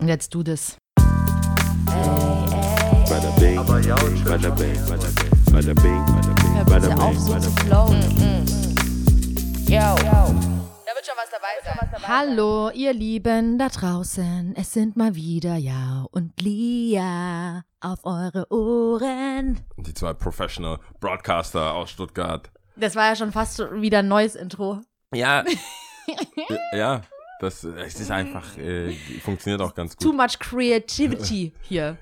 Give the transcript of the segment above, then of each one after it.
Let's do this. Bada bing, bada bing, bada bing, bada auf, bing, so zu bing. flowen. Yo. Da wird schon was dabei sein. Hallo, ihr Lieben da draußen. Es sind mal wieder Ja und Lia auf eure Ohren. Die zwei Professional Broadcaster aus Stuttgart. Das war ja schon fast wieder ein neues Intro. Ja. ja, das es ist einfach, äh, funktioniert auch ganz Too gut. much creativity hier.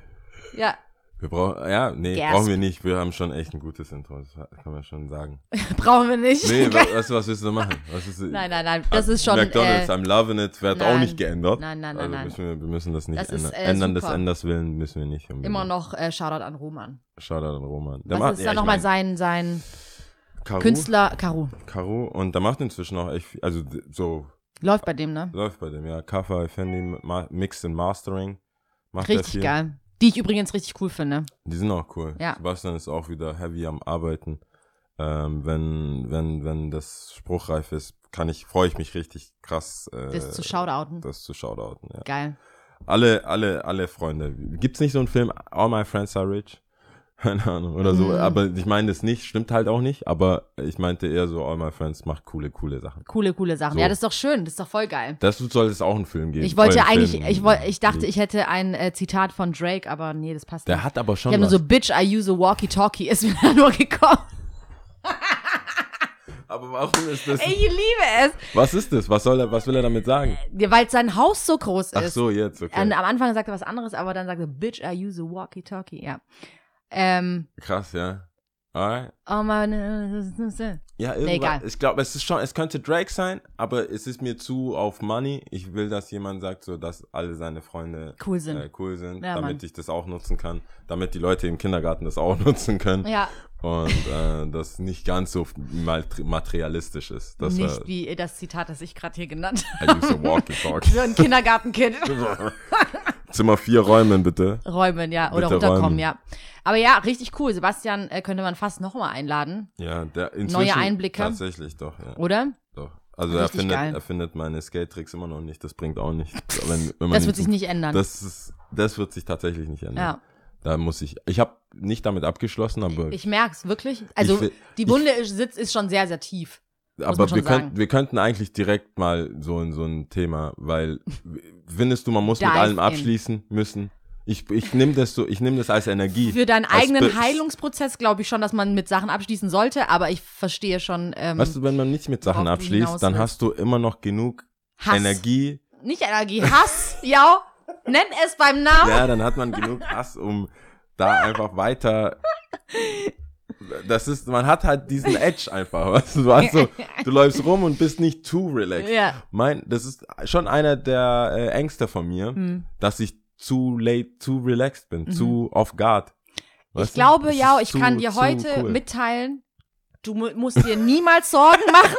Ja, Wir brauchen, ja, nee, Gasp. brauchen wir nicht. Wir haben schon echt ein gutes Intro, das kann man schon sagen. brauchen wir nicht. Nee, wa- weißt du, was willst du machen? Was ist, nein, nein, nein. Das ist schon. McDonalds, Äh, I'm loving it, wird auch nein. nicht geändert. Nein, nein, nein, also nein. Müssen wir, wir müssen das nicht Das ist, ändern. äh, ändern des. Änders willen müssen wir nicht. unbedingt. immer noch äh, Shoutout an Roman. Shoutout an Roman. Der Was macht- ist ja, da nochmal sein, sein Karu, Künstler? Karu. Karu, und der macht inzwischen auch echt viel, also so Läuft bei dem, ne? läuft bei dem, ja. Kaffa, Fendi, Ma Mixed and Mastering. Macht Richtig geil. Die ich übrigens richtig cool finde. Die sind auch cool. Ja. Sebastian ist auch wieder heavy am Arbeiten. Ähm, wenn, wenn, wenn das spruchreif ist, kann ich, freue ich mich richtig krass, äh, Das zu shoutouten. das zu shoutouten, ja. Geil. Alle, alle, alle Freunde. Gibt's nicht so einen Film, All My Friends Are Rich? Keine Ahnung, oder so. Mhm. Aber ich meine das nicht, stimmt halt auch nicht, aber ich meinte eher so, All My Friends macht coole, coole Sachen. Coole, coole Sachen. So. Ja, das ist doch schön. Das ist doch voll geil. Das soll es auch einen Film geben. Ich wollte eigentlich, Film. ich, wollte, ich dachte, ich hätte ein äh, Zitat von Drake, aber nee, das passt Der nicht. hat aber ich schon habe nur so, Bitch, I use a walkie-talkie, ist mir da nur gekommen. aber warum ist das? Ich liebe Was ist das? Was soll er, was will er damit sagen? es. Weil sein Haus so groß ist. Ach so, jetzt, okay. An, am Anfang sagt er was anderes, aber dann sagt er, Bitch, I use a walkie-talkie. Ja. Ähm, Krass, ja. Alright. oh man, Ja, Nee, egal. ich glaube, es ist schon, es könnte Drake sein, aber es ist mir zu auf Money. Ich will, dass jemand sagt, so, dass alle seine Freunde Cool sind. Äh, cool sind, Ja, damit Mann. ich das auch nutzen kann, damit die Leute im Kindergarten das auch nutzen können ja, und äh, das nicht ganz so mat- materialistisch ist. Das nicht war, wie das Zitat, das ich gerade hier genannt I habe. use a walkie-talkie. Für ein Kindergartenkind. Zimmer vier räumen, bitte. Räumen, ja. Oder Bitte runterkommen, räumen. ja. Aber ja, richtig cool. Sebastian äh, könnte man fast nochmal einladen, Ja, der inzwischen, Einblicke? Tatsächlich, doch, ja. oder? Doch. Also er findet, geil. er findet meine Skate-Tricks immer noch nicht. Das bringt auch nichts. Wenn, wenn Das wird sich nicht ändern. Das, ist, das wird sich tatsächlich nicht ändern. ja. Da muss ich. Ich habe nicht damit abgeschlossen, aber, Ich merk's wirklich. Also will- die ich- Wunde ist, sitzt, ist schon sehr, sehr tief. Aber wir, könnten, wir könnten eigentlich direkt mal so in so ein Thema, weil findest du, man muss mit allem in. abschließen müssen? Ich, ich nehme das so, ich nehme das als Energie. Für deinen eigenen Heilungsprozess glaube ich schon, dass man mit Sachen abschließen sollte, aber ich verstehe schon ähm, Weißt du, wenn man nicht mit Sachen abschließt, dann hast du immer noch genug Hass. Energie. Nicht Energie, Hass, ja. Nenn es beim Namen. Ja, dann hat man genug Hass, um da einfach weiter. Das ist, man hat halt diesen Edge einfach, weißt du, hast so, du läufst rum und bist nicht too relaxed. Ja. Mein, das ist schon einer der äh, Ängste von mir, Hm. dass ich zu late, zu relaxed bin, zu off guard. Ich Weißt du? glaube, Das ja, ich zu- kann dir heute cool. mitteilen, du mu musst dir niemals Sorgen machen,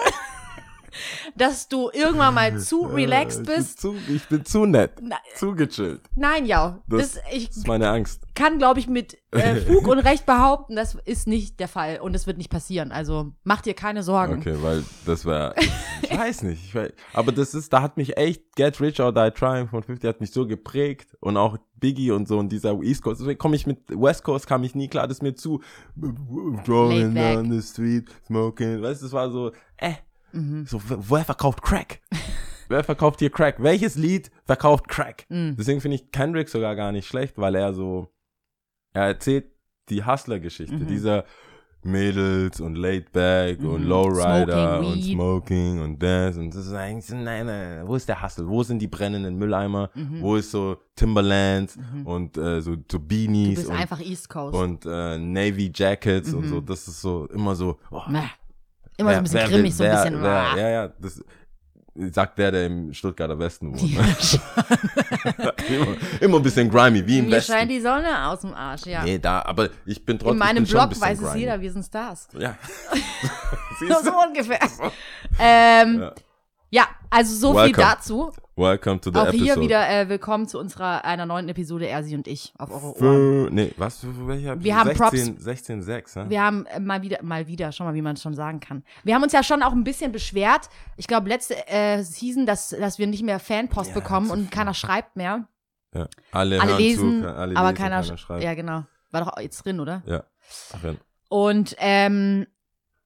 dass du irgendwann mal zu relaxed Äh, ich bin bist. Zu, ich bin zu nett, Na- zu gechillt. Nein, ja. Das- Das, ich ist meine Angst. kann, glaube ich, mit äh, Fug und Recht behaupten, das ist nicht der Fall und es wird nicht passieren. Also mach dir keine Sorgen. Okay, weil das wäre, ich weiß nicht, ich weiß, aber das ist, da hat mich echt Get Rich or Die Trying von 50 hat mich so geprägt und auch Biggie und so und dieser East Coast, deswegen komme ich mit West Coast kam ich nie klar, das ist mir zu Laid drawing back. down the street, smoking, weißt du, das war so, äh, Mhm. so, w- wer verkauft Crack? Wer verkauft hier Crack? Welches Lied verkauft Crack? Mhm. Deswegen finde ich Kendrick sogar gar nicht schlecht, weil er so, er erzählt die Hustler-Geschichte, Mhm. dieser Mädels und Laid Back und Mhm. Lowrider Smoking und Weed. Smoking und das und das ist eigentlich nein, nein, wo ist der Hustle? Wo sind die brennenden Mülleimer? Mhm. Wo ist so Timberlands und äh, so, so Du Beanies bist und, einfach East Coast. und äh, Navy Jackets und Mhm. so, das ist so immer so, oh, Mäh. Immer so ein bisschen wer grimmig, will- so ein wer, bisschen. Wer, ah. ja, ja, das sagt der, der im Stuttgarter Westen wohnt. Ja, immer, immer ein bisschen grimy, wie im Mir Westen. scheint die Sonne aus dem Arsch, ja. Nee, da, aber ich bin trotzdem. In meinem Blog weiß es grimy. jeder, wir sind Stars. Ja. So ungefähr. Ähm, Ja. ja. also so viel Welcome. dazu. Welcome to the Auch episode. hier wieder äh, willkommen zu unserer einer neuen Episode Ersi und ich auf eure Ohren. Für, nee, was für welcher? Wir haben 16, 16, 6, ne? Wir haben äh, mal wieder, mal wieder, schau mal, wie man es schon sagen kann. Wir haben uns ja schon auch ein bisschen beschwert. Ich glaube, letzte äh, Season, dass, dass wir nicht mehr Fanpost Ja, bekommen und keiner schreibt mehr. Ja. Alle, Alle lesen, zu, alle aber lesen, keiner, keiner schreibt. Ja, genau. War doch jetzt drin, oder? Ja. Drin. Und ähm,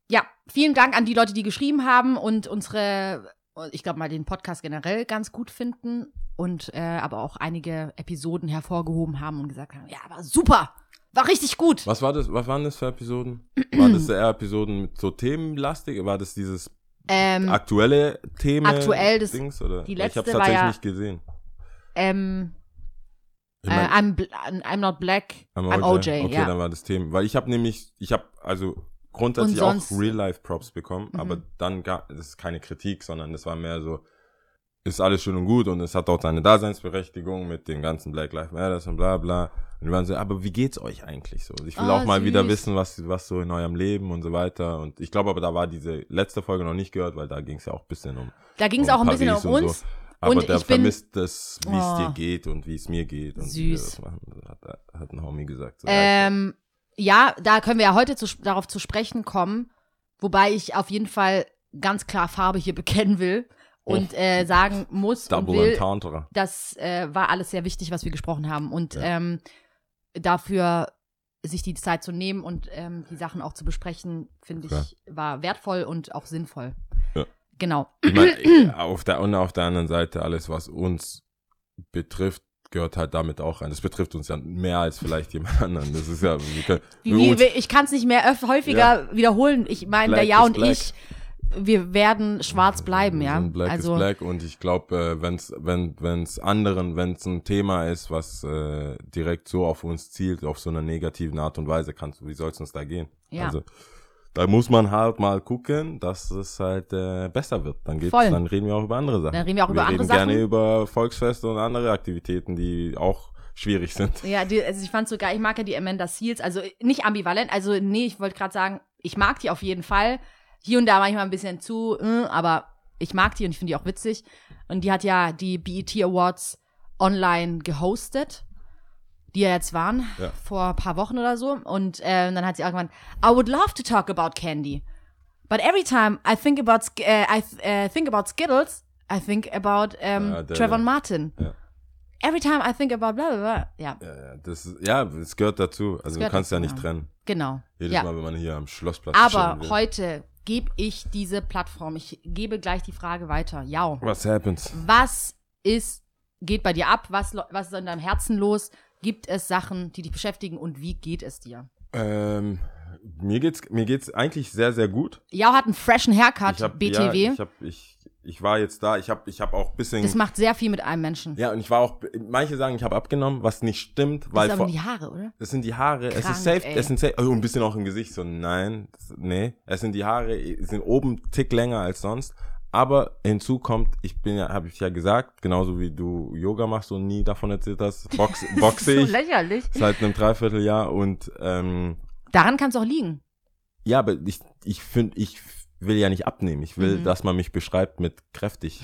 ja, vielen Dank an die Leute, die geschrieben haben und unsere, ich glaube mal, den Podcast generell ganz gut finden und äh, aber auch einige Episoden hervorgehoben haben und gesagt haben, ja, war super, war richtig gut. Was war das, was waren das für Episoden? War das eher Episoden mit so themenlastig? War das dieses Ähm, aktuelle Thema? aktuell, das- Dings, oder? die ich hab's letzte tatsächlich ja- nicht gesehen. ähm, Ich äh, mein, I'm, bl- I'm not black, I'm OJ, Okay, ja. dann war das Thema. Weil ich habe nämlich, ich habe also grundsätzlich Und auch Real-Life-Props bekommen, Mhm. aber dann das ist keine Kritik, sondern das war mehr so, ist alles schön und gut und es hat auch seine Daseinsberechtigung mit den ganzen Black Lives Matters und bla bla. Und die waren so, aber wie geht's euch eigentlich so? Ich will Ah, auch mal wieder süß. wissen, was, was so in eurem Leben und so weiter. Und ich glaube aber, da war diese letzte Folge noch nicht gehört, weil da ging es ja auch ein bisschen um Da ging es um auch ein bisschen um Paris und so. uns. Aber Und der ich bin- vermisst das, wie es Oh. dir geht und wie es mir geht. Und wie wir Süß. das machen. Hat, hat ein Homie gesagt. So, Ähm, ja, da können wir ja heute zu, darauf zu sprechen kommen, wobei ich auf jeden Fall ganz klar Farbe hier bekennen will und äh, sagen muss und Double will, Entendre. das äh, war alles sehr wichtig, was wir gesprochen haben und Ja. ähm, dafür sich die Zeit zu nehmen und ähm, die Sachen auch zu besprechen, finde ich, war wertvoll und auch sinnvoll. Ja. Genau. Ich meine, auf der, und auf der anderen Seite, alles, was uns betrifft, gehört halt damit auch rein. Das betrifft uns ja mehr als vielleicht jemand anderen. Das ist ja, können, Wie, ich kann es nicht mehr häufiger wiederholen. Ich meine, der Ja und black. ich, wir werden schwarz bleiben, ja. Black also is Black und ich glaube, äh, wenn's, wenn wenn's anderen, wenn es ein Thema ist, was äh, direkt so auf uns zielt, auf so einer negativen Art und Weise, kannst du, wie soll es uns da gehen? Ja. Also da muss man halt mal gucken, dass es halt äh, besser wird. Dann geht's, Voll. dann reden wir auch über andere Sachen. Dann reden wir auch über andere reden gerne Sachen. über Volksfeste und andere Aktivitäten, die auch schwierig sind. Ja, die, also ich fand sogar, ich mag ja die Amanda Seals, also nicht ambivalent, also nee, ich wollte gerade sagen, ich mag die auf jeden Fall. Hier und da manchmal ein bisschen zu, äh, aber ich mag die und ich finde die auch witzig. Und die hat ja die BET Awards online gehostet, die ja jetzt waren, Ja. vor ein paar Wochen oder so. Und äh, dann hat sie irgendwann, I would love to talk about candy. But every time I think about, äh, I th äh, think about Skittles, I think about ähm, Ja, der- Trevor der- Martin. Ja. Every time I think about bla bla bla. Ja, Ja, das, ist- ja, das gehört dazu. Also du gehört kannst dazu, ja nicht ja. trennen. genau. Jedes ja. Mal, wenn man hier am Schlossplatz Aber heute gebe ich diese Plattform. Ich gebe gleich die Frage weiter. Ja. Was happens? Was ist, geht bei dir ab? Was, was ist in deinem Herzen los? Gibt es Sachen, die dich beschäftigen und wie geht es dir? Ähm, mir geht's, mir geht's eigentlich sehr, sehr gut. Jao hat einen freshen Haircut, Ich hab, BTW. Ja, ich, hab, ich, ich war jetzt da, ich habe ich hab auch ein bisschen. das macht sehr viel mit einem Menschen. ja, und ich war auch, manche sagen, ich habe abgenommen, was nicht stimmt, das weil vor, nur die Haare, oder? es sind die Haare, es Krank, ist safe, ey. es sind safe, oh, ein bisschen auch im Gesicht, so nein, das, nee, es sind die Haare, es sind oben einen Tick länger als sonst, aber hinzu kommt, ich bin ja, habe ich ja gesagt, genauso wie du Yoga machst und nie davon erzählt hast, Box, boxe so ich lächerlich. seit einem Dreivierteljahr und ähm, Daran kann es auch liegen. ja, aber ich, ich finde, ich will ja nicht abnehmen, ich will, Mhm. dass man mich beschreibt mit kräftig,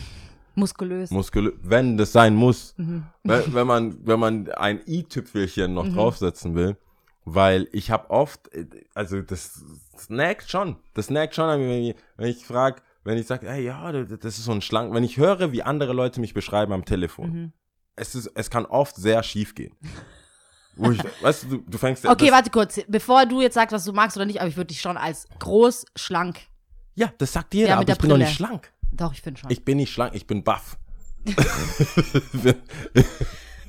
Muskulös. muskulös, wenn das sein muss. Mhm. wenn, wenn man wenn man ein i-Tüpfelchen noch Mhm. draufsetzen will, weil ich habe oft, äh, also das snackt schon, das snackt schon, wenn ich, wenn ich frage, wenn ich sage, hey, ja, das ist so ein schlank, wenn ich höre, wie andere Leute mich beschreiben am Telefon, Mhm. es ist, es kann oft sehr schief gehen. Wo ich, weißt du, du, fängst Okay, warte kurz. Bevor du jetzt sagst, was du magst oder nicht, aber ich würde dich schon als groß, schlank. ja, das sagt jeder, Ja, mit aber der ich bin doch Brille. nicht schlank. Doch, ich finde schon. Ich bin nicht schlank, ich bin buff.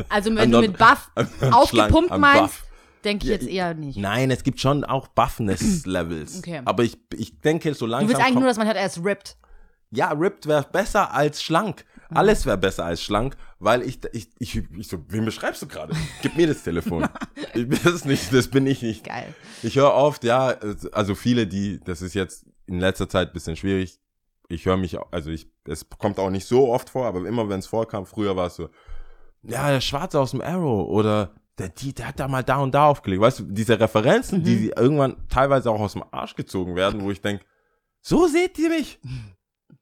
also, I'm wenn du not- mit Buff I'm aufgepumpt schlank, I'm meinst, buff. Denke ich Ja, jetzt eher nicht. Nein, es gibt schon auch Buffness-Levels. Okay. Aber ich, ich denke, so Du langsam. willst eigentlich nur, dass man hört, er ist ripped. ja, ripped wäre besser als schlank. Mhm. Alles wäre besser als schlank, weil ich, ich, ich, ich so, wen beschreibst du gerade? Gib mir das Telefon. ich das nicht, das bin ich nicht. Geil. Ich höre oft, ja, also viele, die, das ist jetzt in letzter Zeit ein bisschen schwierig. Ich höre mich, also ich, es kommt auch nicht so oft vor, aber immer wenn es vorkam, früher war es so, ja, der Schwarze aus dem Arrow oder der, die, der hat da mal da und da aufgelegt. Weißt du, diese Referenzen, Mhm. die sie irgendwann teilweise auch aus dem Arsch gezogen werden, wo ich denk, so seht ihr mich?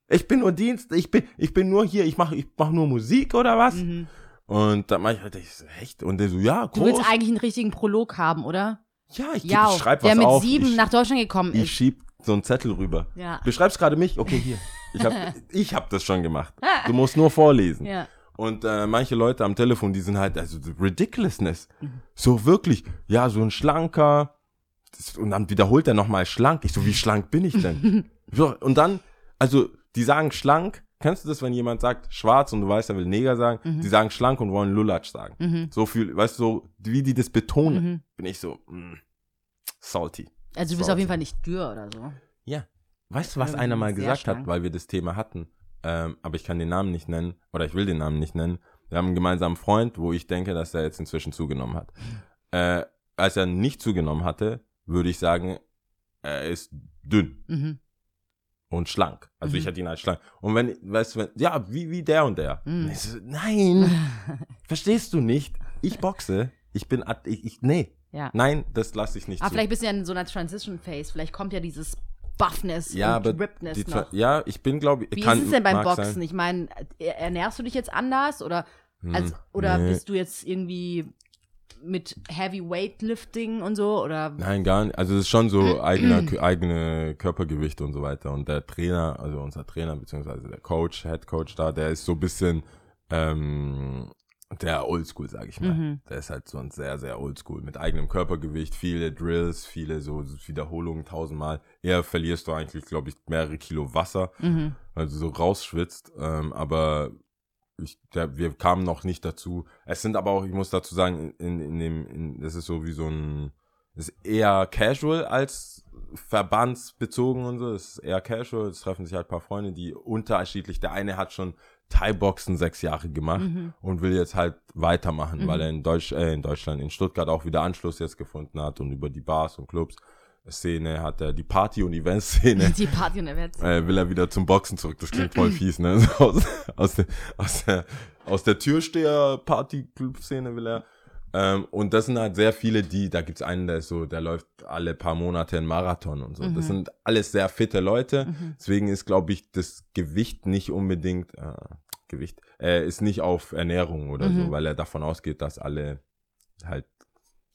Ich bin nur Dienst, ich bin, ich bin nur hier, ich mache ich mach nur Musik oder was? Mhm. Und dann mach ich halt, ich so, echt? Und der so, ja, Du groß. willst eigentlich einen richtigen Prolog haben, oder? ja, ich, Ja, ich schreib was der mit auf. sieben ich, nach Deutschland gekommen ich ist. schieb so einen Zettel rüber. Ja. Beschreibst gerade mich? Okay, hier. Ich hab, ich hab das schon gemacht. Du musst nur vorlesen. ja. Und äh, manche Leute am Telefon, die sind halt, also Ridiculousness. So wirklich, ja, so ein schlanker, das- und dann wiederholt er nochmal schlank. Ich so, wie schlank bin ich denn? so, und dann, also, die sagen schlank. Kennst du das, wenn jemand sagt schwarz und du weißt, er will Neger sagen? Die sagen schlank und wollen Lulatsch sagen. Mhm. So viel, weißt du, so, wie die das betonen, bin ich so, mm, salty. Also du bist auf jeden Fall nicht dürr oder so. Ja. Weißt du, was einer mal gesagt hat, weil wir das Thema hatten? Ähm, aber ich kann den Namen nicht nennen, oder ich will den Namen nicht nennen. Wir haben einen gemeinsamen Freund, wo ich denke, dass er jetzt inzwischen zugenommen hat. Äh, als er nicht zugenommen hatte, würde ich sagen, er ist dünn Mhm. und schlank. Also Mhm. ich hätte ihn als schlank. Und wenn, weißt du, wenn, ja, wie, wie der und der. Mhm. Ich so, Nein, verstehst du nicht? Ich boxe, ich bin, ich, ich nee, Ja. nein, das lasse ich nicht Aber zu. vielleicht bist du ja in so einer Transition Phase. Vielleicht kommt ja dieses Buffness ja, und aber Rippness die, noch. ja, ich bin, glaube ich, Wie kann, ist es denn beim Boxen? sein. Ich meine, ernährst du dich jetzt anders oder, als, Hm, oder nee. bist du jetzt irgendwie mit Heavy Weightlifting und so? Oder Nein, gar nicht. Also es ist schon so eigener, eigene Körpergewicht und so weiter. Und der Trainer, also unser Trainer, beziehungsweise der Coach, Head Coach da, der ist so ein bisschen ähm, der Oldschool, sag ich mal. Mhm. Der ist halt so ein sehr, sehr Oldschool. Mit eigenem Körpergewicht, viele Drills, viele so Wiederholungen tausendmal. Eher verlierst du eigentlich, glaube ich, mehrere Kilo Wasser, Mhm. also so rausschwitzt. Ähm, aber ich, der, wir kamen noch nicht dazu. Es sind aber auch, ich muss dazu sagen, in, in dem, in, das ist so wie so ein, ist eher casual als verbandsbezogen und so. Das ist eher casual. Es treffen sich halt ein paar Freunde, die unterschiedlich. Der eine hat schon Thai-Boxen sechs Jahre gemacht Mhm. und will jetzt halt weitermachen, Mhm. weil er in, Deutsch, äh, in Deutschland, in Stuttgart auch wieder Anschluss jetzt gefunden hat und über die Bars und Clubs. Szene hat er die Party- und Event-Szene Die Party und Events. äh, will er wieder zum Boxen zurück. Das klingt voll fies, ne? So aus, aus, der, aus der, aus der Türsteher-Party-Club-Szene will er. Ähm, und das sind halt sehr viele, die, da gibt's einen, der ist so, der läuft alle paar Monate einen Marathon und so. Mhm. Das sind alles sehr fitte Leute. Mhm. Deswegen ist, glaube ich, das Gewicht nicht unbedingt, äh, Gewicht, äh, ist nicht auf Ernährung oder Mhm. so, weil er davon ausgeht, dass alle halt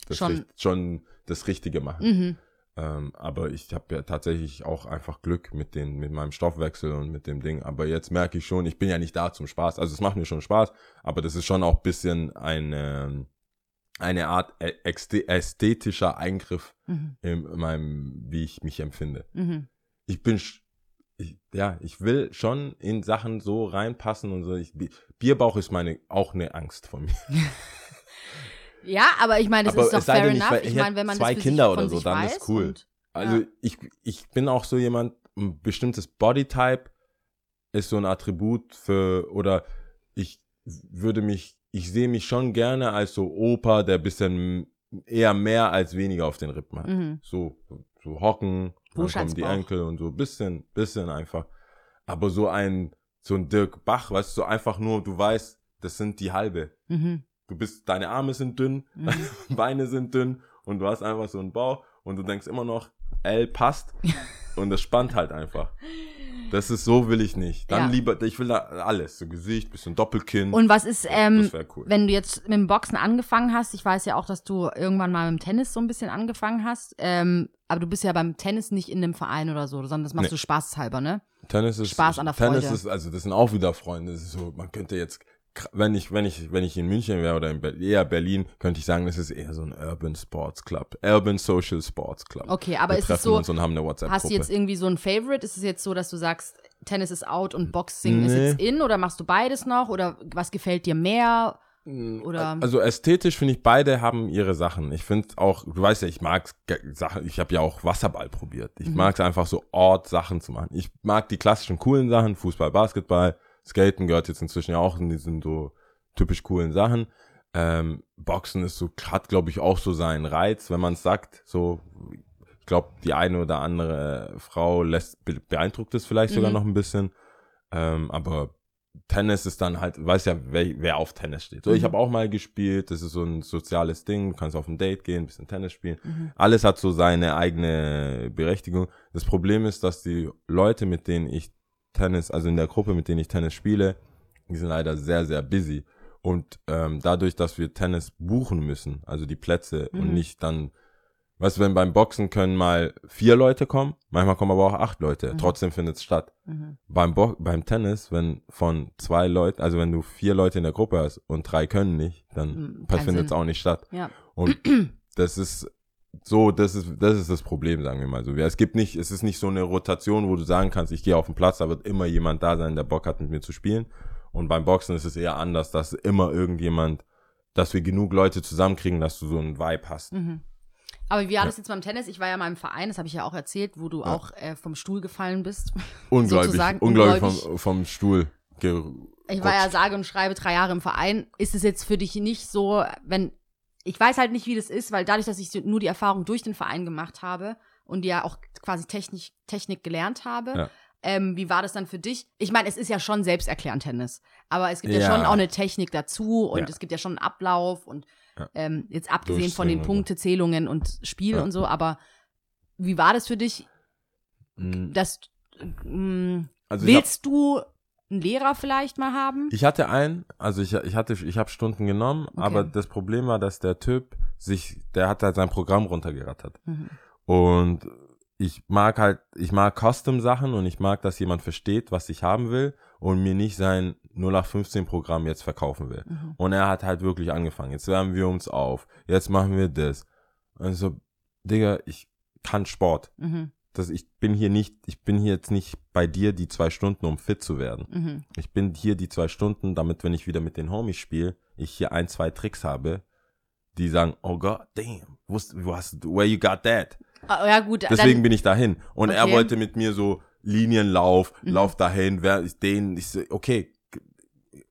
das Schon- schon, schon das Richtige machen. Mhm. Ähm, aber ich habe ja tatsächlich auch einfach Glück mit, den, mit meinem Stoffwechsel und mit dem Ding. Aber jetzt merke ich schon, ich bin ja nicht da zum Spaß. Also es macht mir schon Spaß, aber das ist schon auch ein bisschen eine, eine Art ästhetischer Eingriff Mhm. in meinem, wie ich mich empfinde. Mhm. Ich bin, ich, ja, ich will schon in Sachen so reinpassen und so. Ich, Bi- Bierbauch ist meine, auch eine Angst von mir. Ja, aber ich meine, das Aber ist doch fair denn, enough. Ich ich meine, wenn man zwei Kinder oder so, dann ist cool. Und, Also Ja. ich, ich bin auch so jemand, ein bestimmtes Bodytype ist so ein Attribut für, oder ich würde mich, ich sehe mich schon gerne als so Opa, der bisschen eher mehr als weniger auf den Rippen hat. mhm. So, so hocken, dann kommen die. Enkel und so, bisschen, bisschen einfach. Aber so ein, so ein Dirk Bach, weißt du, so einfach nur, du weißt, das sind die halbe. Mhm. Du bist, deine Arme sind dünn, Mhm. deine Beine sind dünn und du hast einfach so einen Bauch und du denkst immer noch, L passt und das spannt halt einfach. Das ist so will ich nicht. Dann Ja. lieber, ich will da alles, so Gesicht, bisschen Doppelkinn. Und was ist, ähm, cool. wenn du jetzt mit dem Boxen angefangen hast, ich weiß ja auch, dass du irgendwann mal mit dem Tennis so ein bisschen angefangen hast, ähm, aber du bist ja beim Tennis nicht in einem Verein oder so, sondern das machst Nee. du spaßhalber, ne? Tennis ist Spaß an der Tennis Freude. ist, also das sind auch wieder Freunde. Das ist so, man könnte jetzt, wenn ich, wenn ich, wenn ich in München wäre oder in Ber eher Berlin, könnte ich sagen, das ist eher so ein Urban Sports Club, Urban Social Sports Club. Okay, aber Wir ist es so, uns und haben eine WhatsApp-Gruppe. hast du jetzt irgendwie so ein Favorite? Ist es jetzt so, dass du sagst, Tennis ist out und Boxing ist Nee. jetzt in oder machst du beides noch oder was gefällt dir mehr? Oder Also ästhetisch finde ich, beide haben ihre Sachen. Ich finde auch, du weißt ja, ich mag Sachen, ich habe ja auch Wasserball probiert. Ich Mhm. mag es einfach so Ort-Sachen zu machen. Ich mag die klassischen coolen Sachen, Fußball, Basketball, Skaten gehört jetzt inzwischen ja auch in diesen so typisch coolen Sachen. Ähm, Boxen ist so, hat glaube ich auch so seinen Reiz, wenn man es sagt, so, ich glaube, die eine oder andere Frau lässt, be- beeindruckt es vielleicht sogar Mhm. noch ein bisschen. Ähm, aber Tennis ist dann halt, weiß ja, wer, wer auf Tennis steht. So, ich Mhm. habe auch mal gespielt, das ist so ein soziales Ding, du kannst auf ein Date gehen, ein bisschen Tennis spielen. Mhm. Alles hat so seine eigene Berechtigung. Das Problem ist, dass die Leute, mit denen ich Tennis, also in der Gruppe, mit denen ich Tennis spiele, die sind leider sehr, sehr busy. Und ähm, dadurch, dass wir Tennis buchen müssen, also die Plätze und Mhm. nicht dann Weißt du, wenn beim Boxen können mal vier Leute kommen, manchmal kommen aber auch acht Leute. Mhm. Trotzdem findet es statt. Mhm. Beim, Bo beim Tennis, wenn von zwei Leuten, also wenn du vier Leute in der Gruppe hast und drei können nicht, dann Mhm, findet es auch nicht statt. Ja. Und das ist so, das ist, das ist das Problem, sagen wir mal so. Ja, Es gibt nicht, es ist nicht so eine Rotation, wo du sagen kannst, ich gehe auf den Platz, da wird immer jemand da sein, der Bock hat, mit mir zu spielen. Und beim Boxen ist es eher anders, dass immer irgendjemand, dass wir genug Leute zusammenkriegen, dass du so einen Vibe hast. Mhm. Aber wie war das jetzt beim Tennis? Ich war ja mal im Verein, das habe ich ja auch erzählt, wo du Ja. auch äh, vom Stuhl gefallen bist. Ungläubig ungläubig. vom, vom Stuhl. Ich war ja sage und schreibe drei Jahre im Verein. Ist es jetzt für dich nicht so, wenn ich weiß halt nicht, wie das ist, weil dadurch, dass ich nur die Erfahrung durch den Verein gemacht habe und ja auch quasi Technik, Technik gelernt habe, Ja. ähm, wie war das dann für dich? Ich meine, es ist ja schon selbsterklärend Tennis, aber es gibt ja, Ja. schon auch eine Technik dazu und Ja. es gibt ja schon einen Ablauf und ähm, jetzt abgesehen von den. Punktezählungen und Spiel und so, aber wie war das für dich, Mm, dass ähm, Also ich hab, willst du einen Lehrer vielleicht mal haben? ich hatte einen, also ich, ich hatte, ich habe Stunden genommen, Okay. aber das Problem war, dass der Typ sich, der hat halt sein Programm runtergerattert. Mhm. Und ich mag halt, ich mag Custom-Sachen und ich mag, dass jemand versteht, was ich haben will und mir nicht sein 0815-Programm jetzt verkaufen will. Mhm. Und er hat halt wirklich angefangen. Jetzt wärmen wir uns auf. Jetzt machen wir das. Und so, Digga, ich kann Sport. Mhm. Das, ich bin hier nicht, ich bin hier jetzt nicht bei dir die zwei Stunden, um fit zu werden. Mhm. Ich bin hier die zwei Stunden, damit, wenn ich wieder mit den Homies spiele, ich hier ein, zwei Tricks habe, die sagen, oh God, damn, wo hast du, where you got that? Ah, ja, gut. Deswegen dann, bin ich dahin. Und er Okay. wollte mit mir so Linienlauf, Mhm. lauf dahin, wer ich den, ich so, okay.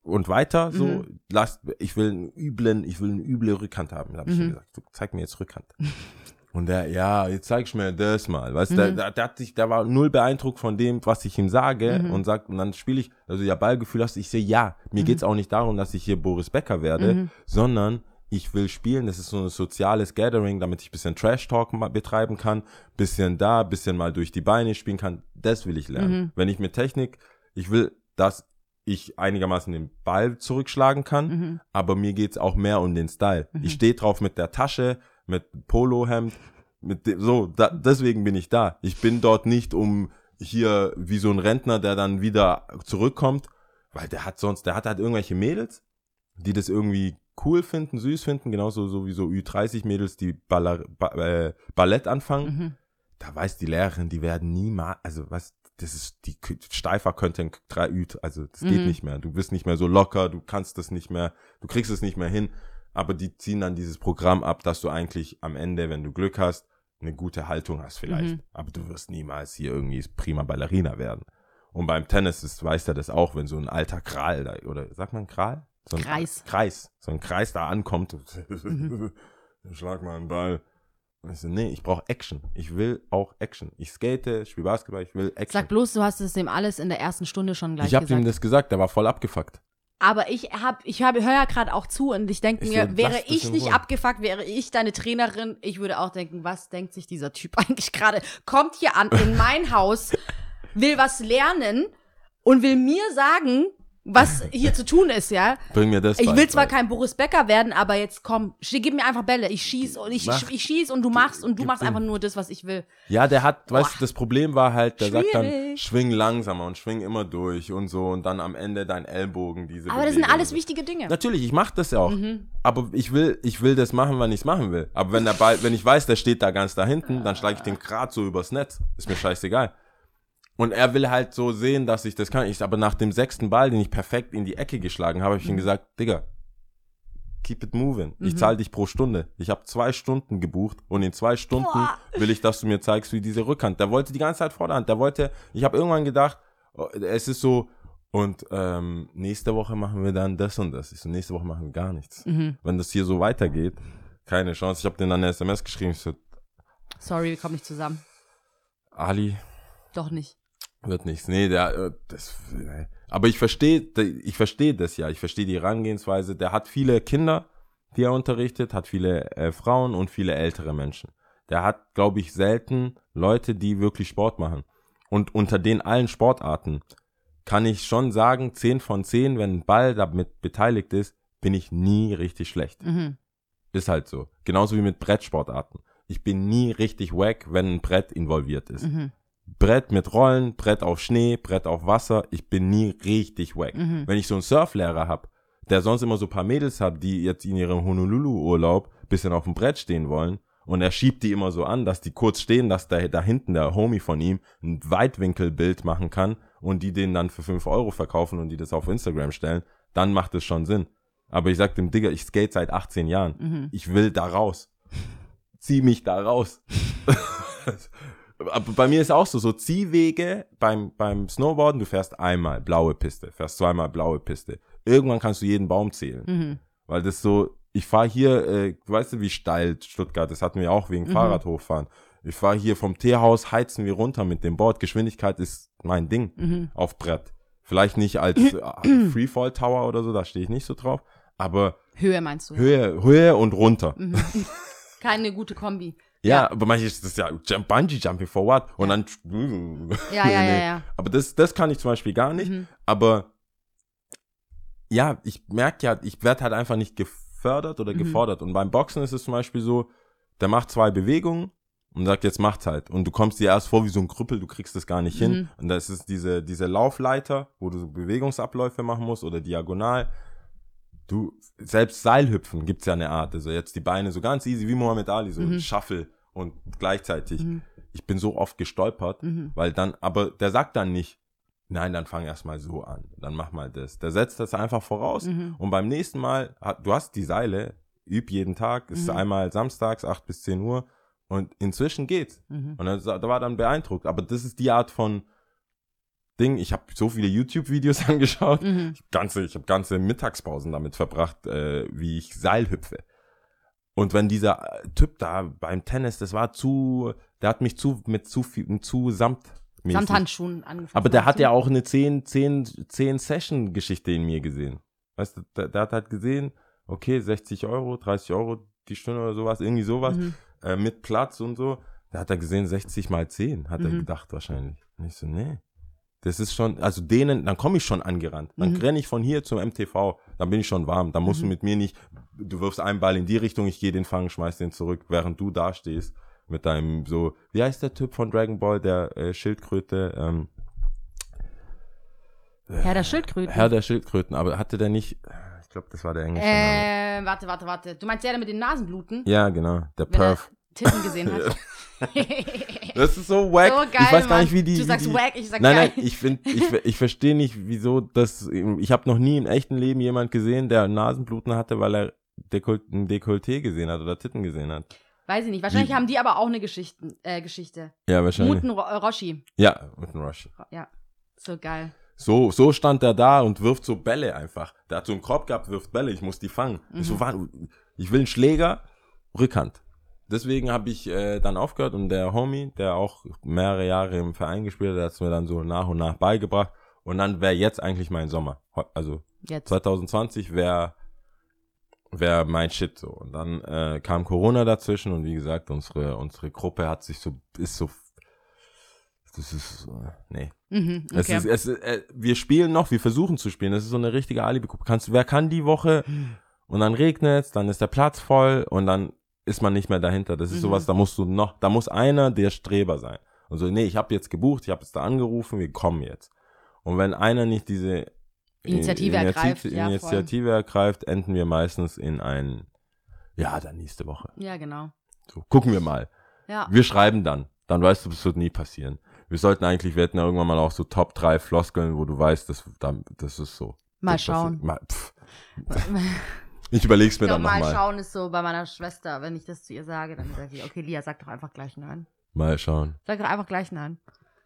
Und weiter, so, Mhm. lass, ich will einen üblen, ich will eine üble Rückhand haben. Habe ich Mhm. ihm gesagt, du, zeig mir jetzt Rückhand. Und der, ja, jetzt zeigst du mir das mal. Weißt du, der, Mhm. der, der hat sich, der war null beeindruckt von dem, was ich ihm sage Mhm. und sagt, und dann spiele ich, also ja, Ballgefühl hast, ich sehe, ja, mir Mhm. geht's auch nicht darum, dass ich hier Boris Becker werde, Mhm. sondern ich will spielen, das ist so ein soziales Gathering, damit ich ein bisschen Trash-Talk betreiben kann, bisschen da, bisschen mal durch die Beine spielen kann, das will ich lernen. Mhm. Wenn ich mit Technik, ich will, dass ich einigermaßen den Ball zurückschlagen kann, Mhm. aber mir geht's auch mehr um den Style. Mhm. Ich stehe drauf mit der Tasche, mit Polohemd, mit dem, so, da, deswegen bin ich da. Ich bin dort nicht um hier wie so ein Rentner, der dann wieder zurückkommt, weil der hat sonst, der hat halt irgendwelche Mädels, die das irgendwie cool finden, süß finden, genauso so wie so Ü30-Mädels, die Baller, ba, äh, Ballett anfangen. Mhm. Da weiß die Lehrerin, die werden niemals, also was, das ist, die steifer könnte ein 3 Ü, also das geht Mhm. nicht mehr. Du bist nicht mehr so locker, du kannst das nicht mehr, du kriegst es nicht mehr hin. Aber die ziehen dann dieses Programm ab, dass du eigentlich am Ende, wenn du Glück hast, eine gute Haltung hast vielleicht. Mhm. Aber du wirst niemals hier irgendwie prima Ballerina werden. Und beim Tennis ist, weiß er das auch, wenn so ein alter Kral da, oder sagt man Kral? So ein Kreis. Kreis. So ein Kreis da ankommt. Mhm. Schlag mal einen Ball. Und ich so, nee, ich brauche Action. Ich will auch Action. Ich skate, spiele Basketball, ich will Action. Sag bloß, du hast es dem alles in der ersten Stunde schon gleich ich habe gesagt. ihm das gesagt, der war voll abgefuckt. Aber ich hab, ich hab, höre ja gerade auch zu und ich denke mir, wäre ich nicht Ruhe. abgefuckt, wäre ich deine Trainerin, ich würde auch denken, was denkt sich dieser Typ eigentlich gerade? Kommt hier an in mein Haus, will was lernen und will mir sagen, was hier zu tun ist, ja? Bring mir das Ich bei, will zwar weil- kein Boris Becker werden, aber jetzt komm, gib mir einfach Bälle. Ich schieß und ich, Mach. ich schieß und du machst und du machst einfach nur das, was ich will. Ja, der hat, weißt Boah. du, das Problem war halt, der sagt dann, Schwierig. schwing langsamer und schwing immer durch und so und dann am Ende dein Ellbogen, diese Aber das sind Bewegung. alles wichtige Dinge. Natürlich, ich mach das ja auch. Mhm. Aber ich will, ich will das machen, wann ich es machen will. Aber wenn der Ball, wenn ich weiß, der steht da ganz da hinten, dann schlage ich den grad so übers Netz. Ist mir scheißegal. Und er will halt so sehen, dass ich das kann. Ich, aber nach dem sechsten Ball, den ich perfekt in die Ecke geschlagen habe, habe ich ihm gesagt, Digga, keep it moving. Ich Mhm. zahle dich pro Stunde. Ich habe zwei Stunden gebucht und in zwei Stunden Boah. will ich, dass du mir zeigst, wie diese Rückhand. Der wollte die ganze Zeit Vorderhand. Der wollte, ich habe irgendwann gedacht, oh, es ist so, und ähm, nächste Woche machen wir dann das und das. Ich so, nächste Woche machen wir gar nichts. Mhm. Wenn das hier so weitergeht, keine Chance. Ich habe den dann eine SMS geschrieben. Ich so, Sorry, wir kommen nicht zusammen. Ali, Doch nicht. Wird nichts. Nee, der, äh, das, nee. aber ich verstehe, ich verstehe das ja. Ich verstehe die Herangehensweise. Der hat viele Kinder, die er unterrichtet, hat viele äh, Frauen und viele ältere Menschen. Der hat, glaube ich, selten Leute, die wirklich Sport machen. Und unter den allen Sportarten kann ich schon sagen, 10 von 10, wenn ein Ball damit beteiligt ist, bin ich nie richtig schlecht. Mhm. Ist halt so. Genauso wie mit Brettsportarten. ich bin nie richtig wack, wenn ein Brett involviert ist. Mhm. Brett mit Rollen, Brett auf Schnee, Brett auf Wasser, ich bin nie richtig wack. Mhm. Wenn ich so einen Surflehrer hab, der sonst immer so ein paar Mädels hat, die jetzt in ihrem Honolulu-Urlaub bisschen auf dem Brett stehen wollen und er schiebt die immer so an, dass die kurz stehen, dass da, da hinten der Homie von ihm ein Weitwinkelbild machen kann und die den dann für 5 Euro verkaufen und die das auf Instagram stellen, dann macht es schon Sinn. Aber ich sag dem Digger, ich skate seit 18 Jahren. Mhm. Ich will da raus. Zieh mich da raus. Aber bei mir ist auch so, so Ziehwege beim, beim Snowboarden, du fährst einmal blaue Piste, fährst zweimal blaue Piste. Irgendwann kannst du jeden Baum zählen. Mhm. Weil das so, ich fahre hier, äh, weißt du, wie steil Stuttgart, das hatten wir auch wegen Mhm. Fahrrad hochfahren. Ich fahre hier vom Teehaus, heizen wir runter mit dem Board. Geschwindigkeit ist mein Ding Mhm. auf Brett. Vielleicht nicht als äh, Freefall Tower oder so, da stehe ich nicht so drauf. Aber Höhe meinst du? Höhe, Höhe und runter. Mhm. Keine gute Kombi. Ja, aber manchmal ist das ja Jump, Bungee Jumping for what? Und Ja. dann. Ja, ja, ja, ja. Aber das, das kann ich zum Beispiel gar nicht. Mhm. Aber ja, ich merke ja, ich werde halt einfach nicht gefördert oder Mhm. gefordert. Und beim Boxen ist es zum Beispiel so, der macht zwei Bewegungen und sagt, jetzt macht's halt. Und du kommst dir erst vor wie so ein Krüppel, du kriegst das gar nicht hin. Mhm. Und das ist diese, diese Laufleiter, wo du so Bewegungsabläufe machen musst oder diagonal. Du, selbst Seilhüpfen gibt's ja eine Art. Also jetzt die Beine so ganz easy wie Muhammad Ali, so Mhm. Shuffle und gleichzeitig. Mhm. Ich bin so oft gestolpert, Mhm. weil dann, aber der sagt dann nicht, nein, dann fang erst mal so an, dann mach mal das. Der setzt das einfach voraus Mhm. und beim nächsten Mal, du hast die Seile, üb jeden Tag, ist Mhm. einmal samstags, 8 bis 10 Uhr und inzwischen geht's. Mhm. Und da war dann beeindruckt. Aber das ist die Art von Ding. Ich habe so viele YouTube-Videos angeschaut. Mhm. Ich, ganze, ich habe ganze Mittagspausen damit verbracht, äh, wie ich Seil hüpfe. Und wenn dieser äh, Typ da beim Tennis, das war zu, der hat mich zu, mit zu viel, zu samt. Samt Handschuhen angefangen. Aber der hat ja auch eine 10, 10, 10 Session-Geschichte in mir gesehen. Weißt du, der, der hat halt gesehen, okay, 60 Euro, 30 Euro die Stunde oder sowas, irgendwie sowas, Mhm. äh, mit Platz und so. Da hat er gesehen, 60 mal 10, hat er Mhm. gedacht wahrscheinlich. Und ich so, nee. Das ist schon, also denen, dann komme ich schon angerannt. Dann Mhm. renne ich von hier zum MTV, dann bin ich schon warm. Dann musst Mhm. du mit mir nicht, du wirfst einen Ball in die Richtung, ich gehe den fangen, schmeiß den zurück, während du da stehst mit deinem so, wie heißt der Typ von Dragon Ball, der äh, Schildkröte, ähm, Herr der Schildkröten. Herr der Schildkröten, aber hatte der nicht, ich glaube, das war der englische Name. äh, warte, warte, warte. Du meinst der, der mit den Nasenbluten? Ja, genau, der Wenn er Perf. Titten gesehen hat. Das ist so wack. So geil, ich weiß gar Mann. nicht, wie die. Du sagst die, wack, ich sag Nein, geil. nein, ich finde, ich, ich verstehe nicht, wieso das. Ich habe noch nie im echten Leben jemand gesehen, der Nasenbluten hatte, weil er Dekol ein Dekolleté gesehen hat oder Titten gesehen hat. Weiß ich nicht. Wahrscheinlich Wie- haben die aber auch eine Geschichte. Äh, Geschichte. Ja, wahrscheinlich. Muten Ro äh, Roshi. Ja, mit einem Rush. Ja. So geil. So, so stand er da und wirft so Bälle einfach. Der hat so einen Korb gehabt, wirft Bälle, ich muss die fangen. Ich Mhm. so, warte, ich will einen Schläger, Rückhand. Deswegen habe ich äh, dann aufgehört und der Homie, der auch mehrere Jahre im Verein gespielt hat, der hat es mir dann so nach und nach beigebracht. Und dann wäre jetzt eigentlich mein Sommer. Also Jetzt. 2020 wäre wär mein Shit so. Und dann äh, kam Corona dazwischen und wie gesagt, unsere, unsere Gruppe hat sich so, ist so, das ist, äh, nee. Mhm, Es okay. ist, es ist, äh, wir spielen noch, wir versuchen zu spielen. Das ist so eine richtige Alibi-Gruppe. Kannst, wer kann die Woche? Und dann regnet dann ist der Platz voll und dann ist man nicht mehr dahinter. Das ist Mhm. sowas, da musst du noch, da muss einer der Streber sein. Und so, nee, ich habe jetzt gebucht, ich habe jetzt da angerufen, wir kommen jetzt. Und wenn einer nicht diese Initiative Initiativ- ergreift, ja, voll. Initiative ergreift, enden wir meistens in ein, ja, dann nächste Woche. ja, genau. So, gucken wir mal. Ja. Wir schreiben dann. Dann weißt du, das wird nie passieren. Wir sollten eigentlich, wir hätten ja irgendwann mal auch so Top 3 Floskeln, wo du weißt, das, das ist so. Mal Das passiert. schauen. Mal, pff. Ich überleg's mir dann mal nochmal. schauen ist so bei meiner Schwester, wenn ich das zu ihr sage, dann sagt sie, okay, Lia, sag doch einfach gleich nein. Mal schauen. Sag doch einfach gleich nein.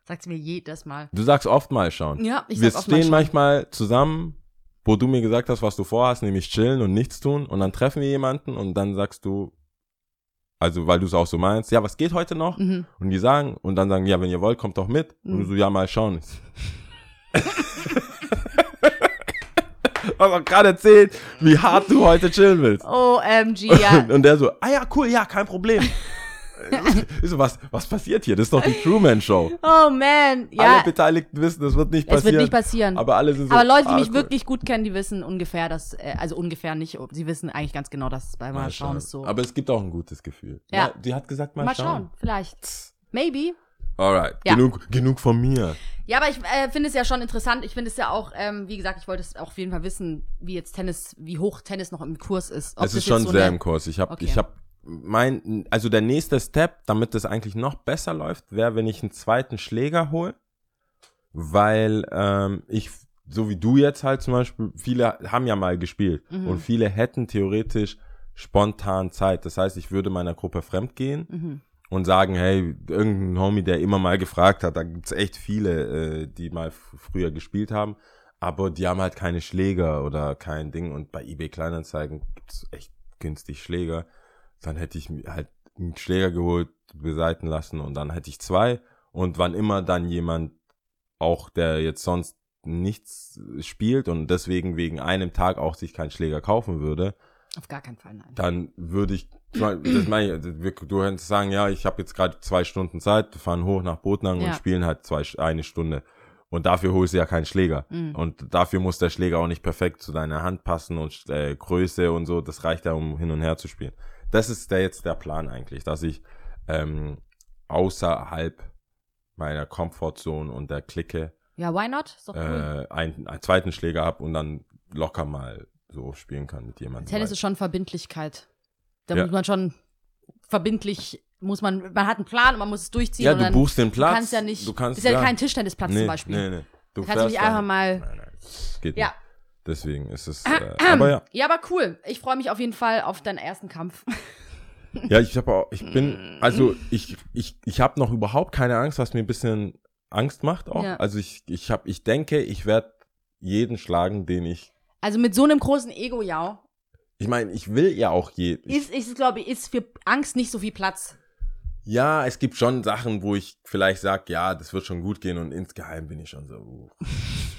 Sagt sie mir jedes Mal. Du sagst oft mal schauen. Ja, ich wir sag oft mal stehen schauen. manchmal zusammen, wo du mir gesagt hast, was du vorhast, nämlich chillen und nichts tun. Und dann treffen wir jemanden und dann sagst du, also weil du es auch so meinst, ja, was geht heute noch? Mhm. Und die sagen, und dann sagen, ja, wenn ihr wollt, kommt doch mit. Und du Mhm. so, ja, mal schauen. Auch gerade erzählt, wie hart du heute chillen willst. OMG, ja. Und der so, ah ja, cool, ja, kein Problem. Ich so, was, was passiert hier? Das ist doch die Truman Show. Oh man, ja. Alle Beteiligten wissen, das wird nicht Es passieren. wird nicht passieren. Aber alle sind so. Aber Leute, die ah, mich cool. wirklich gut kennen, die wissen ungefähr, dass, äh, also ungefähr nicht, sie wissen eigentlich ganz genau, dass es bei Mal, Mal schauen ist so. Aber es gibt auch ein gutes Gefühl. Ja. die hat gesagt, mal, mal schauen. schauen, vielleicht. Maybe. Alright, Ja. genug, genug von mir. Ja, aber ich äh, finde es ja schon interessant. Ich finde es ja auch, ähm, wie gesagt, ich wollte es auch auf jeden Fall wissen, wie jetzt Tennis, wie hoch Tennis noch im Kurs ist. Ob es ist schon so sehr im Kurs. Ich habe, Okay. ich habe mein, also der nächste Step, damit das eigentlich noch besser läuft, wäre, wenn ich einen zweiten Schläger hole, weil ähm, ich, so wie du jetzt halt zum Beispiel, viele haben ja mal gespielt Mhm. und viele hätten theoretisch spontan Zeit. Das heißt, ich würde meiner Gruppe fremd gehen Mhm. Und sagen, hey, irgendein Homie, der immer mal gefragt hat, da gibt's echt viele, äh, die mal früher gespielt haben, aber die haben halt keine Schläger oder kein Ding und bei eBay Kleinanzeigen gibt's echt günstig Schläger. Dann hätte ich halt einen Schläger geholt, beseiten lassen und dann hätte ich zwei und wann immer dann jemand auch, der jetzt sonst nichts spielt und deswegen wegen einem Tag auch sich keinen Schläger kaufen würde, Auf gar keinen Fall, nein. dann würde ich, das meine ich, wir- du könntest sagen, ja, ich habe jetzt gerade zwei Stunden Zeit, wir fahren hoch nach Botnang Ja. und spielen halt zwei, eine Stunde. Und dafür holst du ja keinen Schläger. Mhm. Und dafür muss der Schläger auch nicht perfekt zu deiner Hand passen und äh, Größe und so. Das reicht ja, um hin und her zu spielen. Das ist der jetzt der Plan eigentlich, dass ich ähm, außerhalb meiner Comfortzone und der Clique Ja, why not? Ist doch cool. äh, einen, einen zweiten Schläger hab und dann locker mal so spielen kann mit jemandem. Tennis ist schon Verbindlichkeit. Da Ja. muss man schon verbindlich, muss man, man hat einen Plan und man muss es durchziehen. Ja, du buchst den Platz. Du kannst ja nicht, Du kannst, ist ja, kein Tischtennisplatz nee, zum Beispiel. Nee, nee. Du Da kannst du nicht einfach dann- mal, Nein, nein. Geht ja. nicht. Deswegen ist es. Äh, aber ja. Ja, aber cool. Ich freue mich auf jeden Fall auf deinen ersten Kampf. Ja, ich habe auch, ich bin, also ich, ich, ich habe noch überhaupt keine Angst, was mir ein bisschen Angst macht auch. Ja. Also ich, ich habe, ich denke, ich werde jeden schlagen, den ich. Also mit so einem großen Ego, ja, Ich meine, ich will ja auch je. ist, ist glaube ich, ist für Angst nicht so viel Platz. Ja, es gibt schon Sachen, wo ich vielleicht sag, ja, das wird schon gut gehen und insgeheim bin ich schon so, uh,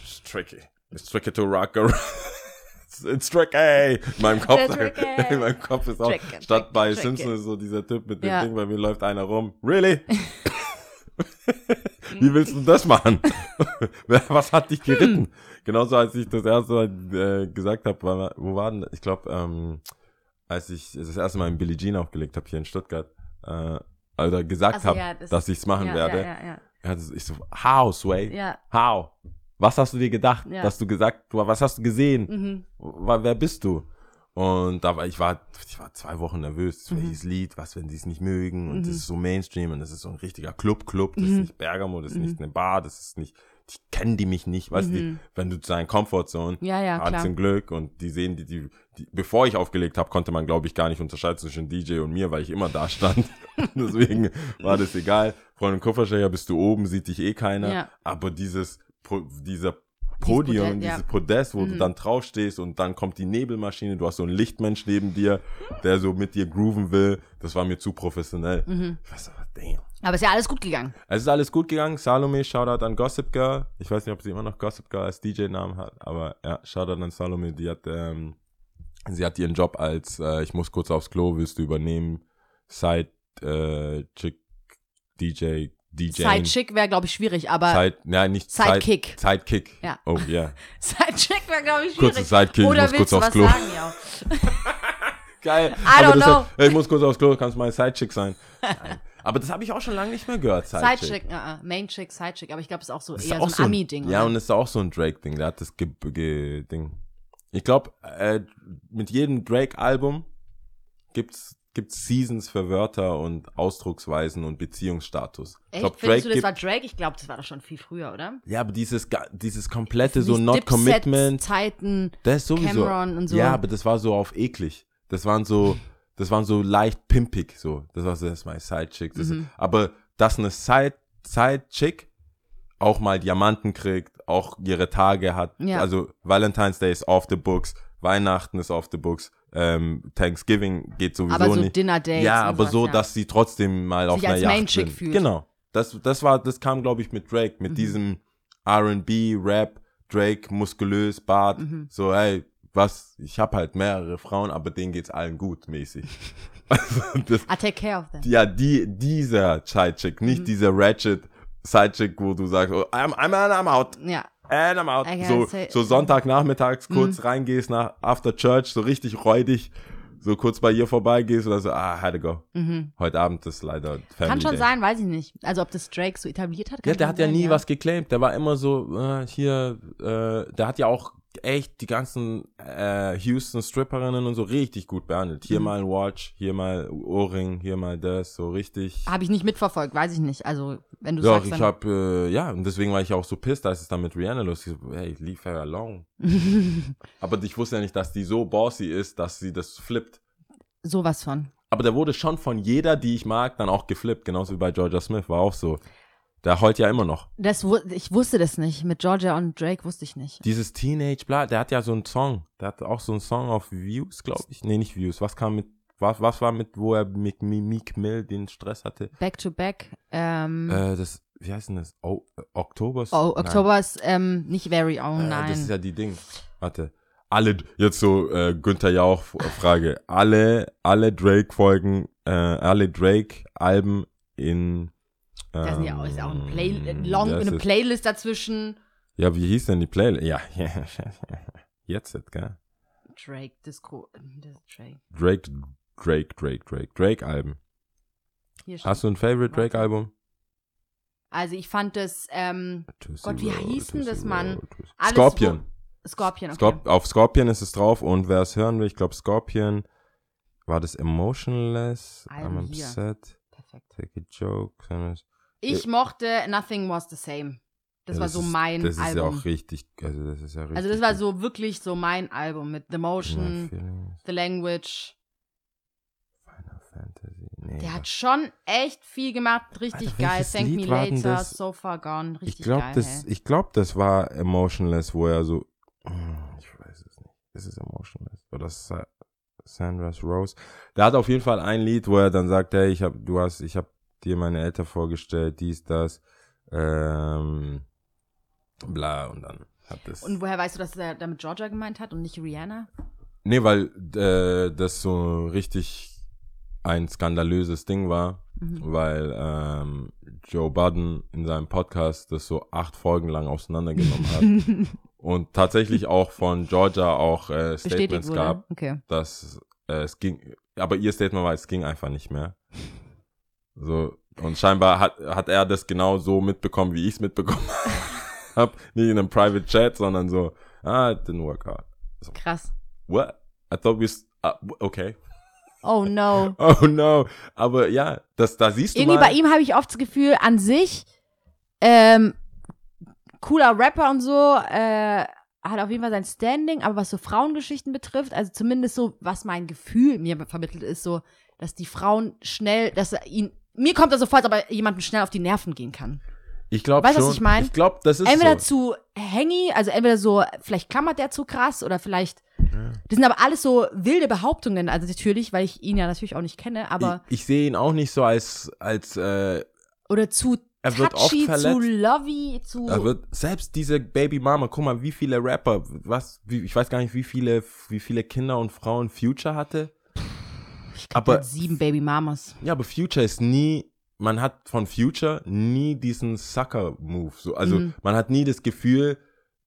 it's tricky. It's tricky to rock around. It's- tricky. In meinem Kopf, in meinem Kopf ist auch, Tricky, statt tricky, bei tricky. Simpsons ist so dieser Typ mit dem Ja. Ding, bei mir läuft einer rum. Really? Wie willst du das machen? Was hat dich geritten? Genauso als ich das erste Mal äh, gesagt habe, war, wo war denn, ich glaube, ähm, als ich das erste Mal in Billie Jean aufgelegt habe hier in Stuttgart, äh, also gesagt Ach so, habe, ja, das- dass ich es machen ja, werde. Ja, ja, ja. Ich so, how, Sway? ja. How? Was hast du dir gedacht? Dass du gesagt, was hast du gesehen? Mhm. Wer bist du? Und da war ich war, ich war zwei Wochen nervös. Mhm. Welches Lied? Was, wenn sie es nicht mögen? Und das ist so Mainstream und das ist so ein richtiger Club-Club. Das Mhm. ist nicht Bergamo, das ist nicht eine Bar, das ist nicht, die kennen die mich nicht. Weißt du, die- wenn du zu deiner Comfortzone Mhm. Ja, ja, hat zum Glück und die sehen, die, die, die bevor ich aufgelegt habe, konnte man, glaube ich, gar nicht unterscheiden zwischen DJ und mir, weil ich immer da stand. Deswegen war das egal. Freundin Kupferstecher bist du oben, sieht dich eh keiner. Ja. Aber dieses, dieser Podium, dieses Podest, wo du Mhm. dann draufstehst und dann kommt die Nebelmaschine, du hast so einen Lichtmensch neben dir, der so mit dir grooven will. Das war mir zu professionell. Mhm. Aber, damn. Aber ist ja alles gut gegangen. Es ist alles gut gegangen. Salome, Shoutout an Gossip Girl. Ich weiß nicht, ob sie immer noch Gossip Girl als DJ-Namen hat, aber ja, Shoutout an Salome. Die hat, ähm, sie hat ihren Job als, äh, ich muss kurz aufs Klo, willst du übernehmen? Side, äh, Chick, DJ, DJ. Sidechick wäre, glaube ich, schwierig, aber Side, ja, nicht Side- Sidekick. Sidekick. Ja. Oh, ja. Sidechick wäre, glaube ich, schwierig. Kurze Sidekick, ich Oder muss willst kurz aufs Klo. sagen, ja. Geil. I aber don't know. Hat, ich muss kurz aufs Klo, kannst mein Sidechick sein. Nein. Aber das habe ich auch schon lange nicht mehr gehört, Sidechick. Sidechick, uh, uh, Mainchick, Sidechick, aber ich glaube, es ist auch so Das eher ist auch so ein Ami-Ding. Ja, oder? und es ist auch so ein Drake-Ding. Der hat das ge ge Ding. Ich glaube, äh, mit jedem Drake-Album gibt's gibt's Seasons für Wörter und Ausdrucksweisen und Beziehungsstatus. Ich Echt? glaube, Findest Drake du, das gibt, war Drake? Ich glaube, das war doch schon viel früher, oder? ja, aber dieses dieses komplette so Not Dipset Commitment, Zeiten. das sowieso. Cameron und so. Ja, aber das war so auf eklig. Das waren so das waren so leicht pimpig so. Das war so das ist mein Sidechick. Das Mhm. aber dass eine Side Sidechick auch mal Diamanten kriegt, auch ihre Tage hat. Ja. Also Valentine's Day ist off the books, Weihnachten ist off the books, ähm, Thanksgiving geht sowieso aber so nicht. Dinner Dates. ja, aber so, ja. dass sie trotzdem mal auf Sich einer als Yacht sind. fühlt. Genau. Das, das war, das kam, glaube ich, mit Drake, mit Mhm. diesem R&B, Rap, Drake, muskulös, Bart, Mhm. so, hey, was, ich habe halt mehrere Frauen, aber denen geht's allen gut, mäßig. Also, das, I take care of them. ja, die, dieser Sidechick, nicht Mhm. dieser Ratchet Sidechick, wo du sagst, oh, I'm, I'm, I'm out. Ja. And I'm out. So, so Sonntagnachmittags kurz Mhm. reingehst nach After Church, so richtig räudig, so kurz bei ihr vorbeigehst oder so, ah, had to go. Mhm. Heute Abend ist leider Family Kann schon Day. sein, weiß ich nicht. Also ob das Drake so etabliert hat. Ja, der hat ja sein, nie was geclaimed. Der war immer so, äh, hier, äh, der hat ja auch echt die ganzen äh, Houston Stripperinnen und so richtig gut behandelt. Hier Mhm. mal ein Watch, hier mal Ohrring, hier mal das, so richtig. Habe ich nicht mitverfolgt, weiß ich nicht. Also wenn du Doch, sagst, ich dann, hab, äh, ja, und deswegen war ich auch so pissed, als es dann mit Rihanna losging. Hey, leave her alone. Aber ich wusste ja nicht, dass die so bossy ist, dass sie das flippt. sowas von. Aber der wurde schon von jeder, die ich mag, dann auch geflippt. Genauso wie bei Georgia Smith, war auch so. Der heult ja immer noch. Das, wu- ich wusste das nicht. Mit Georgia und Drake wusste ich nicht. Dieses Teenage, bla, der hat ja so einen Song. Der hat auch so einen Song auf Views, glaube ich. Nee, nicht Views. Was kam mit, was, was war mit, wo er mit Mi- Meek Mill den Stress hatte? Back to back. Ähm, Äh, das, wie heißt denn das? Oh, äh, Oktober? oh, Oktober ist ähm, nicht very own, Äh, nein. das ist ja die Ding. Warte. Alle, jetzt so, äh, Günther Jauch Frage. Alle, alle Drake-Folgen, äh, alle Drake-Alben in, da ist ja auch, ist ja auch ein Play ähm, long, das eine ist- Playlist dazwischen. Ja, wie hieß denn die Playlist? Ja, jetzt, gell? Drake, Disco, äh, Drake. Drake, Drake, Drake, Drake, Drake-Alben. Hier steht. Hast du ein Favorite Warte. Drake-Album? Also ich fand das, ähm, Juicy Gott, wie hieß denn das, Mann? Alles, Scorpion. Scorpion, okay. Scorp auf Scorpion ist es drauf und wer es hören will, ich glaube Scorpion, war das Emotionless, Alben I'm hier. upset, Perfekt. take a joke. Ich mochte Nothing Was the Same. Das Ja, war so ist, mein Das ist Album. ja auch richtig, also das ist ja richtig. also das war so wirklich so mein Album mit The Motion, The Language. Final Fantasy. Nee, Der hat schon echt viel gemacht, richtig Alter, geil. Thank Lied Me Later, das? So Far Gone, richtig ich glaube, geil. das, hey. ich glaube, das war Emotionless, wo er so, Hm, ich weiß es nicht. Ist es Emotionless oder Sa Sandra's Rose? Der hat auf jeden Fall ein Lied, wo er dann sagt, hey, ich hab, du hast, ich habe dir meine Eltern vorgestellt, dies, das, ähm, bla und dann hat das. Und woher weißt du, dass er damit Georgia gemeint hat und nicht Rihanna? Nee, weil äh, das so richtig ein skandalöses Ding war, Mhm. weil ähm, Joe Budden in seinem Podcast das so acht Folgen lang auseinandergenommen hat und tatsächlich auch von Georgia auch äh, Statements gab, Okay. dass äh, es ging, aber ihr Statement war, es ging einfach nicht mehr. So und scheinbar hat hat er das genau so mitbekommen, wie ich es mitbekommen habe, nicht in einem Private Chat, sondern so, ah, it didn't work out. Krass. What? I thought we. ah, okay. Oh no. Oh no. Aber ja, das, da siehst du Irgendwie mal. bei ihm habe ich oft das Gefühl, an sich, ähm, cooler Rapper und so, äh, hat auf jeden Fall sein Standing, aber was so Frauengeschichten betrifft, also zumindest so, was mein Gefühl mir vermittelt ist, so, dass die Frauen schnell, dass er ihn, mir kommt das so vor, als ob er jemandem schnell auf die Nerven gehen kann. ich glaube Weißt du, schon. was ich mein? Ich glaube, das ist entweder so. zu hängy, also entweder so, vielleicht klammert der zu krass oder vielleicht, das sind aber alles so wilde Behauptungen, also natürlich, weil ich ihn ja natürlich auch nicht kenne, aber, ich, ich sehe ihn auch nicht so als als äh, oder zu Er wird oft touchy, zu verletzt. lovey, zu, er wird selbst diese Baby Mama, guck mal, wie viele Rapper, was, wie, ich weiß gar nicht, wie viele, wie viele Kinder und Frauen Future hatte. Ich glaub, aber- sieben Baby Mamas. Ja, aber Future ist nie, man hat von Future nie diesen Sucker-Move. So, also Mhm. man hat nie das Gefühl,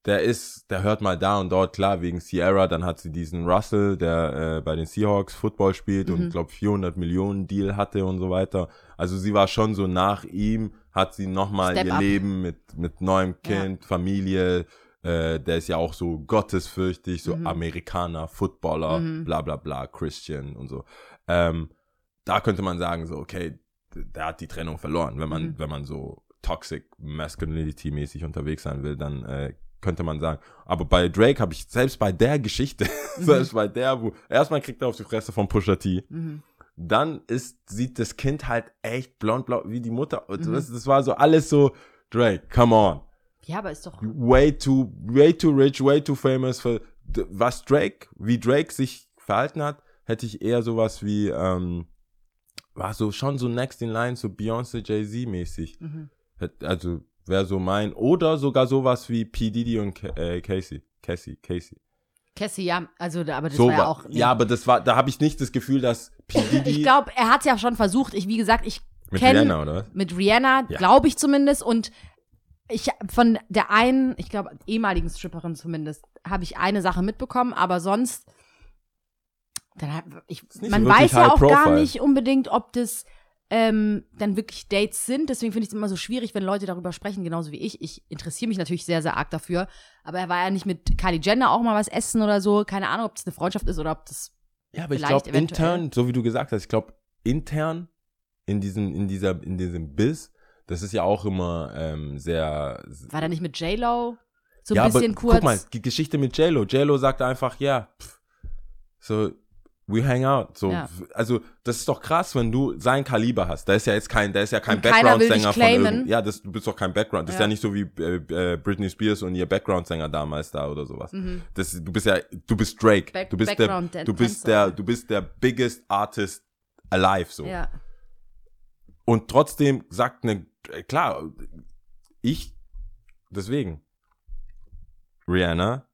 der ist, der hört mal da und dort, klar, wegen Sierra, dann hat sie diesen Russell, der äh, bei den Seahawks Football spielt und Mhm. ich glaube 400 Millionen Deal hatte und so weiter. Also sie war schon so nach ihm, hat sie nochmal ihr up. Leben mit, mit neuem Kind, Familie, äh, der ist ja auch so gottesfürchtig, so Mhm. Amerikaner, Footballer, Mhm. bla bla bla, Christian und so. Ähm, da könnte man sagen, so, okay, der hat die Trennung verloren. Wenn man, Mhm. wenn man so toxic masculinity-mäßig unterwegs sein will, dann äh, könnte man sagen. Aber bei Drake habe ich selbst bei der Geschichte, selbst bei der, wo erstmal kriegt er auf die Fresse von Pusha T, Mhm. dann ist, sieht das Kind halt echt blond-blau wie die Mutter. Mhm. das, das war so alles so, Drake, come on. Ja, aber ist doch, Way too, way too rich, way too famous für was Drake, wie Drake sich verhalten hat, hätte ich eher sowas wie, ähm, war so schon so next in line, so Beyoncé, Jay-Z mäßig. mhm. Also wäre so mein, oder sogar sowas wie P. Diddy und äh, Casey. Casey, Casey. Cassie, ja, also, aber das so war ja auch. nee. ja, aber das war, da habe ich nicht das Gefühl, dass P. Diddy ich glaube, er hat es ja schon versucht. Ich, wie gesagt, ich mit kenn- Rihanna, oder mit Rihanna, Ja. glaube ich zumindest. Und ich von der einen, ich glaube, ehemaligen Stripperin zumindest, habe ich eine Sache mitbekommen, aber sonst. Dann ich, man weiß ja auch gar profile. nicht unbedingt, ob das ähm, dann wirklich Dates sind. Deswegen finde ich es immer so schwierig, wenn Leute darüber sprechen, genauso wie ich. Ich interessiere mich natürlich sehr, sehr arg dafür. Aber er war ja nicht mit Kylie Jenner auch mal was essen oder so. Keine Ahnung, ob das eine Freundschaft ist oder ob das. Ja, aber ich glaube intern, so wie du gesagt hast, ich glaube intern in diesem, in dieser, in diesem Biss, das ist ja auch immer ähm, sehr. War da nicht mit J-Lo? So ein ja, bisschen aber kurz. guck mal, die Geschichte mit JLo. JLo sagt einfach, ja, pff, so, we hang out. So, Ja. also, das ist doch krass, wenn du sein Kaliber hast. Da ist ja jetzt kein, da ist ja kein Background-Sänger von irgend, Ja, das, du bist doch kein Background. Das ist Ja. ja nicht so wie äh, äh, Britney Spears und ihr Background-Sänger damals da oder sowas. Mhm. Das, du bist ja, du bist Drake. Back- du bist der, Background-Dan- du bist der, du bist der biggest artist alive, so. Ja. Und trotzdem sagt eine, äh, klar, ich, deswegen, Rihanna,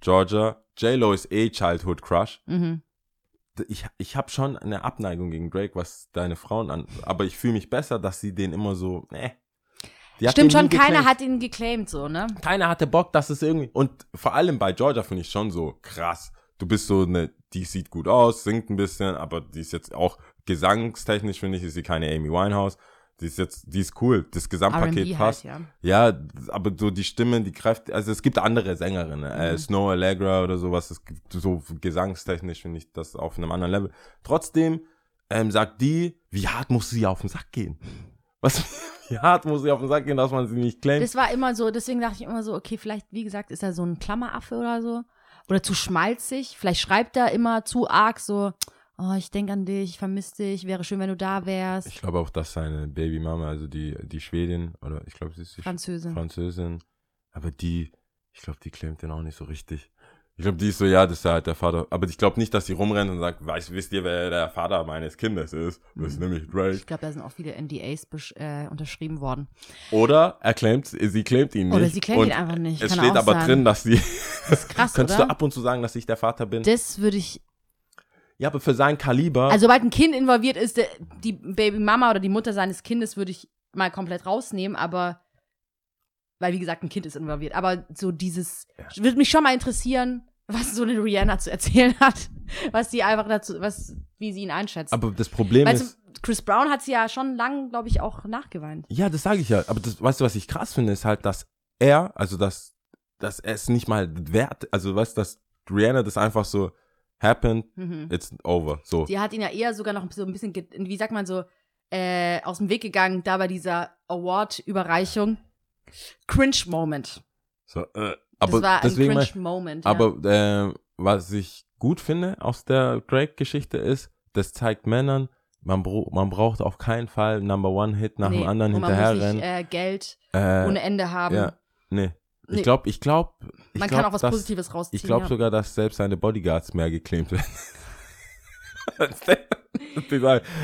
Georgia, J-Lo ist eh Childhood Crush. Mhm. Ich, ich habe schon eine Abneigung gegen Drake, was deine Frauen an, aber ich fühle mich besser, dass sie den immer so, ne. Stimmt schon, keiner hat ihn geclaimed, so, ne? keiner hatte Bock, dass es irgendwie, und vor allem bei Georgia finde ich schon so krass. Du bist so eine, die sieht gut aus, singt ein bisschen, aber die ist jetzt auch gesangstechnisch, finde ich, ist sie keine Amy Winehouse. Die ist jetzt, die ist cool. Das Gesamtpaket passt. halt, ja. Ja, aber so die Stimmen, die Kräfte, also es gibt andere Sängerinnen, äh, Mhm. Snow Allegra oder sowas, es gibt so gesangstechnisch finde ich das auf einem anderen Level. Trotzdem ähm, sagt die, wie hart muss sie auf den Sack gehen? Was, wie hart muss sie auf den Sack gehen, dass man sie nicht claimt? Das war immer so, deswegen dachte ich immer so, okay, vielleicht, wie gesagt, ist er so ein Klammeraffe oder so. Oder zu schmalzig. Vielleicht schreibt er immer zu arg so, oh, ich denke an dich, ich vermisse dich, wäre schön, wenn du da wärst. Ich glaube auch, dass seine Babymama, also die, die Schwedin, oder ich glaube, sie ist die Französin. Französin, aber die, ich glaube, die claimt den auch nicht so richtig. Ich glaube, die ist so, ja, das ist halt der Vater. Aber ich glaube nicht, dass sie rumrennt und sagt, weißt, wisst ihr, wer der Vater meines Kindes ist? Das ist nämlich Drake. Ich glaube, da sind auch viele NDAs äh, unterschrieben worden. Oder er claimt, sie claimt ihn nicht. Oder sie claimt ihn einfach nicht. Es Kann steht aber sein. drin, dass sie. Das ist krass, Könntest oder? du ab und zu sagen, dass ich der Vater bin? Das würde ich, ja, aber für sein Kaliber. also sobald ein Kind involviert ist, die Babymama oder die Mutter seines Kindes würde ich mal komplett rausnehmen, aber weil wie gesagt ein Kind ist involviert. Aber so dieses Ja. würde mich schon mal interessieren, was so eine Rihanna zu erzählen hat, was sie einfach dazu, was wie sie ihn einschätzt. aber das Problem Weil ist. zum- Chris Brown hat sie ja schon lang, glaube ich, auch nachgeweint. Ja, das sage ich ja. Aber das, weißt du, was ich krass finde, ist halt, dass er, also dass, dass er es nicht mal wert, also weißt du, dass Rihanna das einfach so happened, Mhm. it's over. So. Die hat ihn ja eher sogar noch so ein bisschen, wie sagt man so, äh, aus dem Weg gegangen, da bei dieser Award-Überreichung. Cringe-Moment. so äh, Das aber war ein deswegen mal, Cringe-Moment. Ja. aber äh, was ich gut finde aus der Drake-Geschichte ist, das zeigt Männern, man, bro man braucht auf keinen Fall Number One Hit nach Nee, dem anderen hinterherrennen. äh, Geld Äh, ohne Ende haben. ja, nee. Ich glaube, ich glaube, man glaub, kann auch was dass, Positives rausziehen. Ich glaube ja. sogar, dass selbst seine Bodyguards mehr geclaimed werden.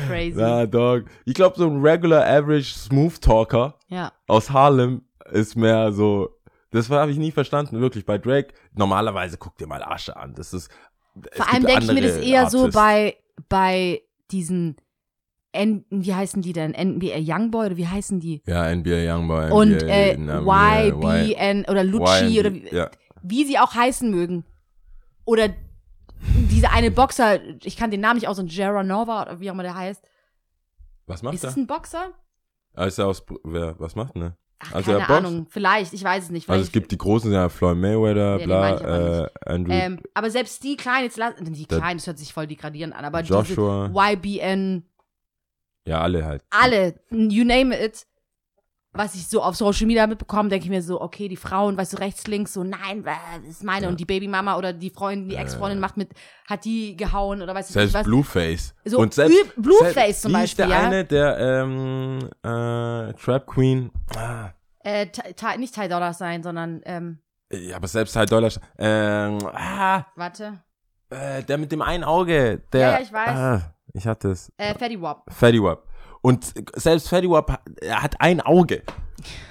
Crazy. Na, Dog. Ich glaube, so ein regular average Smooth Talker Ja. aus Harlem ist mehr so. Das habe ich nie verstanden, wirklich. Bei Drake, normalerweise guck dir mal Asche an. Das ist. Vor allem denke ich mir das eher so Artists. bei, bei diesen, N wie heißen die denn? NBA Youngboy oder wie heißen die? Ja, NBA Youngboy. NBA, Und äh, YBN oder Lucci oder wie, Ja. wie sie auch heißen mögen. Oder dieser eine Boxer, ich kann den Namen nicht aus, und Jaron Nova oder wie auch immer der heißt. Was macht Ist er? es ein Boxer? Ah, Ist er aus. Wer, was macht ne? Ach, Also keine? Ahnung. Vielleicht, ich weiß es nicht. Also es gibt die großen, ja, Floyd Mayweather, ich bla, aber äh, Andrew, ähm, aber selbst die kleinen, jetzt lass, die kleinen, das hört sich voll degradierend an, aber Joshua. YBN, ja, alle halt. alle, you name it, was ich so auf Social Media mitbekomme, denke ich mir so, okay, die Frauen, weißt du, rechts, links, so, nein, äh, das ist meine Ja. und die Babymama oder die Freundin, die Ex-Freundin macht mit, hat die gehauen oder weißt du Selbst nicht was. Blueface. So und selbst, Blueface selbst, zum Beispiel, ist der ja. eine, der ähm, äh, Trap Queen. Ah, Äh, nicht Ty Dolla sein, sondern, ähm, ja, aber selbst halt Dollar. Ähm, ah, warte, äh, der mit dem einen Auge. Der, Ja, ja, ich weiß. Ah, ich hatte es. äh, Fatty Wap. Fatty Wap. Und selbst Fetty Wap, er hat ein Auge.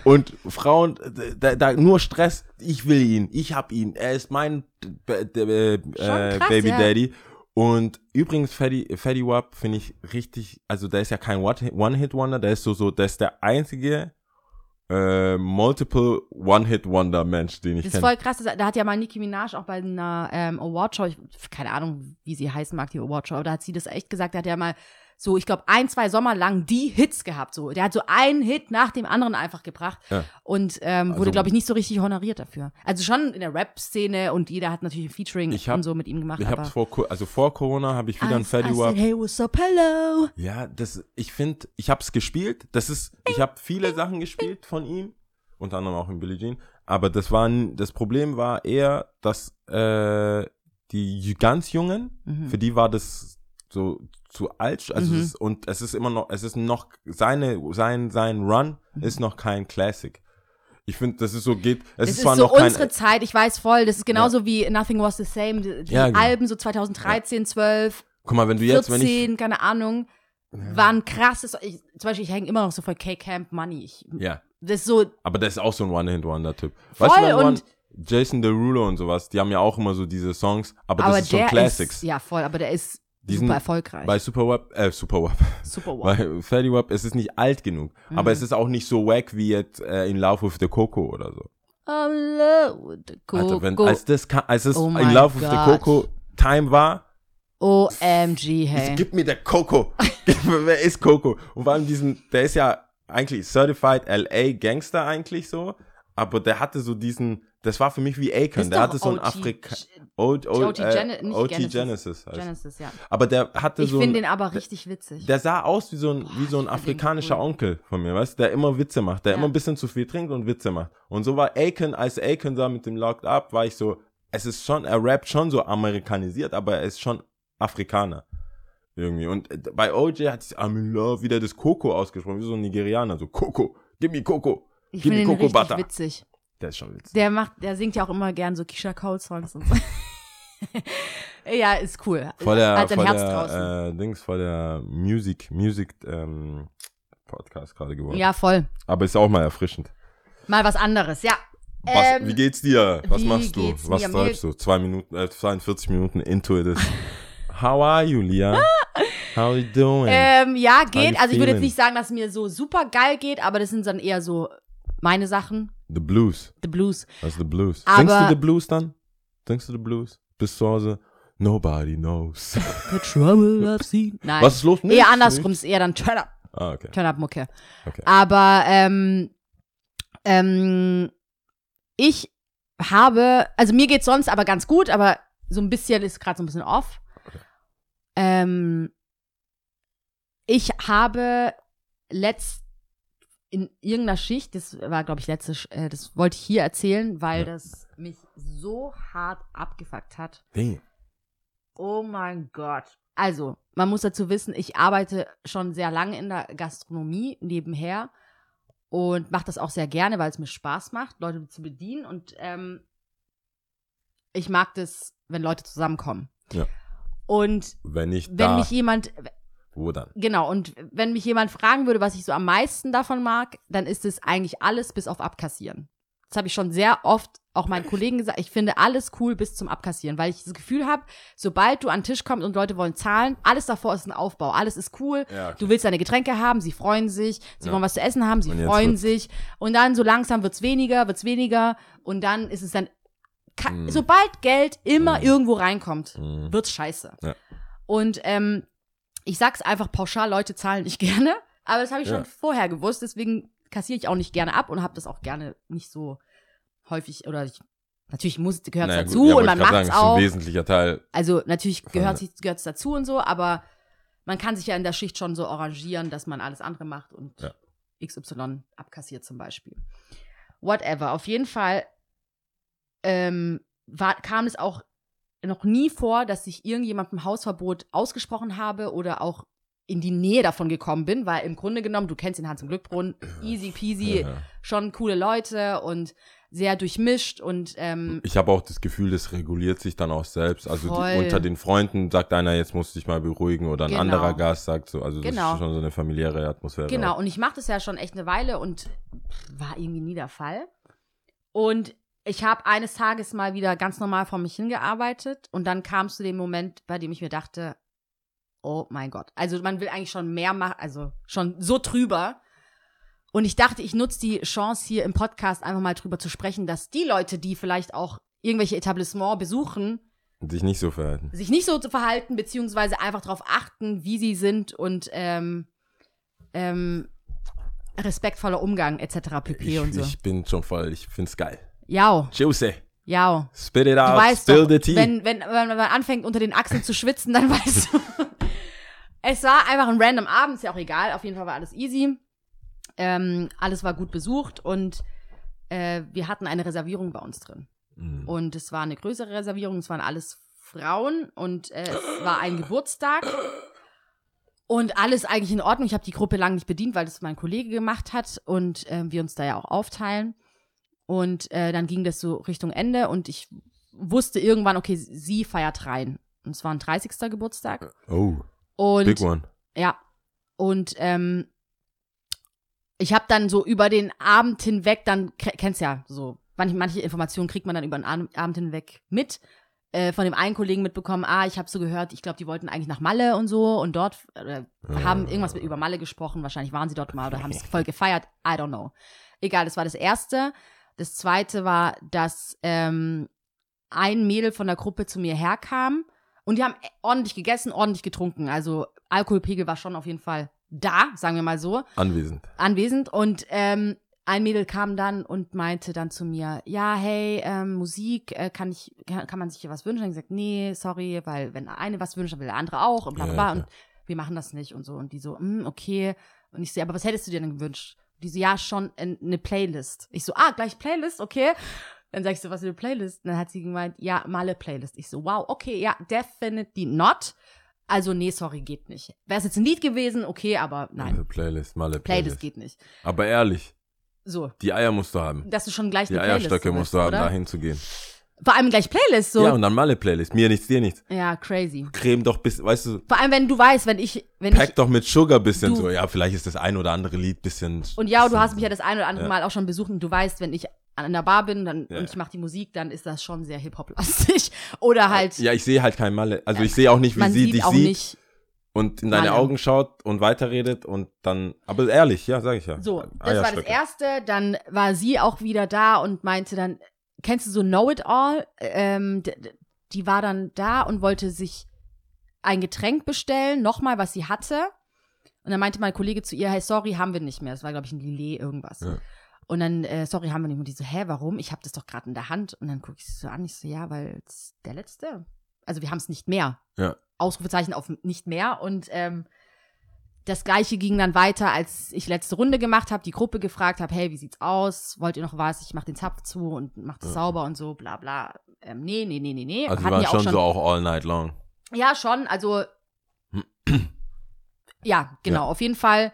Und Frauen, da, da nur Stress. Ich will ihn, ich hab ihn. Er ist mein äh, äh, krass, Baby ja. Daddy. Und übrigens, Fetty, Fetty Wap finde ich richtig, also der ist ja kein One- One-Hit-Wonder, der ist so, so, der ist der einzige äh, Multiple One-Hit-Wonder-Mensch, den ich Das ist kenne. voll krass. das- Da hat ja mal Nicki Minaj auch bei einer ähm, Awardshow, ich, keine Ahnung, wie sie heißen mag, die Awardshow, aber da hat sie das echt gesagt, da hat ja mal so, ich glaube, ein, zwei Sommer lang die Hits gehabt. So. Der hat so einen Hit nach dem anderen einfach gebracht Ja. und ähm, wurde, Also- glaube ich, nicht so richtig honoriert dafür. Also schon in der Rap-Szene und jeder hat natürlich ein Featuring hab- und so mit ihm gemacht. Ich aber hab's vor, also vor Corona habe ich wieder ein Fetty said, Hey, what's up, hello? Ja, das, ich finde, ich hab's gespielt. Das ist, ich habe viele Sachen gespielt von ihm, unter anderem auch in Billie Jean. Aber das war, das Problem war eher, dass äh, die ganz Jungen, Mhm. für die war das so zu alt. Also Mhm. es ist, und es ist immer noch, es ist noch seine, sein, sein Run Mhm. ist noch kein Classic. Ich finde, das ist so geht. Es Es ist ist zwar so noch kein. unsere Zeit, ich weiß voll. Das ist genauso wie Nothing Was the Same. Die, die Ja, genau. Alben so 2013, 12, Guck mal, wenn du jetzt, 14, wenn ich, keine Ahnung, waren krasses. Ich, zum Beispiel, ich hänge immer noch so voll K-Camp Money. Ich, ja, das ist so, aber das ist auch so ein One-Hit-Wonder-Typ. Voll, Weißt du, und- Jason Derulo und sowas, die haben ja auch immer so diese Songs, aber, aber das ist schon Classics. ist, ja voll, aber der ist Die super erfolgreich. Bei Superwap, äh, Superwap, super wow. bei Fatty Wap, es ist nicht alt genug, Mhm. aber es ist auch nicht so wack wie jetzt äh, in Love with the Coco oder so. I'm love with the Alter, wenn, Coco. als das, als es Oh in Love with the. Coco Time war, OMG, hey. gib mir der Coco. Wer ist Coco? Und vor allem diesen, der ist ja eigentlich Certified LA Gangster eigentlich so, aber der hatte so diesen, das war für mich wie Akon, der hatte so ein Afrika, O- O- OT äh, OT Genesis. Genesis. heißt. Genesis, ja. Aber der hatte Ich so finde ein, den aber richtig witzig. Der sah aus wie so ein, wie so ein ich afrikanischer cool. Onkel von mir, weißt du, der immer Witze macht, der Ja. immer ein bisschen zu viel trinkt und Witze macht. Und so war Aiken, als Aiken da mit dem Locked Up, war ich so, es ist schon, er rappt schon so amerikanisiert, aber er ist schon Afrikaner. Irgendwie. Und äh, bei OJ hat sich I'm in love wieder das Coco ausgesprochen, wie so ein Nigerianer, so Coco, gib mir Coco. Ich finde den Coco richtig Butter. witzig. Der ist schon witzig. Der macht, der singt ja auch immer gern so Keisha Cole Songs und so. ja, ist cool. Vor der, Hat sein vor Herz draußen. der, äh, Dings, vor der Music, Music, ähm, Podcast gerade geworden. ja, voll. Aber ist auch mal erfrischend. Mal was anderes, ja. Was, Ähm, wie geht's dir? Was machst du? Was mir? treibst du? Zwei Minuten, äh, 42 Minuten into it. How are you, Lia? How you doing? Ähm, ja, you geht. Also ich würde jetzt nicht sagen, dass es mir so super geil geht, aber das sind dann eher so meine Sachen, the Blues. The Blues. Ist The Blues. Aber- Singst du The Blues dann? Singst du The Blues? Bist zu Hause? Nobody knows. The trouble I've seen. Nein. Was ist los? Nichts, eher andersrum, nichts. ist eher dann Turn Up. Ah, okay. Turn Up Mucke. Okay. Aber ähm, ähm, ich habe, also mir geht's sonst aber ganz gut, aber so ein bisschen ist gerade so ein bisschen off. Ähm, ich habe letzt in irgendeiner Schicht, das war glaube ich letzte, äh, das wollte ich hier erzählen, weil Ja. das mich so hart abgefuckt hat. Nee. Oh mein Gott. Also, man muss dazu wissen, ich arbeite schon sehr lange in der Gastronomie nebenher und mache das auch sehr gerne, weil es mir Spaß macht, Leute zu bedienen und ähm, ich mag das, wenn Leute zusammenkommen. Ja. Und Wenn nicht wenn mich jemand, wo dann? genau, und wenn mich jemand fragen würde, was ich so am meisten davon mag, dann ist es eigentlich alles bis auf Abkassieren. Das habe ich schon sehr oft auch meinen Kollegen gesagt. Ich finde alles cool bis zum Abkassieren, weil ich das Gefühl habe, sobald du an den Tisch kommst und Leute wollen zahlen, alles davor ist ein Aufbau. Alles ist cool. Ja, Du willst deine Getränke haben, sie freuen sich, sie Ja. wollen was zu essen haben, sie freuen sich. Und dann so langsam wird's weniger, wird's weniger. Und dann ist es dann, Mm. sobald Geld immer Mm. irgendwo reinkommt, Mhm. wird's scheiße. Ja. Und ähm, ich sag's einfach pauschal, Leute zahlen nicht gerne. Aber das habe ich Ja. schon vorher gewusst, deswegen kassiere ich auch nicht gerne ab und habe das auch gerne nicht so häufig oder ich, natürlich muss gehört Naja, gut, dazu ja, und man sagen, ist auch. ein wesentlicher Teil. Also natürlich gehört es dazu und so, aber man kann sich ja in der Schicht schon so arrangieren, dass man alles andere macht und Ja. XY abkassiert zum Beispiel. Whatever. Auf jeden Fall ähm, war, kam es auch noch nie vor, dass ich irgendjemandem Hausverbot ausgesprochen habe oder auch in die Nähe davon gekommen bin, weil im Grunde genommen, du kennst den Hans im Glückbrunnen, easy peasy, Ja. schon coole Leute und sehr durchmischt und ähm, Ich habe auch das Gefühl, das reguliert sich dann auch selbst. Also die, unter den Freunden sagt einer, jetzt musst du dich mal beruhigen oder ein Genau. anderer Gast sagt so. Also das Genau. ist schon so eine familiäre Atmosphäre. Genau, auch. und ich mache das ja schon echt eine Weile und war irgendwie nie der Fall. Und ich habe eines Tages mal wieder ganz normal vor mich hingearbeitet und dann kam es zu dem Moment, bei dem ich mir dachte, oh mein Gott. Also man will eigentlich schon mehr machen, also schon so drüber. Und ich dachte, ich nutze die Chance hier im Podcast einfach mal drüber zu sprechen, dass die Leute, die vielleicht auch irgendwelche Etablissements besuchen, sich nicht so verhalten. sich nicht so zu verhalten, beziehungsweise einfach darauf achten, wie sie sind und ähm, ähm, respektvoller Umgang etc. pp. Ich, und so. ich bin schon voll, ich find's geil. Jau, Juicy. jau. Spit it Du out, weißt spill doch, the tea. wenn, wenn, wenn man anfängt unter den Achseln zu schwitzen, dann weißt du. es war einfach ein random Abend, ist ja auch egal. Auf jeden Fall war alles easy. Ähm, alles war gut besucht und äh, wir hatten eine Reservierung bei uns drin. Mhm. Und es war eine größere Reservierung, es waren alles Frauen und äh, es war ein Geburtstag. Und alles eigentlich in Ordnung. Ich habe die Gruppe lang nicht bedient, weil das mein Kollege gemacht hat und äh, wir uns da ja auch aufteilen. Und äh, dann ging das so Richtung Ende und ich wusste irgendwann, okay, sie feiert rein. Und es war ein 30. Geburtstag. Oh, Und big one. ja. Und ähm, ich habe dann so über den Abend hinweg, dann ke- kennst ja so, manche, manche Informationen kriegt man dann über den Abend Abend hinweg mit. Äh, von dem einen Kollegen mitbekommen, ah, ich habe so gehört, ich glaube, die wollten eigentlich nach Malle und so und dort äh, haben irgendwas mit über Malle gesprochen. Wahrscheinlich waren sie dort mal oder haben es voll gefeiert. I don't know. Egal, das war das erste. Das zweite war, dass ähm, ein Mädel von der Gruppe zu mir herkam und die haben ordentlich gegessen, ordentlich getrunken. Also Alkoholpegel war schon auf jeden Fall da, sagen wir mal so, Anwesend. anwesend. Und ähm, ein Mädel kam dann und meinte dann zu mir, ja, hey, ähm, Musik, äh, kann ich, kann, kann man sich hier was wünschen? Und ich gesagt, nee, sorry, weil wenn eine was wünscht, dann will der andere auch und bla bla Ja, bla. klar. und wir machen das nicht und so. Und die so, hm, okay. Und ich so, ja, aber was hättest du dir denn gewünscht? Die so, ja, schon in- eine Playlist. Ich so, ah, gleich Playlist, okay. Dann sag ich so, was für eine Playlist? Und dann hat sie gemeint, ja, Male Playlist. Ich so, wow, okay, ja, definitely not. Also, nee, sorry, geht nicht. Wäre es jetzt ein Lied gewesen, okay, aber nein. Also Playlist, mal eine Playlist Playlist. geht nicht. Aber ehrlich, So, die Eier musst du haben. dass du schon gleich Die eine Playlist Eierstöcke musst du haben, oder? da hinzugehen. Vor allem gleich Playlist, so. Ja, und dann mal eine Playlist. Mir nichts, dir nichts. Ja, crazy. Creme doch bis, weißt du, Vor allem, wenn du weißt, wenn ich, wenn pack ich, doch mit Sugar bisschen Du- so. Ja, vielleicht ist das ein oder andere Lied bisschen. und ja, du hast mich ja das ein oder andere Ja. Mal auch schon besucht und du weißt, wenn ich an der Bar bin dann, Ja. und ich mache die Musik, dann ist das schon sehr Hip-Hop-lastig. Oder halt, Ja, ich sehe halt kein Malle. Also ich sehe auch nicht, wie sie sieht dich sieht nicht. und in deine Malle. Augen schaut und weiterredet und dann, aber ehrlich, ja, sag ich ja. So, das war das. Erste. Dann war sie auch wieder da und meinte dann, kennst du so Know It All? Ähm, die war dann da und wollte sich ein Getränk bestellen, nochmal, was sie hatte. Und dann meinte mein Kollege zu ihr, hey, sorry, haben wir nicht mehr. Das war, glaube ich, ein Lillet irgendwas. Ja. Und dann, äh, sorry, haben wir nicht mehr. Und die so, hä, warum? Ich habe das doch gerade in der Hand. Und dann gucke ich sie so an. Ich so, ja, weil es der letzte. Also wir haben es nicht mehr. Ja. Ausrufezeichen auf nicht mehr. Und ähm, das gleiche ging dann weiter, als ich letzte Runde gemacht habe, die Gruppe gefragt habe, hey, wie sieht's aus? Wollt ihr noch was? Ich mach den Zapf zu und mach das Ja. sauber und so, bla bla. Ähm, nee, nee, nee, nee, nee. Also die waren ja auch schon so auch all night long. ja, schon. Also, ja, genau. Auf jeden Fall.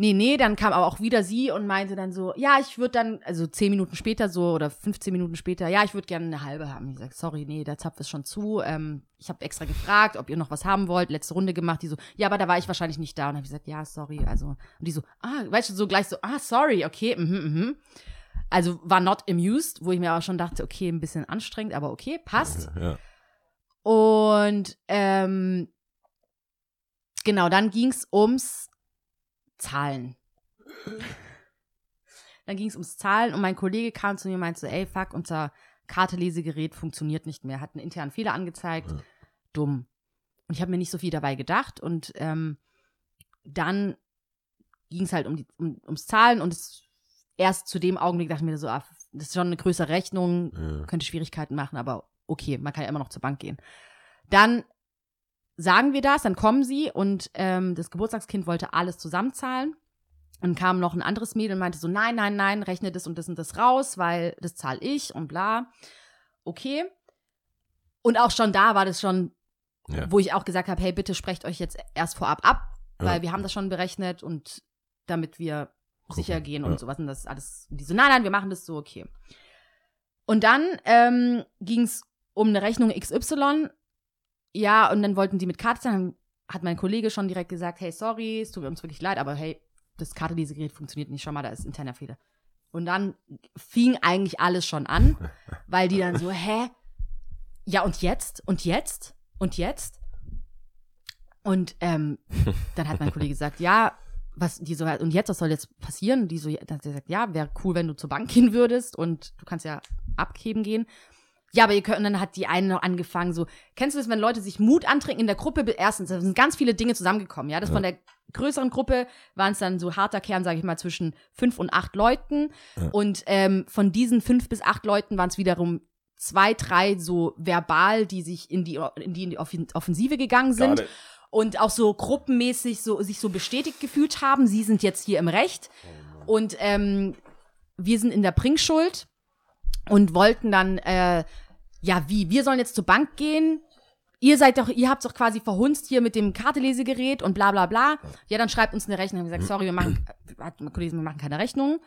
Nee, nee, dann kam aber auch wieder sie und meinte dann so, ja, ich würde dann, also zehn Minuten später so oder 15 Minuten später, ja, ich würde gerne eine halbe haben. Ich sag, sorry, nee, der Zapf ist schon zu. Ähm, ich habe extra gefragt, ob ihr noch was haben wollt, letzte Runde gemacht. Die so, ja, aber da war ich wahrscheinlich nicht da. Und habe ich gesagt, ja, sorry. Also, und die so, ah, weißt du, so gleich so, ah, sorry, okay, mhm, mhm. Also war not amused, wo ich mir aber schon dachte, okay, ein bisschen anstrengend, aber okay, passt. Ja. Und ähm, genau, dann ging's ums Zahlen. Dann ging's ums Zahlen und mein Kollege kam zu mir und meinte so, ey, fuck, unser Kartelesegerät funktioniert nicht mehr, hat einen internen Fehler angezeigt. Dumm. Und ich habe mir nicht so viel dabei gedacht und ähm, dann ging's halt um die, um, ums Zahlen und es, erst zu dem Augenblick dachte ich mir so, ah, das ist schon eine größere Rechnung, Ja. könnte Schwierigkeiten machen, aber okay, man kann ja immer noch zur Bank gehen. Dann sagen wir das, dann kommen sie und ähm, das Geburtstagskind wollte alles zusammenzahlen. Dann kam noch ein anderes Mädel und meinte so, nein, nein, nein, rechne das und das und das raus, weil das zahle ich und bla. Okay. Und auch schon da war das schon, Ja. wo ich auch gesagt habe, hey, bitte sprecht euch jetzt erst vorab ab, weil Ja. wir haben das schon berechnet und damit wir sicher gehen und ja. sowas. Und das ist alles. Und die so, nein, nein, wir machen das so, okay. Und dann ähm, ging es um eine Rechnung XY. Ja, und dann wollten die mit Karte zahlen. Hat mein Kollege schon direkt gesagt, hey, sorry, es tut uns wirklich leid, aber hey, das Kartelesegerät funktioniert nicht, schau mal, da ist interner Fehler. Und dann fing eigentlich alles schon an, weil die dann so, hä? Ja, und jetzt? Und jetzt? Und jetzt? Und ähm, dann hat mein Kollege gesagt, ja, was, die so, und jetzt, was soll jetzt passieren? Die so, dann hat er gesagt, ja, wäre cool, wenn du zur Bank gehen würdest und du kannst ja abheben gehen. Ja, aber ihr könnt, und dann hat die eine noch angefangen, so, kennst du das, wenn Leute sich Mut antrinken in der Gruppe? Erstens, da sind ganz viele Dinge zusammengekommen, ja. Das von der größeren Gruppe waren es dann so harter Kern, sage ich mal, zwischen fünf und acht Leuten. Und ähm, von diesen fünf bis acht Leuten waren es wiederum zwei, drei so verbal, die sich in die, in die, in die Offen- Offensive gegangen sind und auch so gruppenmäßig so sich so bestätigt gefühlt haben, sie sind jetzt hier im Recht und ähm, wir sind in der Bringschuld und wollten dann äh, ja wie wir sollen jetzt zur Bank gehen ihr seid doch ihr habt doch quasi verhunzt hier mit dem Kartelesegerät und bla bla bla ja dann schreibt uns eine Rechnung haben wir gesagt sorry wir machen hat mein Kollege gesagt, wir machen keine Rechnung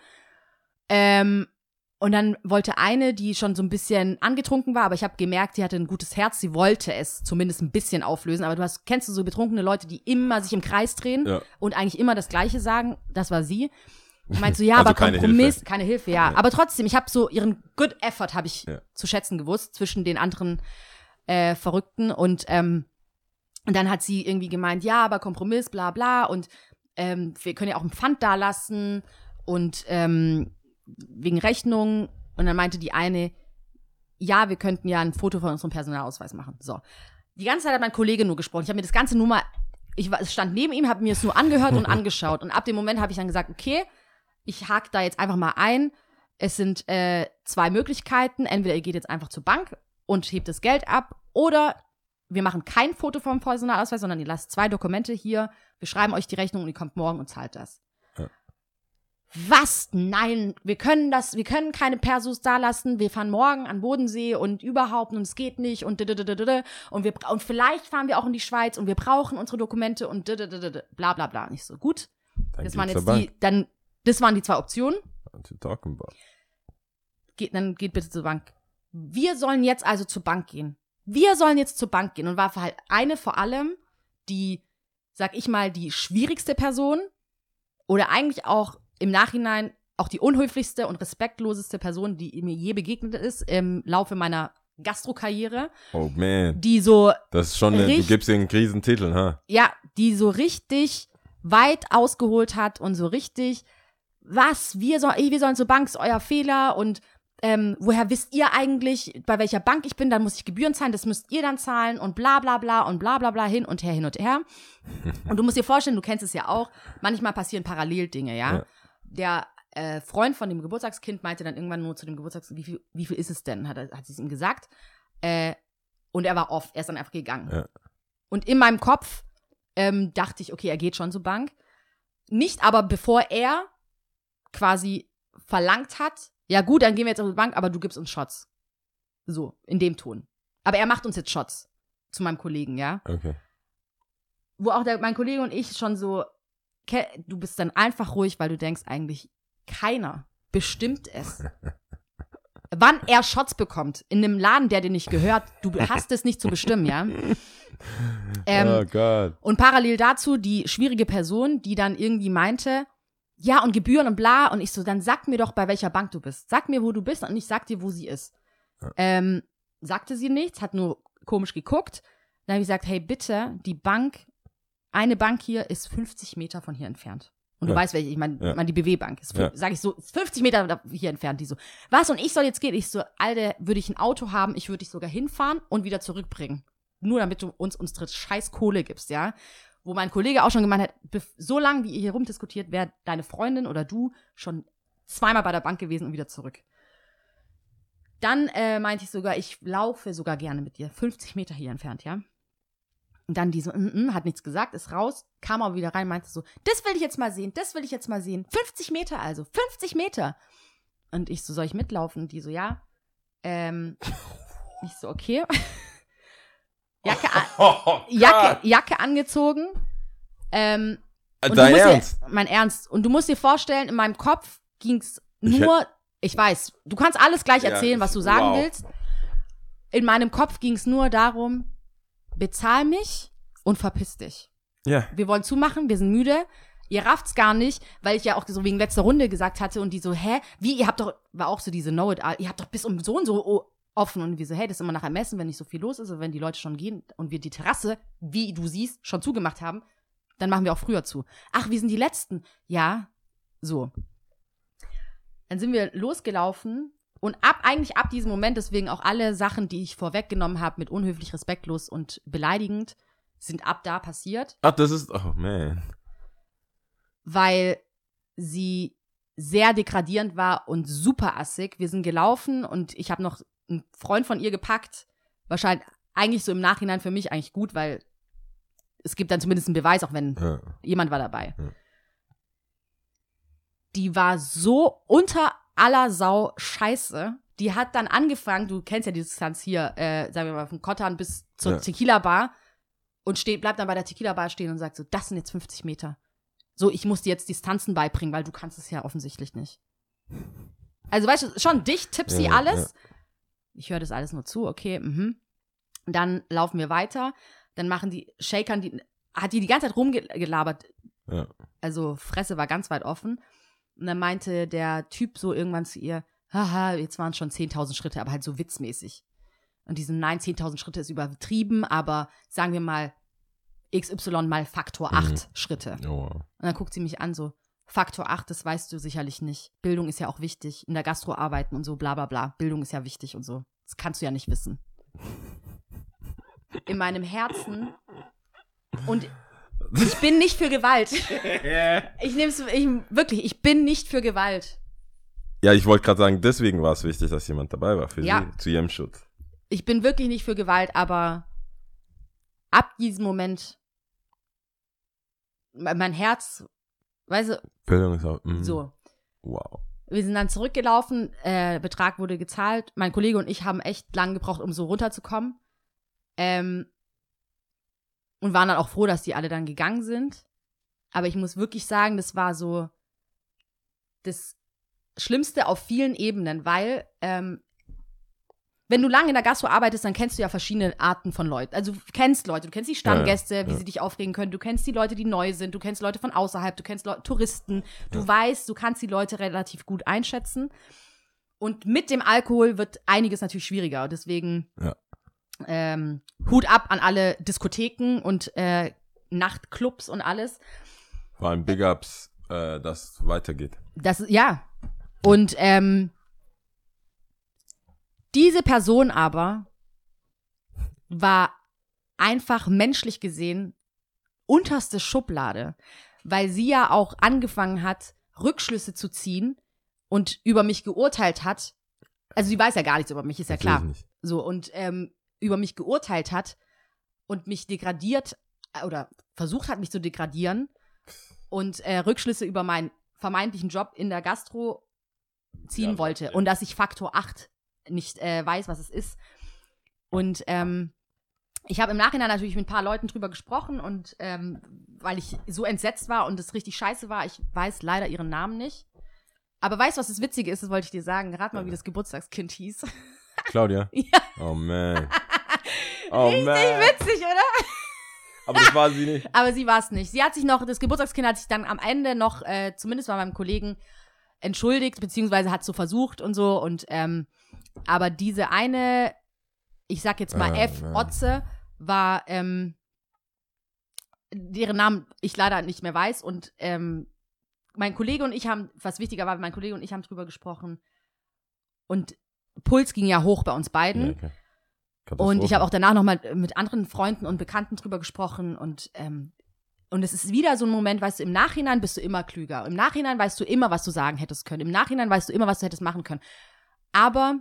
ähm, und dann wollte eine, die schon so ein bisschen angetrunken war, aber ich habe gemerkt, die hatte ein gutes Herz, sie wollte es zumindest ein bisschen auflösen. Aber du hast, kennst du so betrunkene Leute, die immer sich im Kreis drehen Ja. und eigentlich immer das Gleiche sagen? Das war sie. Und meinst du, ja, Also aber keine Kompromiss, Hilfe. keine Hilfe, ja. Aber trotzdem, ich habe so ihren Good Effort habe ich Ja. zu schätzen gewusst zwischen den anderen äh, Verrückten und ähm, und dann hat sie irgendwie gemeint, ja, aber Kompromiss, bla bla und ähm, wir können ja auch ein Pfand da lassen und ähm, wegen Rechnung. Und dann meinte die eine, ja, wir könnten ja ein Foto von unserem Personalausweis machen. So. Die ganze Zeit hat mein Kollege nur gesprochen. Ich habe mir das ganze nur mal, ich stand neben ihm, habe mir es nur angehört und angeschaut. Und ab dem Moment habe ich dann gesagt, okay, ich hake da jetzt einfach mal ein. Es sind äh, zwei Möglichkeiten. Entweder ihr geht jetzt einfach zur Bank und hebt das Geld ab oder wir machen kein Foto vom Personalausweis, sondern ihr lasst zwei Dokumente hier. Wir schreiben euch die Rechnung und ihr kommt morgen und zahlt das. Ja. Was? Nein, wir können das, wir können keine Persos da lassen. Wir fahren morgen an Bodensee und überhaupt und es geht nicht und und wir und vielleicht fahren wir auch in die Schweiz und wir brauchen unsere Dokumente und bla bla bla. Nicht so gut. Dann Das waren geht's jetzt die, dann, das waren die zwei Optionen. Geht, dann geht bitte zur Bank. Wir sollen jetzt also zur Bank gehen. Wir sollen jetzt zur Bank gehen. Und war halt eine vor allem, die, sag ich mal, die schwierigste Person oder eigentlich auch im Nachhinein auch die unhöflichste und respektloseste Person, die mir je begegnet ist im Laufe meiner Gastrokarriere, Oh man, die so das ist schon, eine, du gibst einen Krisentitel, ha? ja, die so richtig weit ausgeholt hat und so richtig, was, wir, soll, wir sollen zur Bank, ist euer Fehler und ähm, woher wisst ihr eigentlich, bei welcher Bank ich bin, dann muss ich Gebühren zahlen, das müsst ihr dann zahlen und bla bla bla und bla bla bla hin und her, hin und her. Und du musst dir vorstellen, du kennst es ja auch, manchmal passieren Paralleldinge, ja. Ja. Der äh, Freund von dem Geburtstagskind meinte dann irgendwann nur zu dem Geburtstagskind, wie viel, wie viel ist es denn, hat, er- hat sie es ihm gesagt. Äh, und er war off, er ist dann einfach gegangen. Ja. Und in meinem Kopf ähm, dachte ich, okay, er geht schon zur Bank. Nicht aber bevor er quasi verlangt hat, ja gut, dann gehen wir jetzt auf die Bank, aber du gibst uns Shots. So, in dem Ton. Aber er macht uns jetzt Shots zu meinem Kollegen, ja. Okay. Wo auch der, mein Kollege und ich schon so, du bist dann einfach ruhig, weil du denkst eigentlich, keiner bestimmt es. Wann er Shots bekommt, in einem Laden, der dir nicht gehört, du hast es nicht zu bestimmen, ja. Ähm, oh Gott. und parallel dazu die schwierige Person, die dann irgendwie meinte, ja, und Gebühren und bla. Und ich so, dann sag mir doch, bei welcher Bank du bist. Sag mir, wo du bist und ich sag dir, wo sie ist. Ähm, sagte sie nichts, hat nur komisch geguckt. Dann habe ich gesagt, hey, bitte, die Bank, eine Bank hier ist 50 Meter von hier entfernt. Und du Ja. weißt, welche, ich meine, Ja. mein, die BW-Bank ist, Ja. sage ich so, ist 50 Meter hier entfernt. Die so, was? Und ich soll jetzt gehen? Ich so, Alter, würde ich ein Auto haben, ich würde dich sogar hinfahren und wieder zurückbringen. Nur damit du uns unsere scheiß Kohle gibst, ja? Wo mein Kollege auch schon gemeint hat, so lange wie ihr hier rumdiskutiert, wäre deine Freundin oder du schon zweimal bei der Bank gewesen und wieder zurück. Dann äh, meinte ich sogar, ich laufe sogar gerne mit dir. 50 Meter hier entfernt, ja? Und dann die so, mm, mm, hat nichts gesagt, ist raus, kam aber wieder rein, meinte so, das will ich jetzt mal sehen, das will ich jetzt mal sehen. 50 Meter also, 50 Meter. Und ich so, soll ich mitlaufen? Und die so, ja. Ähm, ich so, okay. Jacke, an, Oh, Jacke, Jacke angezogen. Ähm, Äh, Und Dein du musst Ernst? Dir, mein Ernst. Und du musst dir vorstellen, in meinem Kopf ging's Ich nur, ich, weiß, du kannst alles gleich Ja, erzählen, was ich- du sagen wow. willst. In meinem Kopf ging's nur darum, bezahl mich und verpiss dich. Ja. Wir wollen zumachen, wir sind müde. Ihr rafft's gar nicht, weil ich ja auch so wegen letzter Runde gesagt hatte und die so, hä, wie, ihr habt doch, war auch so diese Know it all, ihr habt doch bis um so und so offen und wir so, hey, das ist immer nach Ermessen, wenn nicht so viel los ist, und wenn die Leute schon gehen und wir die Terrasse, wie du siehst, schon zugemacht haben, dann machen wir auch früher zu. Ach, wir sind die Letzten. Ja, so. Dann sind wir losgelaufen und ab, eigentlich ab diesem Moment, deswegen auch alle Sachen, die ich vorweggenommen habe mit unhöflich, respektlos und beleidigend, sind ab da passiert Ach, das ist, oh man. weil sie sehr degradierend war und super assig. Wir sind gelaufen und ich habe noch einen Freund von ihr gepackt. Wahrscheinlich eigentlich so im Nachhinein für mich eigentlich gut, weil es gibt dann zumindest einen Beweis, auch wenn Ja. jemand war dabei. Ja. Die war so unter aller Sau scheiße. Die hat dann angefangen, du kennst ja die Distanz hier, äh, sagen wir mal, von Kottan bis zur Ja. Tequila-Bar und steht, bleibt dann bei der Tequila-Bar stehen und sagt so, das sind jetzt 50 Meter. So, ich muss dir jetzt Distanzen beibringen, weil du kannst es ja offensichtlich nicht. Also, weißt du, schon dich, tipsy Ja, alles. Ich höre das alles nur zu, okay, mhm. Dann laufen wir weiter. Dann machen die Shakern, die, hat die die ganze Zeit rumgelabert. Ja. Also, Fresse war ganz weit offen. Und dann meinte der Typ so irgendwann zu ihr, haha, jetzt waren es schon 10.000 Schritte, aber halt so witzmäßig. Und diesen, nein, 10.000 Schritte ist übertrieben, aber sagen wir mal XY mal Faktor 8 Schritte. Oh. Und dann guckt sie mich an, so, Faktor 8, das weißt du sicherlich nicht. Bildung ist ja auch wichtig. In der Gastro arbeiten und so, bla bla bla. Bildung ist ja wichtig und so. Das kannst du ja nicht wissen. In meinem Herzen. Und ich bin nicht für Gewalt. Ich nehme es ich, wirklich, ich bin nicht für Gewalt. Ja, ich wollte gerade sagen, deswegen war es wichtig, dass jemand dabei war für Ja. sie, zu ihrem Schutz. Ich bin wirklich nicht für Gewalt, aber ab diesem Moment mein mein Herz, weißt du, Bildung ist auch, mhm. so. Wow. Wir sind dann zurückgelaufen, äh, Betrag wurde gezahlt. Mein Kollege und ich haben echt lang gebraucht, um so runterzukommen. Ähm, und waren dann auch froh, dass die alle dann gegangen sind. Aber ich muss wirklich sagen, das war so das Schlimmste auf vielen Ebenen, weil ähm, wenn du lange in der Gastro arbeitest, dann kennst du ja verschiedene Arten von Leuten. Also du kennst Leute, du kennst die Stammgäste, Ja, ja, wie ja. sie dich aufregen können, du kennst die Leute, die neu sind, du kennst Leute von außerhalb, du kennst Leu Touristen, du weißt, du kannst die Leute relativ gut einschätzen. Und mit dem Alkohol wird einiges natürlich schwieriger. Deswegen ähm, Hut ab an alle Diskotheken und äh, Nachtclubs und alles. Vor allem Big Ups, äh, dass weitergeht. Das ist, ja. Und ähm, diese Person aber war einfach menschlich gesehen unterste Schublade, weil sie ja auch angefangen hat, Rückschlüsse zu ziehen und über mich geurteilt hat. Also sie weiß ja gar nichts über mich, ist ja klar. So, und ähm, über mich geurteilt hat und mich degradiert äh, oder versucht hat, mich zu degradieren und äh, Rückschlüsse über meinen vermeintlichen Job in der Gastro ziehen Ja, wollte. ja. Und dass ich Faktor 8 nicht äh, weiß, was es ist. Und ähm, ich habe im Nachhinein natürlich mit ein paar Leuten drüber gesprochen und ähm, weil ich so entsetzt war und es richtig scheiße war, ich weiß leider ihren Namen nicht. Aber weißt du, was das Witzige ist? Das wollte ich dir sagen. Rat mal, wie das Geburtstagskind hieß. Claudia? ja, Oh man. Oh man. witzig, oder? Aber das war sie nicht. Aber sie war es nicht. Sie hat sich noch, das Geburtstagskind hat sich dann am Ende noch, äh, zumindest bei meinem Kollegen, entschuldigt, beziehungsweise hat so versucht und so. Und ähm, aber diese eine, ich sag jetzt mal Ah, F. ja. Otze, war, ähm, deren Namen ich leider nicht mehr weiß. Und ähm, mein Kollege und ich haben, was wichtiger war, mein Kollege und ich haben drüber gesprochen. Und Puls ging ja hoch bei uns beiden. Ja, okay. Und ich habe auch danach nochmal mit anderen Freunden und Bekannten drüber gesprochen und ähm, und es ist wieder so ein Moment, weißt du, im Nachhinein bist du immer klüger. Im Nachhinein weißt du immer, was du sagen hättest können. Im Nachhinein weißt du immer, was du hättest machen können. Aber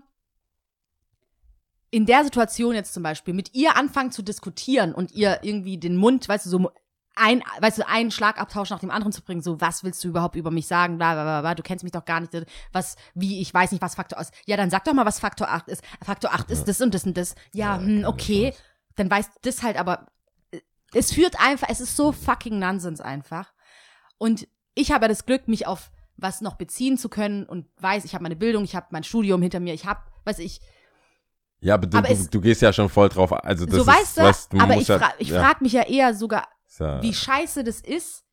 in der Situation jetzt zum Beispiel, mit ihr anfangen zu diskutieren und ihr irgendwie den Mund, weißt du, so ein, weißt du, einen Schlagabtausch nach dem anderen zu bringen, so, was willst du überhaupt über mich sagen, bla, bla, bla, bla, du kennst mich doch gar nicht, was, wie, ich weiß nicht, was Faktor ist. Ja, dann sag doch mal, was Faktor 8 ist. Faktor 8 ist das und das und das. Ja, Ja, hm, okay. Dann weißt du das halt, aber es führt einfach, es ist so fucking Nonsens einfach. Und ich habe ja das Glück, mich auf was noch beziehen zu können und weiß, ich habe meine Bildung, ich habe mein Studium hinter mir, ich habe, weiß ich, Ja, aber du, Aber du, du gehst ja schon voll drauf. Also das so ist, weißt du, was, du aber ich, ja- fra ich ja, frage mich ja eher sogar, ja, wie scheiße das ist,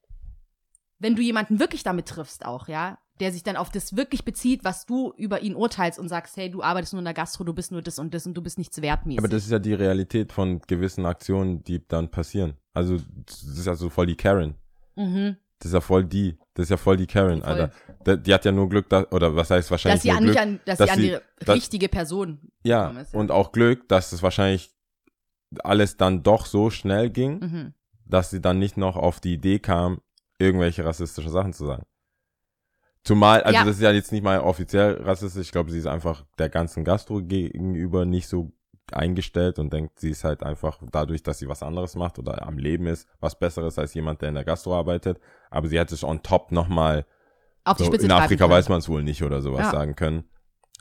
wenn du jemanden wirklich damit triffst auch, ja, der sich dann auf das wirklich bezieht, was du über ihn urteilst und sagst, hey, du arbeitest nur in der Gastro, du bist nur das und das und du bist nichts wertmäßig. Aber das ist ja die Realität von gewissen Aktionen, die dann passieren. Also das ist ja so voll die Karen. mhm. Das ist ja voll die. Das ist ja voll die Karen, Voll. Alter. Da- Die hat ja nur Glück, da, oder was heißt wahrscheinlich Dass sie an, Glück. an, dass dass sie an die dass- richtige Person ja, ist, ja. und auch Glück, dass es wahrscheinlich alles dann doch so schnell ging, Mhm. dass sie dann nicht noch auf die Idee kam, irgendwelche rassistische Sachen zu sagen. Zumal, also Ja. das ist ja jetzt nicht mal offiziell rassistisch, ich glaube, sie ist einfach der ganzen Gastro gegenüber nicht so eingestellt und denkt, sie ist halt einfach dadurch, dass sie was anderes macht oder am Leben ist, was Besseres als jemand, der in der Gastro arbeitet. Aber sie hätte es on top nochmal, Auf die so, Spitze in Afrika können. weiß man es wohl nicht oder sowas Ja. sagen können.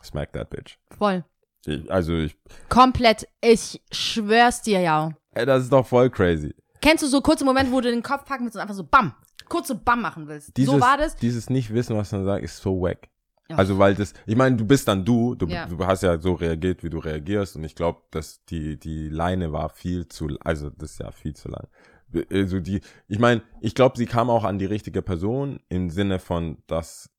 Smack that bitch. Voll. Ich, also ich, Komplett. Ich schwör's dir, ja. ey, das ist doch voll crazy. Kennst du so kurze Momente, wo du den Kopf packen willst und einfach so BAM, kurz so BAM machen willst? Dieses, so war das. Dieses nicht wissen, was man sagt, ist so wack. Ja. Also weil das, ich meine, du bist dann du, du, Ja. du hast ja so reagiert, wie du reagierst und ich glaube, dass die die Leine war viel zu, also das ist ja viel zu lang. Also die, ich meine, ich glaube, sie kam auch an die richtige Person im Sinne von, dass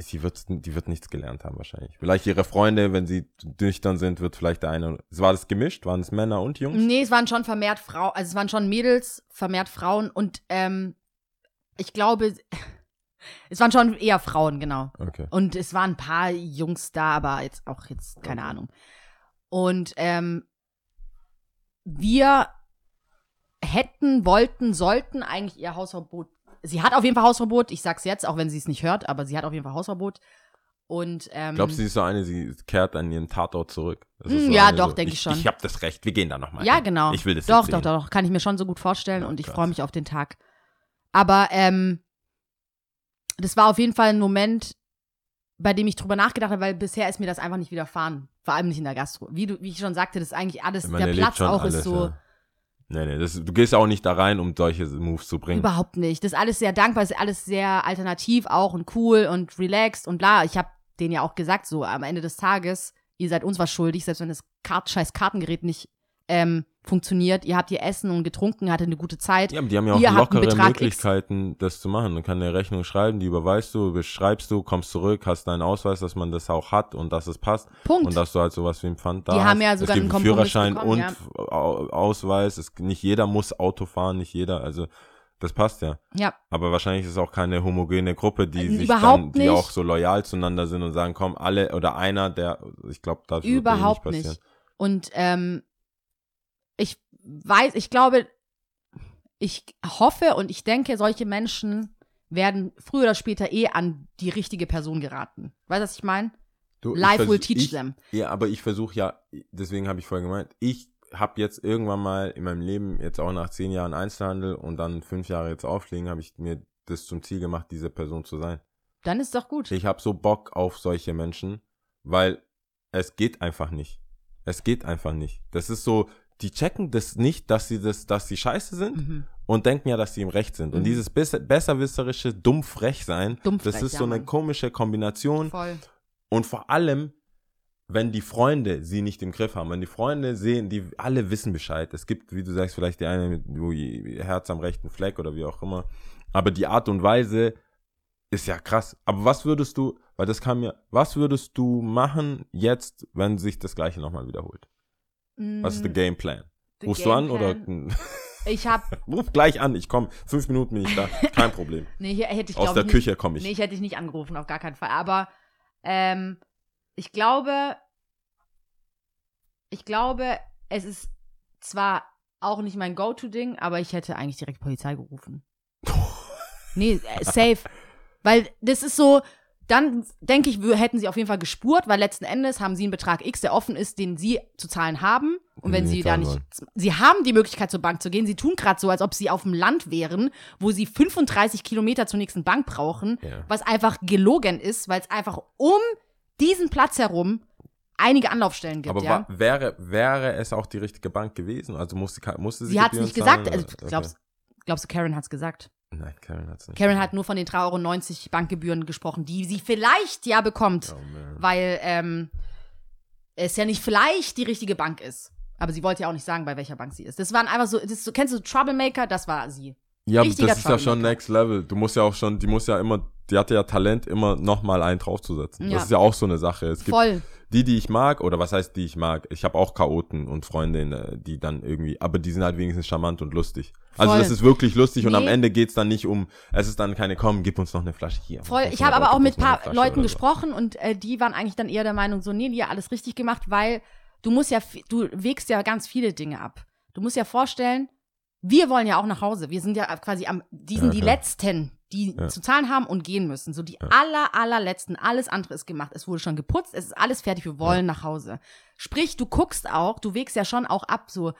sie wird, die wird nichts gelernt haben wahrscheinlich. Vielleicht ihre Freunde, wenn sie nüchtern sind, wird vielleicht der eine. War das gemischt? Waren es Männer und Jungs? Nee, es waren schon vermehrt Frauen, also es waren schon Mädels, vermehrt Frauen und ähm, ich glaube, es waren schon eher Frauen, genau. Okay. Und es waren ein paar Jungs da, aber jetzt auch jetzt, keine Ahnung. Und ähm, wir hätten, wollten, sollten eigentlich ihr Hausverbot. Sie hat auf jeden Fall Hausverbot, ich sag's jetzt, auch wenn sie es nicht hört, aber sie hat auf jeden Fall Hausverbot. Und ähm, Glaubst du, sie ist so eine, sie kehrt an ihren Tatort zurück? So ja, eine doch, so, denk ich schon. Ich habe das Recht, wir gehen da nochmal. Ja, genau. Ich will das Doch, doch, doch, doch. Kann ich mir schon so gut vorstellen Oh und ich freue mich auf den Tag. Aber ähm, das war auf jeden Fall ein Moment, bei dem ich drüber nachgedacht habe, weil bisher ist mir das einfach nicht widerfahren. Vor allem nicht in der Gastro. Wie, du, wie ich schon sagte, das ist eigentlich alles, Man der Platz auch alles, ist so Ja. Nee, nee, das, du gehst auch nicht da rein, um solche Moves zu bringen. überhaupt nicht. Das ist alles sehr dankbar, das ist alles sehr alternativ auch und cool und relaxed und bla. Ich habe denen ja auch gesagt, so am Ende des Tages, ihr seid uns was schuldig, selbst wenn das Kart scheiß Kartengerät nicht ähm, funktioniert. Ihr habt hier Essen und getrunken, hattet eine gute Zeit. Ja, aber die haben ja auch Ihr lockere Möglichkeiten, das zu machen. Man kann eine Rechnung schreiben, die überweist du, beschreibst du, kommst zurück, hast deinen Ausweis, dass man das auch hat und dass es passt Punkt. und dass du halt sowas wie ein Pfand da Die hast. haben ja sogar es einen gibt einen Führerschein bekommen, und Au- Ausweis. Es, nicht jeder muss Auto fahren, nicht jeder. Also das passt ja. ja, Aber wahrscheinlich ist es auch keine homogene Gruppe, die sich überhaupt dann, die nicht. auch so loyal zueinander sind und sagen, komm, alle oder einer, der, ich glaube, das wird überhaupt nicht nicht. passieren. Und ähm, ich weiß, ich glaube, ich hoffe und ich denke, solche Menschen werden früher oder später eh an die richtige Person geraten. Weißt du, was ich meine? Du, ich Life will teach ich, them. Ja, aber ich versuche ja, deswegen habe ich vorhin gemeint, ich habe jetzt irgendwann mal in meinem Leben, jetzt auch nach zehn Jahren Einzelhandel und dann fünf Jahre jetzt auflegen, habe ich mir das zum Ziel gemacht, diese Person zu sein. Dann ist doch gut. Ich habe so Bock auf solche Menschen, weil es geht einfach nicht. Es geht einfach nicht. Das ist so, die checken das nicht, dass sie das, dass sie scheiße sind Mhm. und denken ja, dass sie im Recht sind. Und Mhm. dieses besser, besserwisserische dumm-frech sein, Dumm-frech, das ist ja, so eine Mann. komische Kombination. Voll. Und vor allem, wenn die Freunde sie nicht im Griff haben, wenn die Freunde sehen, die alle wissen Bescheid. Es gibt, wie du sagst, vielleicht die eine mit ihr Herz am rechten Fleck oder wie auch immer. Aber die Art und Weise ist ja krass. Aber was würdest du, weil das kam mir, was würdest du machen jetzt, wenn sich das Gleiche nochmal wiederholt? Was ist der Mm, Game Plan? the Rufst du an oder Gameplan? Ich hab, ruf gleich an, ich komme. Fünf Minuten bin ich da. Kein Problem. nee, hier hätte ich Aus der ich Küche komme ich. nee, ich hätte dich nicht angerufen, auf gar keinen Fall. Aber ähm, ich glaube, ich glaube, es ist zwar auch nicht mein Go-To-Ding, aber ich hätte eigentlich direkt Polizei gerufen. nee, äh, safe. Weil das ist so, dann denke ich, wir hätten sie auf jeden Fall gespurt, weil letzten Endes haben sie einen Betrag X, der offen ist, den sie zu zahlen haben. Und wenn Den sie da nicht, wollen. sie haben die Möglichkeit zur Bank zu gehen. Sie tun gerade so, als ob sie auf dem Land wären, wo sie 35 Kilometer zur nächsten Bank brauchen, Ja. was einfach gelogen ist, weil es einfach um diesen Platz herum einige Anlaufstellen gibt. Aber ja? wäre, wäre es auch die richtige Bank gewesen? Also musste, musste sie sie hat es nicht gesagt. zahlen, Also, oder? glaubst, glaubst du, Karen hat es gesagt? Nein, Karen hat's nicht. Karen hat nur von den 3,90 Euro Bankgebühren gesprochen, die sie vielleicht ja bekommt, Oh, weil ähm, es ja nicht vielleicht die richtige Bank ist. Aber sie wollte ja auch nicht sagen, bei welcher Bank sie ist. Das waren einfach so, das kennst du Troublemaker? Das war sie. Ja, aber richtiger das ist ja schon. Next Level. Du musst ja auch schon, die muss ja immer, die hatte ja Talent, immer nochmal einen draufzusetzen. Ja. Das ist ja auch so eine Sache. Es gibt Voll. Die, die ich mag, oder was heißt die ich mag? Ich habe auch Chaoten und Freundinnen, die dann irgendwie, aber die sind halt wenigstens charmant und lustig. Also Voll. das ist wirklich lustig und am Nee. Ende geht's dann nicht um, es ist dann keine, komm, gib uns noch eine Flasche hier. Voll. Ich habe aber auch mit paar Leuten gesprochen und äh, die waren eigentlich dann eher der Meinung, so, nee, die alles richtig gemacht, weil du musst ja, du wägst ja ganz viele Dinge ab. Du musst ja vorstellen, wir wollen ja auch nach Hause. Wir sind ja quasi am, die sind Ja, die ja. Letzten, die Ja. zu zahlen haben und gehen müssen. So die aller, allerletzten. Alles andere ist gemacht. Es wurde schon geputzt, es ist alles fertig, wir wollen nach Hause. Sprich, du guckst auch, du wägst ja schon auch ab, so,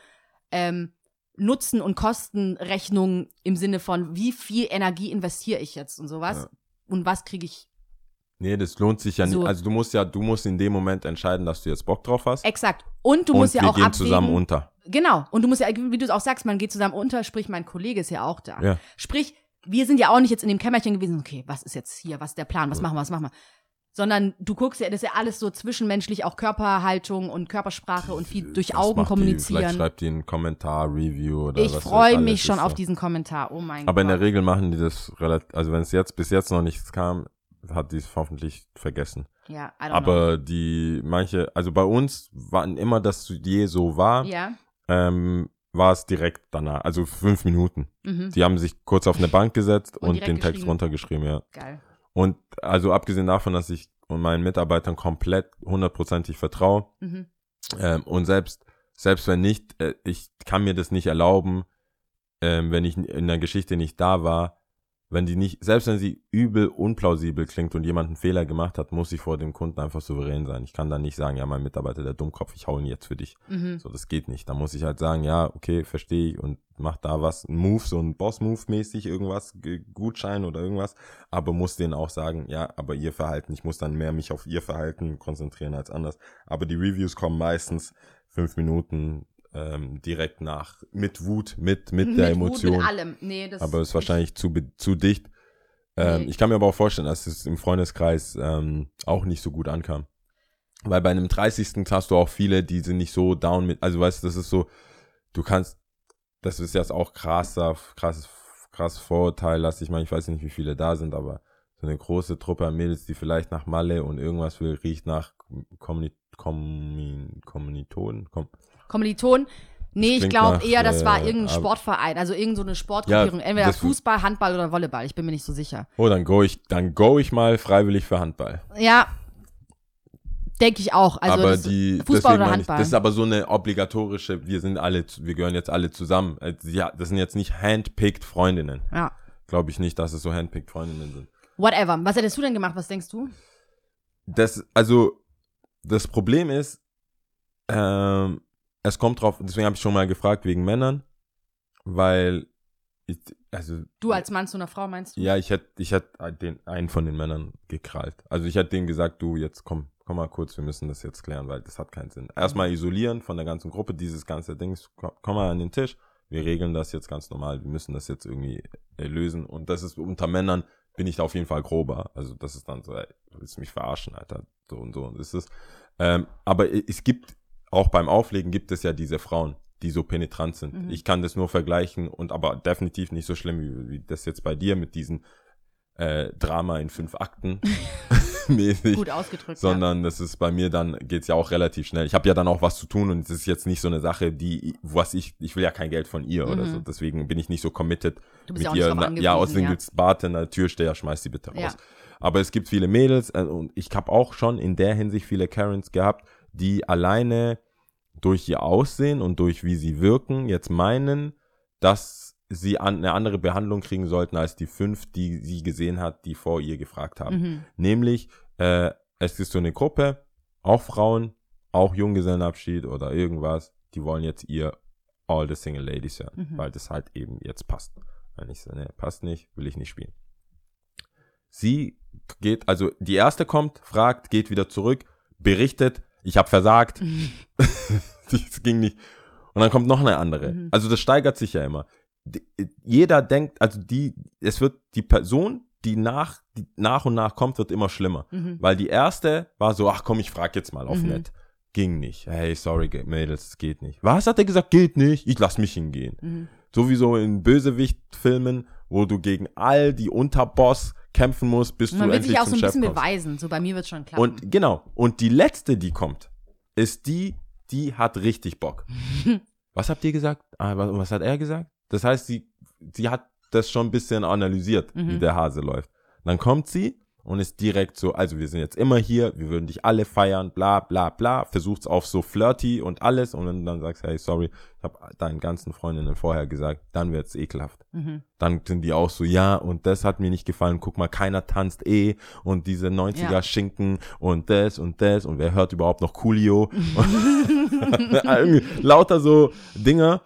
ähm, Nutzen- und Kostenrechnungen im Sinne von, wie viel Energie investiere ich jetzt und sowas. Ja. Und was kriege ich Nee, das lohnt sich ja So. nicht. Also du musst ja, du musst in dem Moment entscheiden, dass du jetzt Bock drauf hast. Exakt. Und du und musst ja wir auch gehen abwägen. zusammen unter. Genau. Und du musst ja, wie du es auch sagst, man geht zusammen unter, sprich, mein Kollege ist ja auch da. Ja. Sprich, wir sind ja auch nicht jetzt in dem Kämmerchen gewesen, okay, was ist jetzt hier, was ist der Plan, was machen wir, was machen wir. Sondern du guckst ja, das ist ja alles so zwischenmenschlich, auch Körperhaltung und Körpersprache und viel durch Was Augen macht Die, vielleicht kommunizieren. schreibt die einen Kommentar, Review oder Ich freue mich ist schon so. auf diesen Kommentar. Oh mein Aber in der Gott. Regel machen die das relativ, also wenn es jetzt bis jetzt noch nichts kam, hat die es hoffentlich vergessen. Ja, I don't Aber die manche, also bei uns waren immer, dass je so war, know. Ja. ähm, war es direkt danach, also fünf Minuten. Mhm. Die haben sich kurz auf eine Bank gesetzt Und und, den Text geschrieben. runtergeschrieben, ja. Geil. Und also abgesehen davon, dass ich und meinen Mitarbeitern komplett hundertprozentig vertraue, Mhm. ähm, und selbst, selbst wenn nicht, äh, ich kann mir das nicht erlauben, ähm, wenn ich in der Geschichte nicht da war, wenn die nicht, selbst wenn sie übel unplausibel klingt und jemand einen Fehler gemacht hat, muss ich vor dem Kunden einfach souverän sein. Ich kann dann nicht sagen, ja, mein Mitarbeiter, der Dummkopf, ich hau ihn jetzt für dich. Mhm. So, das geht nicht. Da muss ich halt sagen, ja, okay, verstehe ich und mach da was, ein Move, so ein Boss-Move mäßig, irgendwas, Gutschein oder irgendwas, aber muss denen auch sagen, ja, aber ihr Verhalten, ich muss dann mehr mich auf ihr Verhalten konzentrieren als anders. Aber die Reviews kommen meistens fünf Minuten ähm, direkt nach, mit Wut, mit, mit der Wut, Emotion. Mit allem. Nee, das aber ist wahrscheinlich zu, zu dicht. Ähm, Nee. Ich kann mir aber auch vorstellen, dass es im Freundeskreis ähm, auch nicht so gut ankam. Weil bei einem 30. hast du auch viele, die sind nicht so down mit, also weißt du, das ist so, du kannst, das ist jetzt auch krasser, krasses, krasses Vorurteil, lass ich mal, ich weiß nicht, wie viele da sind, aber so eine große Truppe an Mädels, die vielleicht nach Malle und irgendwas will, riecht nach Kommuni Kommi Kommilitonen, Kom Kommiliton. Nee, ich glaube eher, das war äh, irgendein ab- Sportverein, also irgendeine so eine Sportgruppierung. Ja, Entweder Fußball, Handball oder Volleyball. Ich bin mir nicht so sicher. Oh, dann go ich, dann go ich mal freiwillig für Handball. Ja, denke ich auch. Also aber die, Fußball oder meine ich, Handball? das ist aber so eine obligatorische, wir sind alle, wir gehören jetzt alle zusammen. Äh, Ja, das sind jetzt nicht handpicked Freundinnen. ja. Glaube ich nicht, dass es so handpicked Freundinnen sind. Whatever. Was hättest du denn gemacht? Was denkst du? Das, also, das Problem ist, ähm, es kommt drauf, deswegen habe ich schon mal gefragt wegen Männern, weil, ich, also, Du als Mann zu einer Frau meinst du? ja, ich hätte, ich hätte den, einen von den Männern gekrallt. Also ich hätte denen gesagt, du, jetzt komm, komm mal kurz, wir müssen das jetzt klären, weil das hat keinen Sinn. Erstmal isolieren von der ganzen Gruppe, dieses ganze Ding, komm, mal an den Tisch, wir regeln das jetzt ganz normal, wir müssen das jetzt irgendwie lösen. Und das ist unter Männern bin ich da auf jeden Fall grober. Also das ist dann so, ey, du willst mich verarschen, Alter, so und so und ist es. Ähm, aber es gibt, auch beim Auflegen gibt es ja diese Frauen, die so penetrant sind. Mhm. Ich kann das nur vergleichen und aber definitiv nicht so schlimm wie, wie das jetzt bei dir mit diesem äh, Drama in fünf Akten mäßig. Gut ausgedrückt. Sondern das ist bei mir dann geht's ja auch relativ schnell. Ich habe ja dann auch was zu tun und es ist jetzt nicht so eine Sache, die was ich ich will ja kein Geld von ihr oder Mhm. so. Deswegen bin ich nicht so committed Du bist mit ja auch ihr. Na, ja, außerdem ja. gibt's Bartender, Türsteher, schmeiß die bitte raus. Ja. Aber es gibt viele Mädels äh, und ich habe auch schon in der Hinsicht viele Karens gehabt, die alleine durch ihr Aussehen und durch wie sie wirken jetzt meinen, dass sie an, eine andere Behandlung kriegen sollten als die fünf, die sie gesehen hat, die vor ihr gefragt haben. Mhm. Nämlich, äh, es ist so eine Gruppe, auch Frauen, auch Junggesellenabschied oder irgendwas, die wollen jetzt ihr All the Single Ladies hören, Mhm. weil das halt eben jetzt passt. Wenn ich so, ne, passt nicht, will ich nicht spielen. Sie geht, also die erste kommt, fragt, geht wieder zurück, berichtet, ich habe versagt, das ging nicht. Und dann kommt noch eine andere. Mhm. Also das steigert sich ja immer. jeder denkt, also die, es wird die Person, die nach, die nach und nach kommt, wird immer schlimmer. Mhm. Weil die erste war so, ach komm, ich frag jetzt mal auf Mhm. nett. Ging nicht. Hey, sorry, Mädels, es geht nicht. Was hat er gesagt? Geht nicht. Ich lass mich hingehen. Mhm. Sowieso in Bösewicht-Filmen, wo du gegen all die Unterboss kämpfen musst, bis Man du will endlich sich auch zum so ein Chef bisschen kommst. beweisen. So bei mir wird schon klappen. Und genau. Und die letzte, die kommt, ist die, die hat richtig Bock. was habt ihr gesagt? Ah, was, was hat er gesagt? Das heißt, sie, sie hat das schon ein bisschen analysiert, wie Mhm. der Hase läuft. Dann kommt sie und ist direkt so, also wir sind jetzt immer hier, wir würden dich alle feiern, bla bla bla, versucht's auf so flirty und alles und dann, dann sagst du, hey, sorry, ich habe deinen ganzen Freundinnen vorher gesagt, dann wird's ekelhaft. mhm. Dann sind die auch so, ja, und das hat mir nicht gefallen. Guck mal, keiner tanzt eh. Und diese 90er Ja. Schinken und das und das. Und wer hört überhaupt noch Coolio? Lauter so Dinger.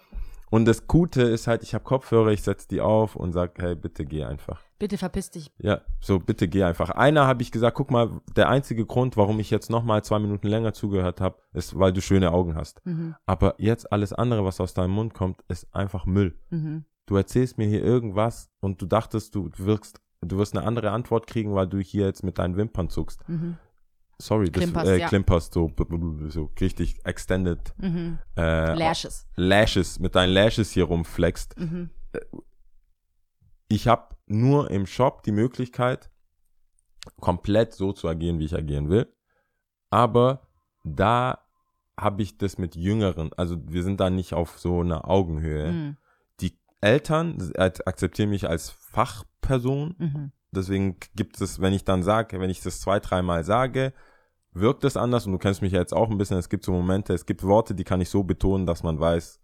Und das Gute ist halt, ich habe Kopfhörer, ich setze die auf und sag, hey, bitte geh einfach. Bitte verpiss dich. Ja, so bitte geh einfach. Einer habe ich gesagt, guck mal, der einzige Grund, warum ich jetzt nochmal zwei Minuten länger zugehört habe, ist, weil du schöne Augen hast. Mhm. Aber jetzt alles andere, was aus deinem Mund kommt, ist einfach Müll Mhm. du erzählst mir hier irgendwas und du dachtest, du wirkst, du wirst eine andere Antwort kriegen, weil du hier jetzt mit deinen Wimpern zuckst. Mhm. Sorry, das Klimperst, äh, ja. klimperst so, so richtig extended Mhm. äh, Lashes. Lashes, mit deinen Lashes hier rumflext. Mhm. Ich habe nur im Shop die Möglichkeit, komplett so zu agieren, wie ich agieren will. Aber da habe ich das mit Jüngeren, also wir sind da nicht auf so einer Augenhöhe. Mhm. Die Eltern äh, akzeptieren mich als Fachperson Mhm. Deswegen gibt es, wenn ich dann sage, wenn ich das zwei, dreimal sage, wirkt es anders und du kennst mich ja jetzt auch ein bisschen. Es gibt so Momente, es gibt Worte, die kann ich so betonen, dass man weiß,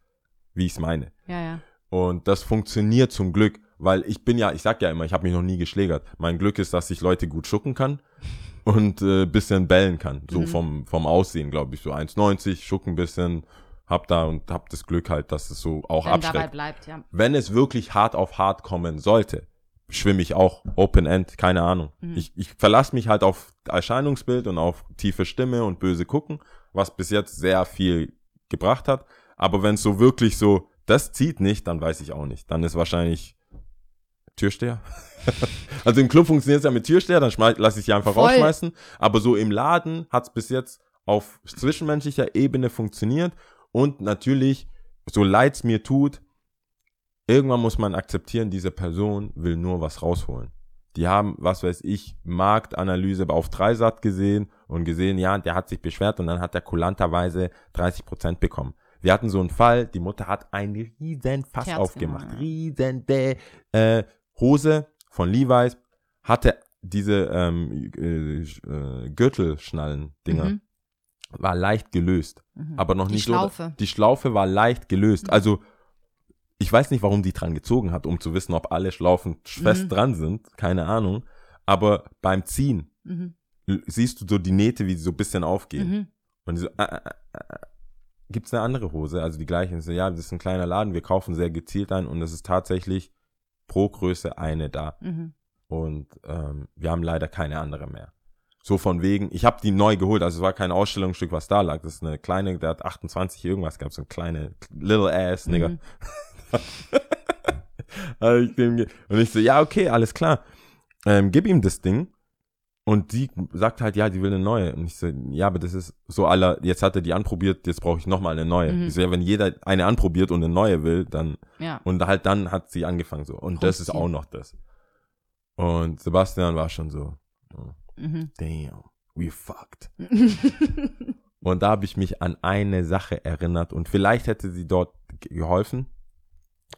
wie ich es meine. Ja, ja. Und das funktioniert zum Glück, weil ich bin ja, ich sag ja immer, ich habe mich noch nie geschlägert. Mein Glück ist, dass ich Leute gut schucken kann und äh, bisschen bellen kann. So Mhm. vom, vom Aussehen, glaube ich. So 1,90, schucken ein bisschen, hab da und hab das Glück halt, dass es so auch Wenn dabei abschreckt bleibt, ja. wenn es wirklich hart auf hart kommen sollte, schwimme ich auch Open End, keine Ahnung. Mhm. Ich, ich verlasse mich halt auf Erscheinungsbild und auf tiefe Stimme und böse gucken, was bis jetzt sehr viel gebracht hat. Aber wenn es so wirklich so, das zieht nicht, dann weiß ich auch nicht. Dann ist wahrscheinlich Türsteher. also im Club funktioniert es ja mit Türsteher, dann lasse ich sie einfach Voll. rausschmeißen. Aber so im Laden hat es bis jetzt auf zwischenmenschlicher Ebene funktioniert. Und natürlich, so leid es mir tut, irgendwann muss man akzeptieren, diese Person will nur was rausholen. Die haben, was weiß ich, Marktanalyse auf Dreisat gesehen und gesehen, ja, der hat sich beschwert und dann hat er kulanterweise 30 Prozent bekommen. Wir hatten so einen Fall, die Mutter hat einen riesen Fass Kerzen, aufgemacht. ja. Riesen äh, Hose von Levi's hatte diese ähm, äh, äh, Gürtelschnallen-Dinger. Mhm. War leicht gelöst Mhm. aber noch Die nicht Schlaufe. so. Die Schlaufe war leicht gelöst. Mhm. Also ich weiß nicht, warum die dran gezogen hat, um zu wissen, ob alle Schlaufen fest Mhm. dran sind. Keine Ahnung. Aber beim Ziehen Mhm. siehst du so die Nähte, wie sie so ein bisschen aufgehen. Mhm. Und die so, äh, äh, äh, äh. gibt's eine andere Hose? Also die gleiche. Und so, ja, das ist ein kleiner Laden, wir kaufen sehr gezielt ein und es ist tatsächlich pro Größe eine da. Mhm. Und ähm, wir haben leider keine andere mehr. So von wegen, ich habe die neu geholt, also es war kein Ausstellungsstück, was da lag. Das ist eine kleine, der hat 28 irgendwas gehabt, so eine kleine Little Ass, Nigga. Also ich dem und ich so, ja, okay, alles klar. Ähm, gib ihm das Ding. Und die sagt halt, ja, die will eine neue. Und ich so, ja, aber das ist so aller, jetzt hat er die anprobiert, jetzt brauche ich nochmal eine neue. Mhm. Ich so, ja, wenn jeder eine anprobiert und eine neue will, dann Ja. und halt dann hat sie angefangen so. Und das ist auch noch das. Und Sebastian war schon so, oh, Mhm. damn, we fucked. Und da habe ich mich an eine Sache erinnert und vielleicht hätte sie dort ge- geholfen.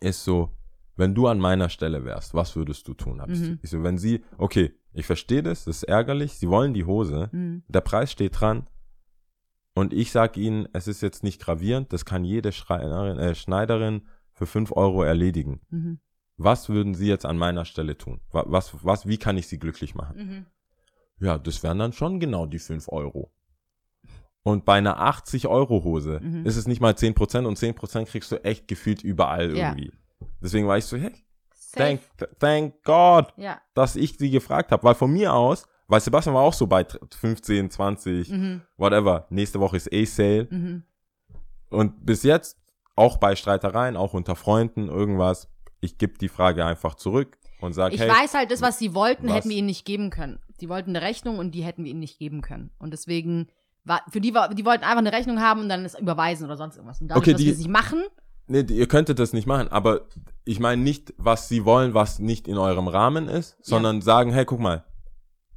Ist so, wenn du an meiner Stelle wärst, was würdest du tun? Hab ich, Mhm. ich so, wenn sie, okay, ich verstehe das, das ist ärgerlich, sie wollen die Hose, Mhm. der Preis steht dran und ich sag ihnen, es ist jetzt nicht gravierend, das kann jede Schreinerin, äh, Schneiderin für 5 Euro erledigen. Mhm. Was würden sie jetzt an meiner Stelle tun? Wa- Was, was, wie kann ich sie glücklich machen? Mhm. Ja, das wären dann schon genau die 5 Euro. Und bei einer 80-Euro-Hose Mhm. ist es nicht mal 10% und 10% kriegst du echt gefühlt überall Ja. irgendwie. Deswegen war ich so, hey, Safe. thank, thank God, Ja. dass ich sie gefragt habe. Weil von mir aus, weil Sebastian war auch so bei 15, 20, Mhm. whatever. Nächste Woche ist A-Sale. Mhm. Und bis jetzt, auch bei Streitereien, auch unter Freunden, irgendwas, ich gebe die Frage einfach zurück und sage, Ich hey, weiß halt, das, was sie wollten, was? hätten wir ihnen nicht geben können. Sie wollten eine Rechnung und die hätten wir ihnen nicht geben können. Und deswegen, war, für die, war, die wollten einfach eine Rechnung haben und dann es überweisen oder sonst irgendwas. Und dadurch, Okay, dass die- wir es nicht machen, nee, ihr könntet das nicht machen, aber ich meine nicht, was sie wollen, was nicht in eurem Rahmen ist, sondern sagen, hey, guck mal,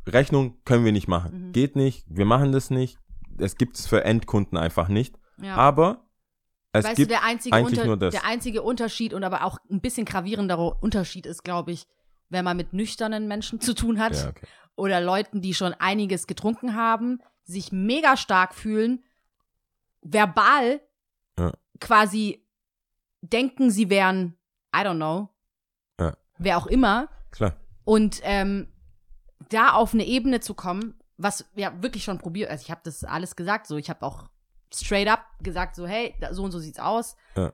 Rechnung können wir nicht machen. Mhm. Geht nicht, wir machen das nicht. Es gibt es für Endkunden einfach nicht. ja. Aber es weißt gibt du, der einzige, eigentlich Unter nur das. der einzige Unterschied und aber auch ein bisschen gravierender Unterschied ist, glaube ich, wenn man mit nüchternen Menschen zu tun hat ja, okay. oder Leuten, die schon einiges getrunken haben, sich mega stark fühlen, verbal Ja. quasi denken, sie wären, I don't know, Ja. wer auch immer, klar. und ähm, da auf eine Ebene zu kommen, was ja wirklich schon probiert, also ich habe das alles gesagt, so ich habe auch straight up gesagt, so hey, so und so sieht's aus. Ja.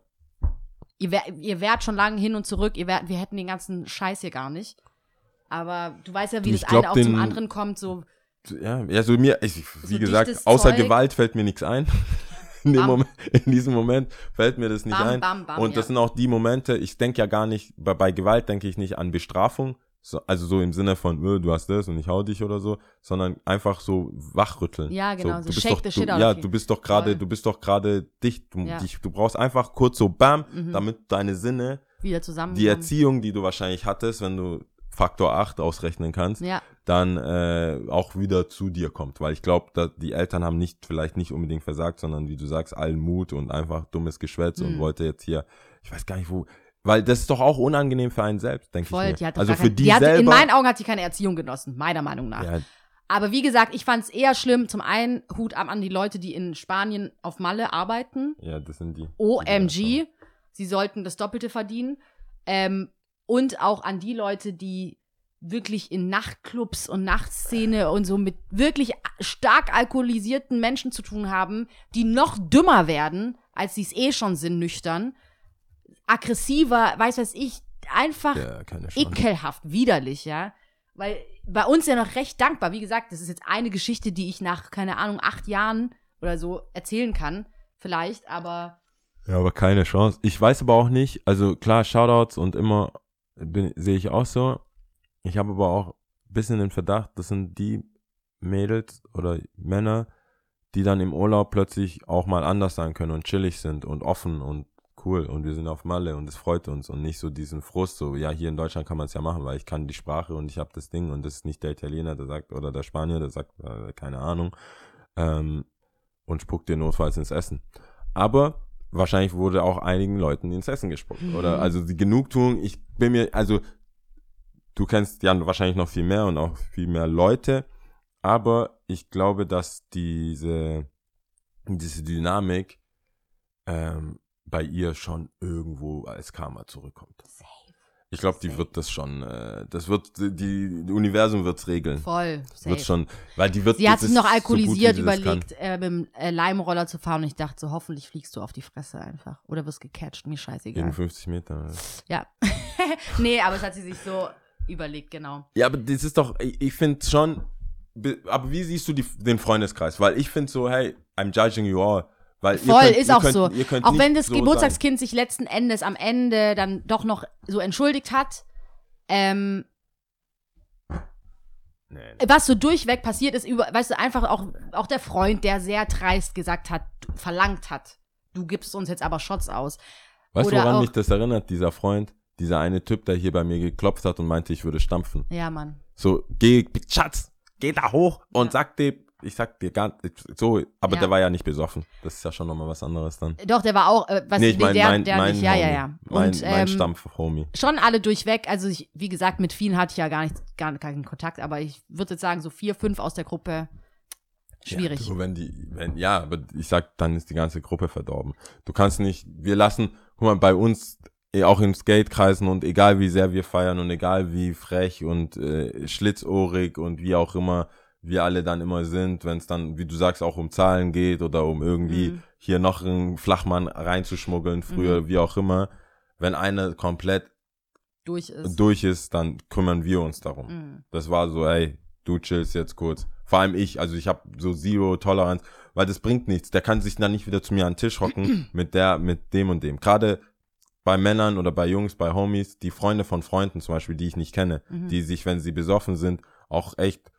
Ihr, wär, ihr wärt schon lange hin und zurück, ihr wärt, wir hätten den ganzen Scheiß hier gar nicht. Aber du weißt ja, wie ich das eine auch zum anderen kommt, so Ja, also mir, ich, wie So gesagt, außer Zeug. Gewalt fällt mir nichts ein. In, dem. Moment, in diesem Moment fällt mir das nicht Bam, ein. bam, bam, und ja. das sind auch die Momente, ich denke ja gar nicht, bei, bei Gewalt denke ich nicht an Bestrafung, so, also so im Sinne von, öh, du hast das und ich hau dich oder so, sondern einfach so wachrütteln. Ja, genau, so du bist shake doch, the shit du, out Ja, du bist doch gerade, du bist doch gerade dicht. Du, Ja. dich, du brauchst einfach kurz so Bam, Mhm. damit deine Sinne, wieder zusammen. die Erziehung, die du wahrscheinlich hattest, wenn du Faktor 8 ausrechnen kannst, Ja, dann äh, auch wieder zu dir kommt. Weil ich glaube, die Eltern haben nicht, vielleicht nicht unbedingt versagt, sondern wie du sagst, allen Mut und einfach dummes Geschwätz und Mhm. wollte jetzt hier, ich weiß gar nicht wo, weil das ist doch auch unangenehm für einen selbst, denke voll. ich mir. Die hat doch also für kein, die, die hat, selber. In meinen Augen hat die keine Erziehung genossen, meiner Meinung nach. ja, Aber wie gesagt, ich fand es eher schlimm. Zum einen Hut ab an die Leute, die in Spanien auf Malle arbeiten. ja, das sind die. OMG, sie sollten das Doppelte verdienen. Ähm, und auch an die Leute, die wirklich in Nachtclubs und Nachtszene und so mit wirklich stark alkoholisierten Menschen zu tun haben, die noch dümmer werden, als sie es eh schon sind, nüchtern. Aggressiver, weiß was ich, einfach Ja, ekelhaft, widerlich, ja. Weil bei uns ja noch recht dankbar. Wie gesagt, das ist jetzt eine Geschichte, die ich nach, keine Ahnung, acht Jahren oder so erzählen kann. Vielleicht, aber Ja, aber keine Chance. Ich weiß aber auch nicht, also klar, Shoutouts und immer sehe ich auch so. Ich habe aber auch ein bisschen den Verdacht, das sind die Mädels oder Männer, die dann im Urlaub plötzlich auch mal anders sein können und chillig sind und offen und cool und wir sind auf Malle und es freut uns und nicht so diesen Frust, so, ja, hier in Deutschland kann man es ja machen, weil ich kann die Sprache und ich habe das Ding und das ist nicht der Italiener, der sagt, oder der Spanier, der sagt, äh, keine Ahnung, ähm, und spuckt dir notfalls ins Essen. Aber wahrscheinlich wurde auch einigen Leuten ins Essen gespuckt. Oder Mhm. also die Genugtuung, ich bin mir, also du kennst ja wahrscheinlich noch viel mehr und auch viel mehr Leute, aber ich glaube, dass diese, diese Dynamik ähm, bei ihr schon irgendwo als Karma zurückkommt. Ich glaube, die wird das schon, äh, das wird, die, die Universum wird's regeln. voll. Safe. Wird schon, weil die wird Sie hat sich noch ist so gut, alkoholisiert überlegt, äh, mit dem äh, Leimroller zu fahren und ich dachte so, hoffentlich fliegst du auf die Fresse einfach. Oder wirst gecatcht, mir scheißegal. Gegen 50 Meter. Ja. nee, aber es hat sie sich so überlegt, genau. Ja, aber das ist doch, ich, ich finde schon, be- aber wie siehst du die, den Freundeskreis? Weil ich finde so, hey, I'm judging you all. Weil Voll, könnt, ist auch könnt, so. Könnt Auch wenn das so Geburtstagskind sich letzten Endes am Ende dann doch noch so entschuldigt hat, ähm, nee, nee. was so durchweg passiert ist, über, weißt du, einfach auch, auch der Freund, der sehr dreist gesagt hat, verlangt hat, du gibst uns jetzt aber Shots aus. Weißt du, woran auch- mich das erinnert, dieser Freund? Dieser eine Typ, der hier bei mir geklopft hat und meinte, ich würde stampfen. Ja, Mann. So, geh, Schatz, geh da hoch und Ja. sag dir, ich sag dir gar so, aber Ja. der war ja nicht besoffen. Das ist ja schon nochmal was anderes dann. Doch, der war auch, äh, was nee, ich meine, der, mein, der mein nicht, ja, ja, Homie. ja. Mein, Und, mein ähm, Stampf-Homie. schon alle durchweg. Also ich, wie gesagt, mit vielen hatte ich ja gar nicht, gar keinen Kontakt, aber ich würde jetzt sagen, so vier, fünf aus der Gruppe schwierig. Ja, du, wenn die, wenn, ja, aber ich sag, dann ist die ganze Gruppe verdorben. Du kannst nicht, wir lassen, guck mal, bei uns, eh, auch in Skatekreisen und egal wie sehr wir feiern und egal wie frech und äh, schlitzohrig und wie auch immer wir alle dann immer sind, wenn es dann, wie du sagst, auch um Zahlen geht oder um irgendwie Mhm. hier noch einen Flachmann reinzuschmuggeln, früher, wie auch immer. Wenn einer komplett durch ist. durch ist, dann kümmern wir uns darum. Mhm. Das war so, ey, du chillst jetzt kurz. Vor allem ich, also ich habe so Zero Toleranz, weil das bringt nichts. Der kann sich dann nicht wieder zu mir an den Tisch hocken mit der, mit dem und dem. Gerade bei Männern oder bei Jungs, bei Homies, die Freunde von Freunden zum Beispiel, die ich nicht kenne, Mhm. die sich, wenn sie besoffen sind, auch echt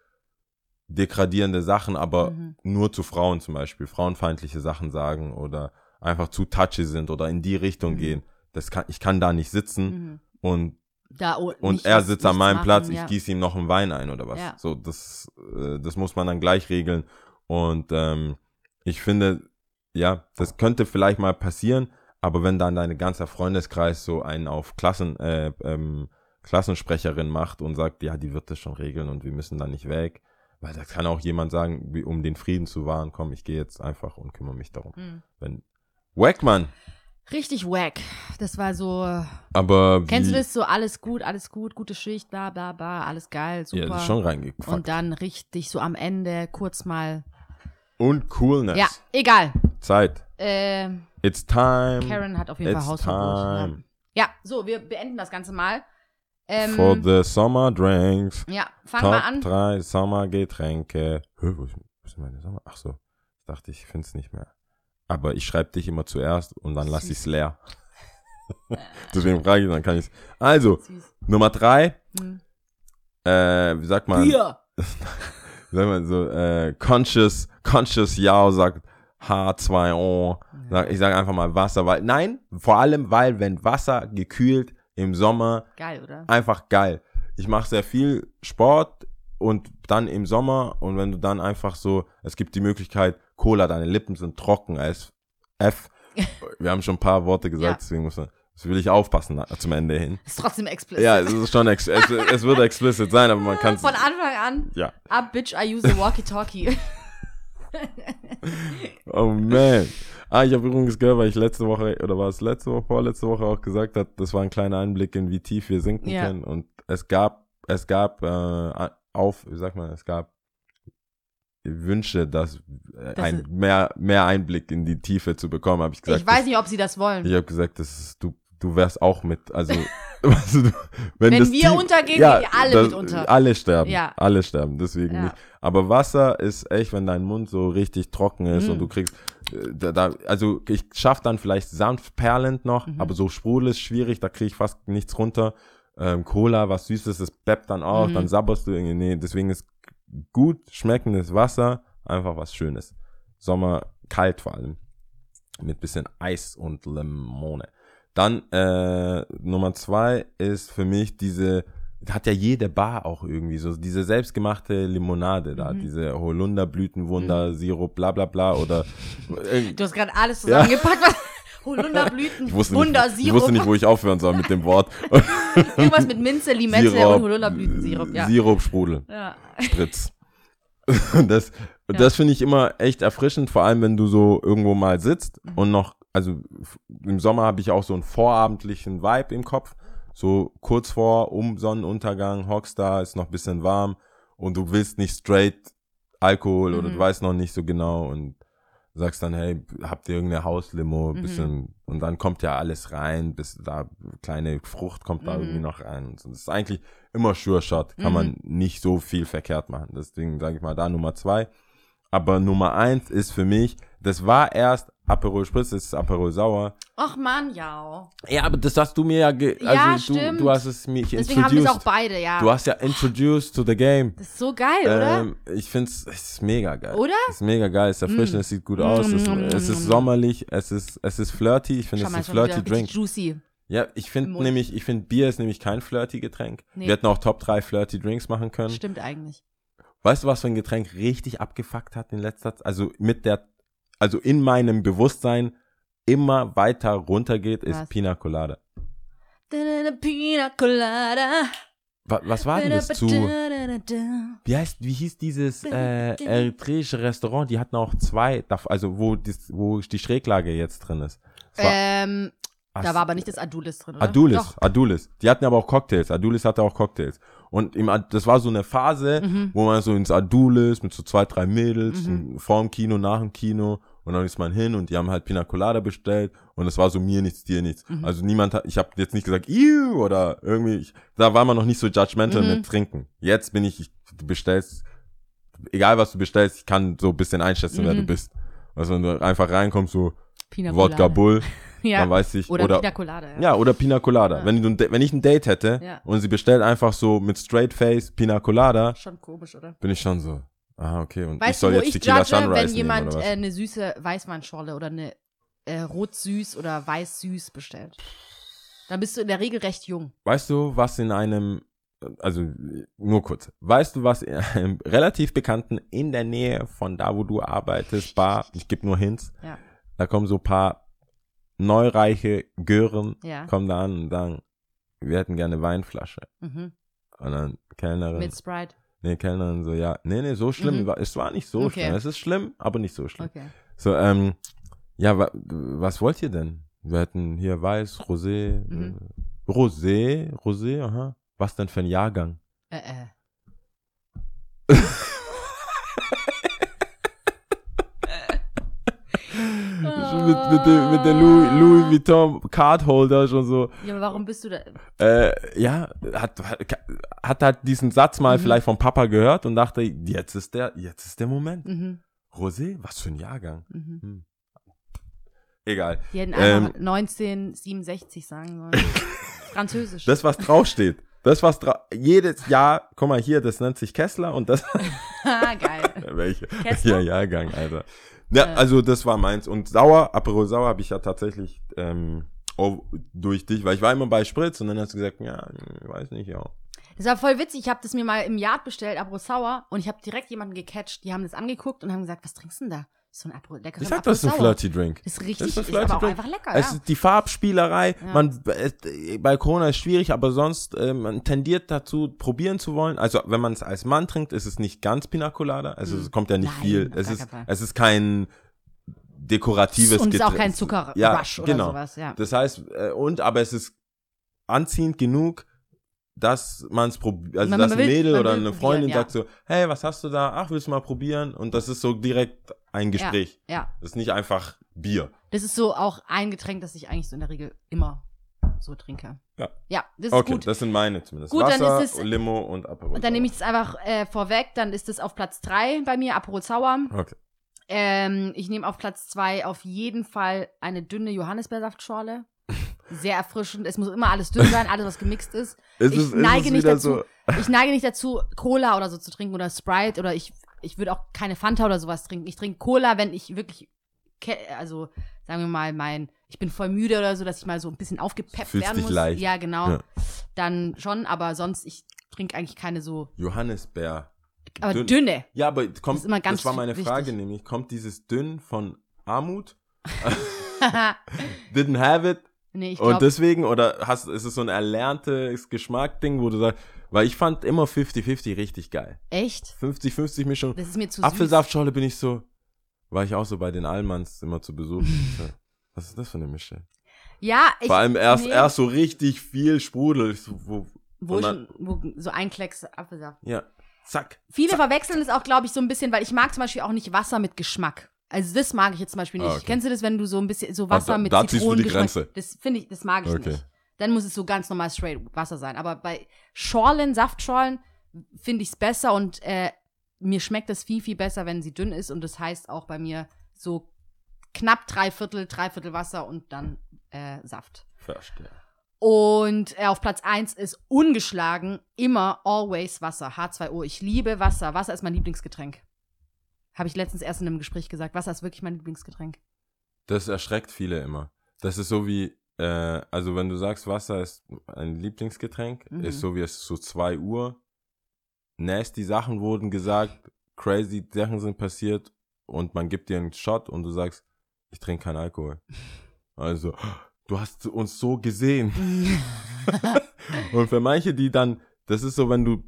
degradierende Sachen, aber Mhm. nur zu Frauen zum Beispiel, frauenfeindliche Sachen sagen oder einfach zu touchy sind oder in die Richtung Mhm. gehen. Das kann, ich kann da nicht sitzen Mhm. und Da, oh, und er sitzt an meinem machen, Platz, ja. ich gieße ihm noch einen Wein ein oder was. Ja. So, das, äh, das muss man dann gleich regeln. Und ähm, ich finde, ja, das könnte vielleicht mal passieren, aber wenn dann dein ganzer Freundeskreis so einen auf Klassen, äh, ähm, Klassensprecherin macht und sagt, ja, die wird das schon regeln und wir müssen da nicht weg, weil da kann auch jemand sagen, wie, um den Frieden zu wahren, komm, ich gehe jetzt einfach und kümmere mich darum. Mhm. Wenn, Wackmann, Richtig wack. Das war so. aber Kennst wie, du das so? Alles gut, alles gut, gute Schicht, bla bla bla, alles geil, super. Ja, das ist schon reingefuckt. Und dann richtig so am Ende kurz mal. Und Coolness. Ja, egal. Zeit. Äh, It's time. Karen hat auf jeden Fall Hausverbot. time. Ja. ja, so, wir beenden das Ganze mal. Ähm, For the summer drinks. ja, fang Top mal an. drei Sommergetränke. Hä, wo ist, meine Sommer? Ach so. Ich dachte, ich finde es nicht mehr. Aber ich schreibe dich immer zuerst und dann lasse ich es leer. Deswegen frage ich, dann kann ich es. Also, Süß. Nummer drei. Hm. Äh, wie sagt man? Bier. Wie sagt man so? Äh, conscious, conscious Yao sagt H2O. Sag, ich sage einfach mal Wasser, weil, nein, vor allem, weil, wenn Wasser gekühlt im Sommer Geil, oder? einfach geil. Ich mache sehr viel Sport und dann im Sommer und wenn du dann einfach so, es gibt die Möglichkeit, Cola, deine Lippen sind trocken als F. Wir haben schon ein paar Worte gesagt, Ja. deswegen muss man, das will ich aufpassen zum Ende hin. Ist trotzdem explicit. Ja, es ist schon, ex es, es wird explicit sein, aber man kann es, Von Anfang an. ja. Up, bitch, I use a walkie-talkie. Oh man. Ah, ich habe übrigens gehört, weil ich letzte Woche, oder war es letzte Woche, vorletzte Woche auch gesagt hat, das war ein kleiner Einblick in wie tief wir sinken Ja. können. Und es gab, es gab äh, auf, wie sagt man, es gab Wünsche, dass äh, Das ein, mehr, mehr Einblick in die Tiefe zu bekommen, habe ich gesagt. ich weiß nicht, ob sie das wollen. Ich habe gesagt, das ist, du, du wärst auch mit, also, du, wenn, Wenn wir Tief- untergehen, gehen wir alle das- mit unter. Alle sterben, Ja. alle sterben, deswegen Ja. nicht. Aber Wasser ist echt, wenn dein Mund so richtig trocken ist Mm. und du kriegst, äh, da, da, also ich schaff dann vielleicht sanft perlend noch, Mhm. aber so Sprudel ist schwierig, da kriege ich fast nichts runter. Ähm, Cola, was Süßes, das beppt dann auch, Mhm. dann sabberst du irgendwie, nee, deswegen ist gut schmeckendes Wasser einfach was Schönes. Sommer kalt vor allem. Mit bisschen Eis und Limone. Dann äh, Nummer zwei ist für mich diese, hat ja jede Bar auch irgendwie so, diese selbstgemachte Limonade da, Mhm. diese Holunderblütenwunder, Sirup, bla bla bla oder irgend- Du hast gerade alles zusammengepackt. was- Holunderblüten, ich wusste, nicht, ich Wundersirup, wusste nicht, wo ich aufhören soll mit dem Wort. irgendwas mit Minze, Limette Sirup, und Holunderblütensirup. Ja. Sirupsprudel. ja. Spritz. das das finde ich immer echt erfrischend, vor allem wenn du so irgendwo mal sitzt Mhm. und noch, also im Sommer habe ich auch so einen vorabendlichen Vibe im Kopf. So kurz vor, um Sonnenuntergang, hockst da, ist noch ein bisschen warm und du willst nicht straight Alkohol oder Mhm. du weißt noch nicht so genau und sagst dann, hey, habt ihr irgendeine Hauslimo, Mhm. bisschen, und dann kommt ja alles rein, bis da kleine Frucht kommt da Mhm. irgendwie noch rein. Das ist eigentlich immer Sure Shot, kann Mhm. man nicht so viel verkehrt machen. Deswegen sage ich mal da Nummer zwei. Aber Nummer eins ist für mich, das war erst Aperol Spritz, das ist Aperol Sauer. Och man, ja. Ja, aber das hast du mir ja, ge Ja, also du, stimmt. du hast es mich Deswegen haben wir es auch introduced. beide, ja. Du hast ja introduced to the game. das ist so geil, oder? Ähm, ich finde es ist mega geil. Oder? Es ist mega geil, es ist erfrischend, es sieht gut aus, es, Mm. es ist sommerlich, es ist, es ist flirty, ich finde es ist ein flirty Drink. juicy. Ja, ich finde nämlich, ich finde Bier ist nämlich kein flirty Getränk. Nee. Wir hätten auch Top 3 flirty Drinks machen können. Stimmt eigentlich. Weißt du, was für ein Getränk richtig abgefuckt hat in letzter Zeit? Also mit der, also in meinem Bewusstsein immer weiter runtergeht, ist Was? Pina Colada. Pina Colada. Was, was war denn das zu, wie heißt, wie hieß dieses äh, eritreische Restaurant? Die hatten auch zwei, also wo, das, wo die Schräglage jetzt drin ist. War- Ähm, da war aber nicht das Adulis drin, oder? Adulis, Doch. Adulis. Die hatten aber auch Cocktails. Adulis hatte auch Cocktails. Und im, das war so eine Phase, Mhm. wo man so ins Adulis mit so zwei, drei Mädels, vor dem Kino, nach dem Kino. Und dann ist man hin und die haben halt Pina Colada bestellt. Und es war so mir nichts, dir nichts. Mhm. Also niemand hat, ich habe jetzt nicht gesagt, Ew! oder irgendwie, ich, da war man noch nicht so judgmental Mhm. mit Trinken. Jetzt bin ich, ich, du bestellst, egal was du bestellst, ich kann so ein bisschen einschätzen, wer Mhm. du bist. Also wenn du einfach reinkommst, so Wodka. Bull, Ja. dann weiß ich, Oder, oder, Pina Colada. Ja. ja, oder Pina Colada. Ja. Wenn, du, wenn ich ein Date hätte Ja. und sie bestellt einfach so mit straight face Pina Colada, Schon komisch, oder? bin ich schon so, ah, okay, und ich Weißt soll du, jetzt ich Tequila judge, Sunrise wenn jemand nehmen, oder äh, was? eine süße Weißweinschorle oder eine äh, rot-süß oder weiß-süß bestellt? Dann bist du in der Regel recht jung. Weißt du, was in einem, also nur kurz, weißt du, was in einem relativ bekannten in der Nähe von da, wo du arbeitest, Bar, ich gebe nur Hints, Ja. da kommen so ein paar neureiche Gören, Ja. kommen da an und sagen, wir hätten gerne Weinflasche. Mhm. Und dann Kellnerin, Mit Sprite. nee, Kellnerin so, ja, nee, nee, so schlimm, Mhm. es war nicht so Okay. schlimm, es ist schlimm, aber nicht so schlimm. Okay. So, ähm, ja, wa was wollt ihr denn? Wir hätten hier Weiß, Rosé, Mhm. äh, Rosé, Rosé, aha. Was denn für ein Jahrgang? Äh, äh. mit, dem, mit der Louis, Louis Vuitton Cardholder schon so, Ja, aber warum bist du da? äh, ja, hat, hat, hat halt diesen Satz mal Mhm. vielleicht vom Papa gehört und dachte, jetzt ist der, jetzt ist der Moment. Mhm. Rosé, was für ein Jahrgang? Mhm. Hm. Egal. Die hätten Ähm, einfach 1967 sagen sollen. Französisch. Das, was draufsteht. Das, was dra jedes Jahr, guck mal hier, das nennt sich Kessler und das, Ah, Geil. welche, Kessler? ja, Jahrgang, Alter. Ja, Äh. also das war meins. Und Sauer, Aperol Sauer habe ich ja tatsächlich ähm, auch durch dich, weil ich war immer bei Spritz und dann hast du gesagt, ja, ich weiß nicht, ja. Das war voll witzig. Ich habe das mir mal im Yard bestellt, Apro Sour, und ich habe direkt jemanden gecatcht. Die haben das angeguckt und haben gesagt, was trinkst du denn da? So ein leckeres Ich sag, das ist ein. Flirty Drink. Ist richtig, Das ist ist, ein Flirty aber auch Drink. einfach lecker, Es ja. ist die Farbspielerei, Ja. man, bei Corona ist schwierig, aber sonst, äh, man tendiert dazu, probieren zu wollen. Also, wenn man es als Mann trinkt, ist es nicht ganz Pina Colada, also Mhm. es kommt ja nicht Nein, viel. Es ist, es ist kein dekoratives Und es ist auch Getränk. kein Zuckerrush Ja, oder genau. sowas, ja. Das heißt, äh, und, aber es ist anziehend genug, dass man es probiert, also Man- dass ein Mädel oder eine Freundin ja. sagt so, hey, was hast du da? Ach, willst du mal probieren? Und das ist so direkt ein Gespräch. Ja. Das ist nicht einfach Bier. Das ist so auch ein Getränk, das ich eigentlich so in der Regel immer so trinke. Ja. Ja, das ist Okay, gut. das sind meine zumindest. Gut, dann Wasser, ist es- Limo und Aperol. Und dann nehme ich es einfach äh, vorweg, dann ist es auf Platz 3 bei mir, Aperol Sour. Okay. Ähm, ich nehme auf Platz 2 auf jeden Fall eine dünne Johannisbeersaftschorle. Sehr erfrischend. Es muss immer alles dünn sein, alles, was gemixt ist. Ist Ich es, ist neige es nicht dazu. Ich neige nicht dazu, Cola oder so zu trinken oder Sprite oder ich, ich würde auch keine Fanta oder sowas trinken. Ich trinke Cola, wenn ich wirklich, also sagen wir mal, mein, ich bin voll müde oder so, dass ich mal so ein bisschen aufgepeppt Fühlst werden dich muss. leicht. Ja, genau. Ja. Dann schon, aber sonst, ich trinke eigentlich keine so, Johannisbeer. aber Dünn. dünne. Ja, aber kommt, ist immer ganz das war meine wichtig. Frage nämlich, kommt dieses Dünn von Armut? Didn't have it? nee, ich Und glaube, deswegen, oder hast, ist es so ein erlerntes Geschmackding, wo du sagst, weil ich fand immer 50-50 richtig geil. echt? 50-50 Mischung. Das ist mir zu Apfelsaftschorle bin ich so, war ich auch so bei den Allmanns immer zu Besuch. Was ist das für eine Mische? Ja, ich, Vor allem erst, nee, erst so richtig viel Sprudel. So, wo, wo, und ich, dann- wo so ein Klecks Apfelsaft. ja, zack. Viele zack. verwechseln es auch, glaube ich, so ein bisschen, weil ich mag zum Beispiel auch nicht Wasser mit Geschmack. Also das mag ich jetzt zum Beispiel nicht. Ah, okay. Kennst du das, wenn du so ein bisschen so Wasser da- mit da ziehst du die Zitronengeschmack? Grenze. Das finde ich, das mag ich Okay. nicht. Dann muss es so ganz normal straight Wasser sein. Aber bei Schorlen, Saftschorlen finde ich es besser und äh, mir schmeckt das viel, viel besser, wenn sie dünn ist. Und das heißt auch bei mir so knapp drei Viertel, drei Viertel Wasser und dann äh, Saft. Verstehe. Und äh, auf Platz 1 ist ungeschlagen immer always Wasser, H2O. Ich liebe Wasser. Wasser ist mein Lieblingsgetränk. Habe ich letztens erst in einem Gespräch gesagt. Wasser ist wirklich mein Lieblingsgetränk. Das erschreckt viele immer. Das ist so wie, äh, also wenn du sagst, Wasser ist ein Lieblingsgetränk, Mhm. ist so wie es so 2 Uhr. Nasty Sachen wurden gesagt, crazy Sachen sind passiert und man gibt dir einen Shot und du sagst, ich trinke keinen Alkohol. Also, du hast uns so gesehen. Und für manche, die dann, das ist so, wenn du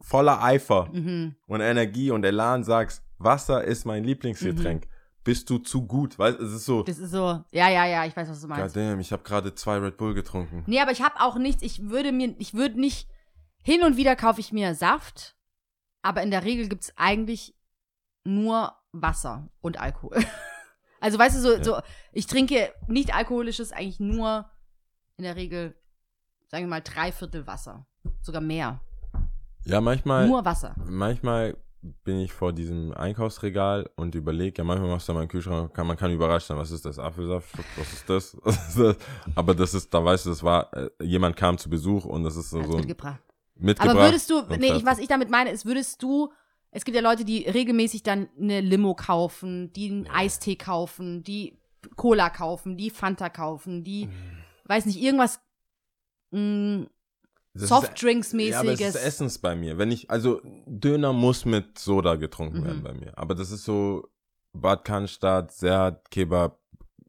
voller Eifer mhm. und Energie und Elan sagst, Wasser ist mein Lieblingsgetränk, bist du zu gut, weißt es ist so, Das ist so, ja, ja, ja, ich weiß, was du meinst. goddamn, ich habe gerade zwei Red Bull getrunken. Nee, aber ich habe auch nichts, ich würde mir, ich würde nicht, hin und wieder kaufe ich mir Saft, aber in der Regel gibt es eigentlich nur Wasser und Alkohol. Also weißt du, so, Ja. so, ich trinke nicht alkoholisches eigentlich nur in der Regel, sagen wir mal, drei Viertel Wasser. Sogar mehr. Ja, manchmal, nur Wasser. manchmal bin ich vor diesem Einkaufsregal und überlege, ja, manchmal machst du meinen Kühlschrank, kann, man kann überrascht sein, was ist das, Apfelsaft, was ist das? Was ist das? Aber das ist, da weißt du, das war, äh, jemand kam zu Besuch und das ist so, so mitgebracht. mitgebracht. Aber würdest du, nee, ich, was ich damit meine, ist, würdest du, es gibt ja Leute, die regelmäßig dann eine Limo kaufen, die einen Eistee kaufen, die Cola kaufen, die Fanta kaufen, die, Mhm. weiß nicht, irgendwas mh, ist- Softdrinks-mäßiges. Ja, es ist Essens bei mir. Wenn ich, also Döner muss mit Soda getrunken Mhm. werden bei mir. Aber das ist so Bad Cannstatt, Serd, Kebab,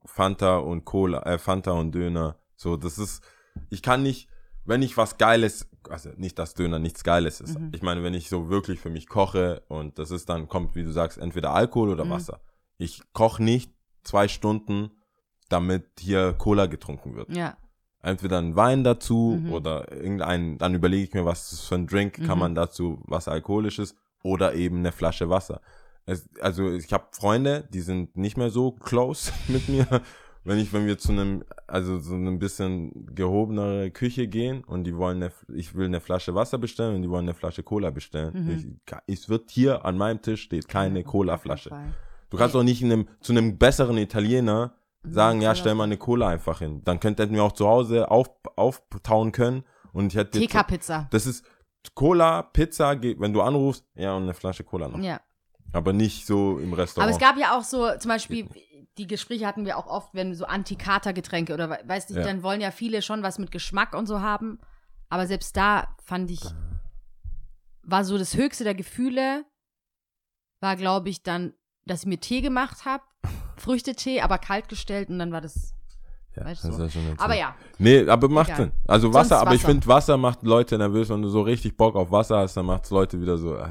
Fanta und Cola, äh, Fanta und Döner. So, das ist, ich kann nicht, wenn ich was Geiles, also nicht, dass Döner nichts Geiles ist. Mhm. Ich meine, wenn ich so wirklich für mich koche und das ist dann, kommt, wie du sagst, entweder Alkohol oder Mhm. Wasser. Ich koche nicht zwei Stunden, damit hier Cola getrunken wird ja. Entweder einen Wein dazu Mhm. oder irgendein, dann überlege ich mir, was für ein Drink, kann Mhm. man dazu was Alkoholisches oder eben eine Flasche Wasser. Es, also ich habe Freunde, die sind nicht mehr so close mit mir. Wenn ich, wenn wir zu einem, also so ein bisschen gehobenere Küche gehen und die wollen eine, ich will eine Flasche Wasser bestellen und die wollen eine Flasche Cola bestellen. Mhm. Ich, es wird hier an meinem Tisch steht keine Cola-Flasche. Du kannst auch nicht in einem, zu einem besseren Italiener sagen, ja, stell mal eine Cola einfach hin. Dann könnten hätten wir auch zu Hause auf, auftauen können und ich hätte TK-Pizza. Das ist Cola, Pizza, wenn du anrufst, ja, und eine Flasche Cola noch. Ja. Aber nicht so im Aber Restaurant. es gab ja auch so, zum Beispiel, die Gespräche hatten wir auch oft, wenn so Antikater-Getränke oder we- weißt du, Ja. dann wollen ja viele schon was mit Geschmack und so haben. Aber selbst da fand ich, war so das höchste der Gefühle, war, glaube ich, dann, dass ich mir Tee gemacht habe, Früchtetee, aber kalt gestellt und dann war das. ja, weißt das du. ist ja schon eine Aber ja, Nee, aber macht. Sinn. Also Sonst Wasser, aber ich Wasser. finde, Wasser macht Leute nervös, wenn du so richtig Bock auf Wasser hast, dann macht es Leute wieder so, äh,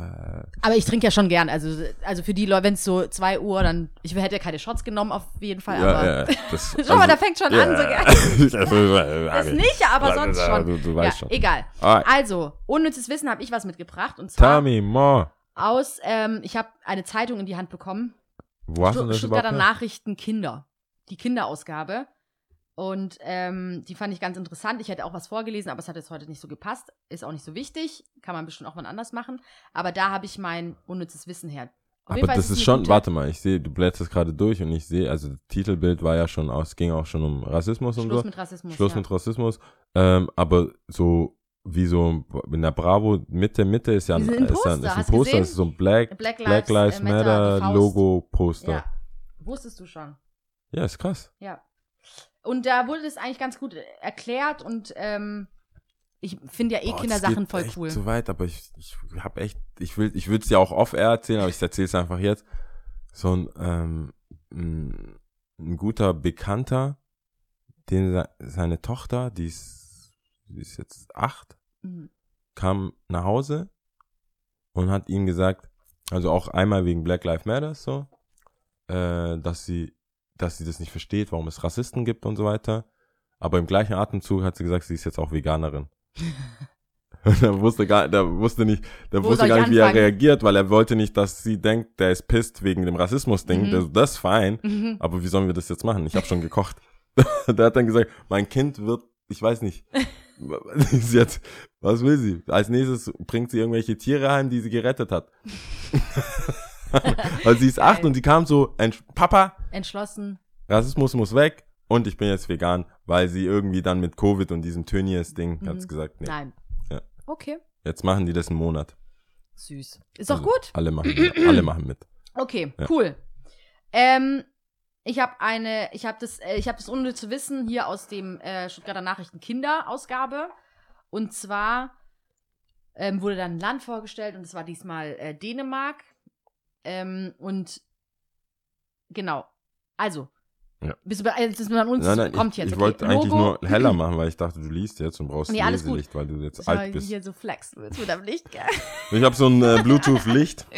aber ich trinke ja schon gern. Also, also für die Leute, wenn es so 2 Uhr, dann, ich hätte ja keine Shots genommen auf jeden Fall, aber. ja, ja, das, Schau mal, da fängt schon an, so gern. Das nicht, aber sonst schon. Du, du ja, weißt schon. egal. Alright. Also, unnützes Wissen habe ich was mitgebracht. Und zwar Tell me more. aus, ähm, ich habe eine Zeitung in die Hand bekommen. Wo hast du Stu- das Stuttgarter? Nachrichten Kinder. Die Kinderausgabe. Und ähm, die fand ich ganz interessant. Ich hätte auch was vorgelesen, aber es hat jetzt heute nicht so gepasst. Ist auch nicht so wichtig. Kann man bestimmt auch wann anders machen. Aber da habe ich mein unnützes Wissen her. Auf Aber das ist eine schon, gute- warte mal, ich sehe, du blätterst gerade durch und ich sehe, also das Titelbild war ja schon aus, ging auch schon um Rassismus und Schluss so. mit Rassismus. Schluss ja. mit Rassismus. Ähm, aber so wie so in der Bravo Mitte, Mitte ist ja ein, ein ist ja, Poster, ist ein hast du Poster, ist so ein Black, Black Black Lives, Lives, äh, Matter, Matter. Logo Poster. Ja. Wusstest du schon. Ja, ist krass. Ja. Und da wurde das eigentlich ganz gut erklärt und ähm, ich finde ja eh Boah, Kindersachen voll echt cool. Zu weit, aber ich, ich habe echt, ich will, ich würde es ja auch off-air erzählen, aber ich erzähle es einfach jetzt. So ein, ähm, ein, ein guter Bekannter, den se- seine Tochter, die ist, die ist jetzt acht, Mhm. kam nach Hause und hat ihm gesagt, also auch einmal wegen Black Lives Matter so, äh, dass sie, dass sie das nicht versteht, warum es Rassisten gibt und so weiter. Aber im gleichen Atemzug hat sie gesagt, sie ist jetzt auch Veganerin. der wusste gar, der wusste nicht, Wo wusste gar ich nicht, wie er anfangen? reagiert, weil er wollte nicht, dass sie denkt, der ist pisst wegen dem Rassismus-Ding. Mhm. Das, das ist fein. Mhm. Aber wie sollen wir das jetzt machen? Ich habe schon gekocht. der hat dann gesagt, mein Kind wird, ich weiß nicht, jetzt, was will sie? Als nächstes bringt sie irgendwelche Tiere heim, die sie gerettet hat. Weil sie ist acht Geil. und sie kam so, entsch- Papa, Entschlossen. Rassismus muss weg und ich bin jetzt vegan, weil sie irgendwie dann mit Covid und diesem Tönnies-Ding Mhm. hat's gesagt, nee, Nein. Ja. Okay. jetzt machen die das einen Monat. Süß. Ist doch Also, gut. Alle machen, alle machen mit. Okay, Ja. cool. Ähm, ich habe eine, ich habe das, äh, ich habe das unnütze Wissen hier aus dem äh, Stuttgarter Nachrichten Kinderausgabe. Und zwar ähm, wurde dann ein Land vorgestellt und es war diesmal äh, Dänemark. Ähm, und genau. Also. Ja. Bist du bereit? Das von uns Nein, nein, kommt ich, jetzt. ich okay. wollte eigentlich nur heller machen, weil ich dachte, du liest jetzt und brauchst Nee, alles gut. Leselicht, weil du jetzt Ich alt bist. hier so flexen willst mit deinem Licht, gell? Ich habe so ein äh, Bluetooth-Licht.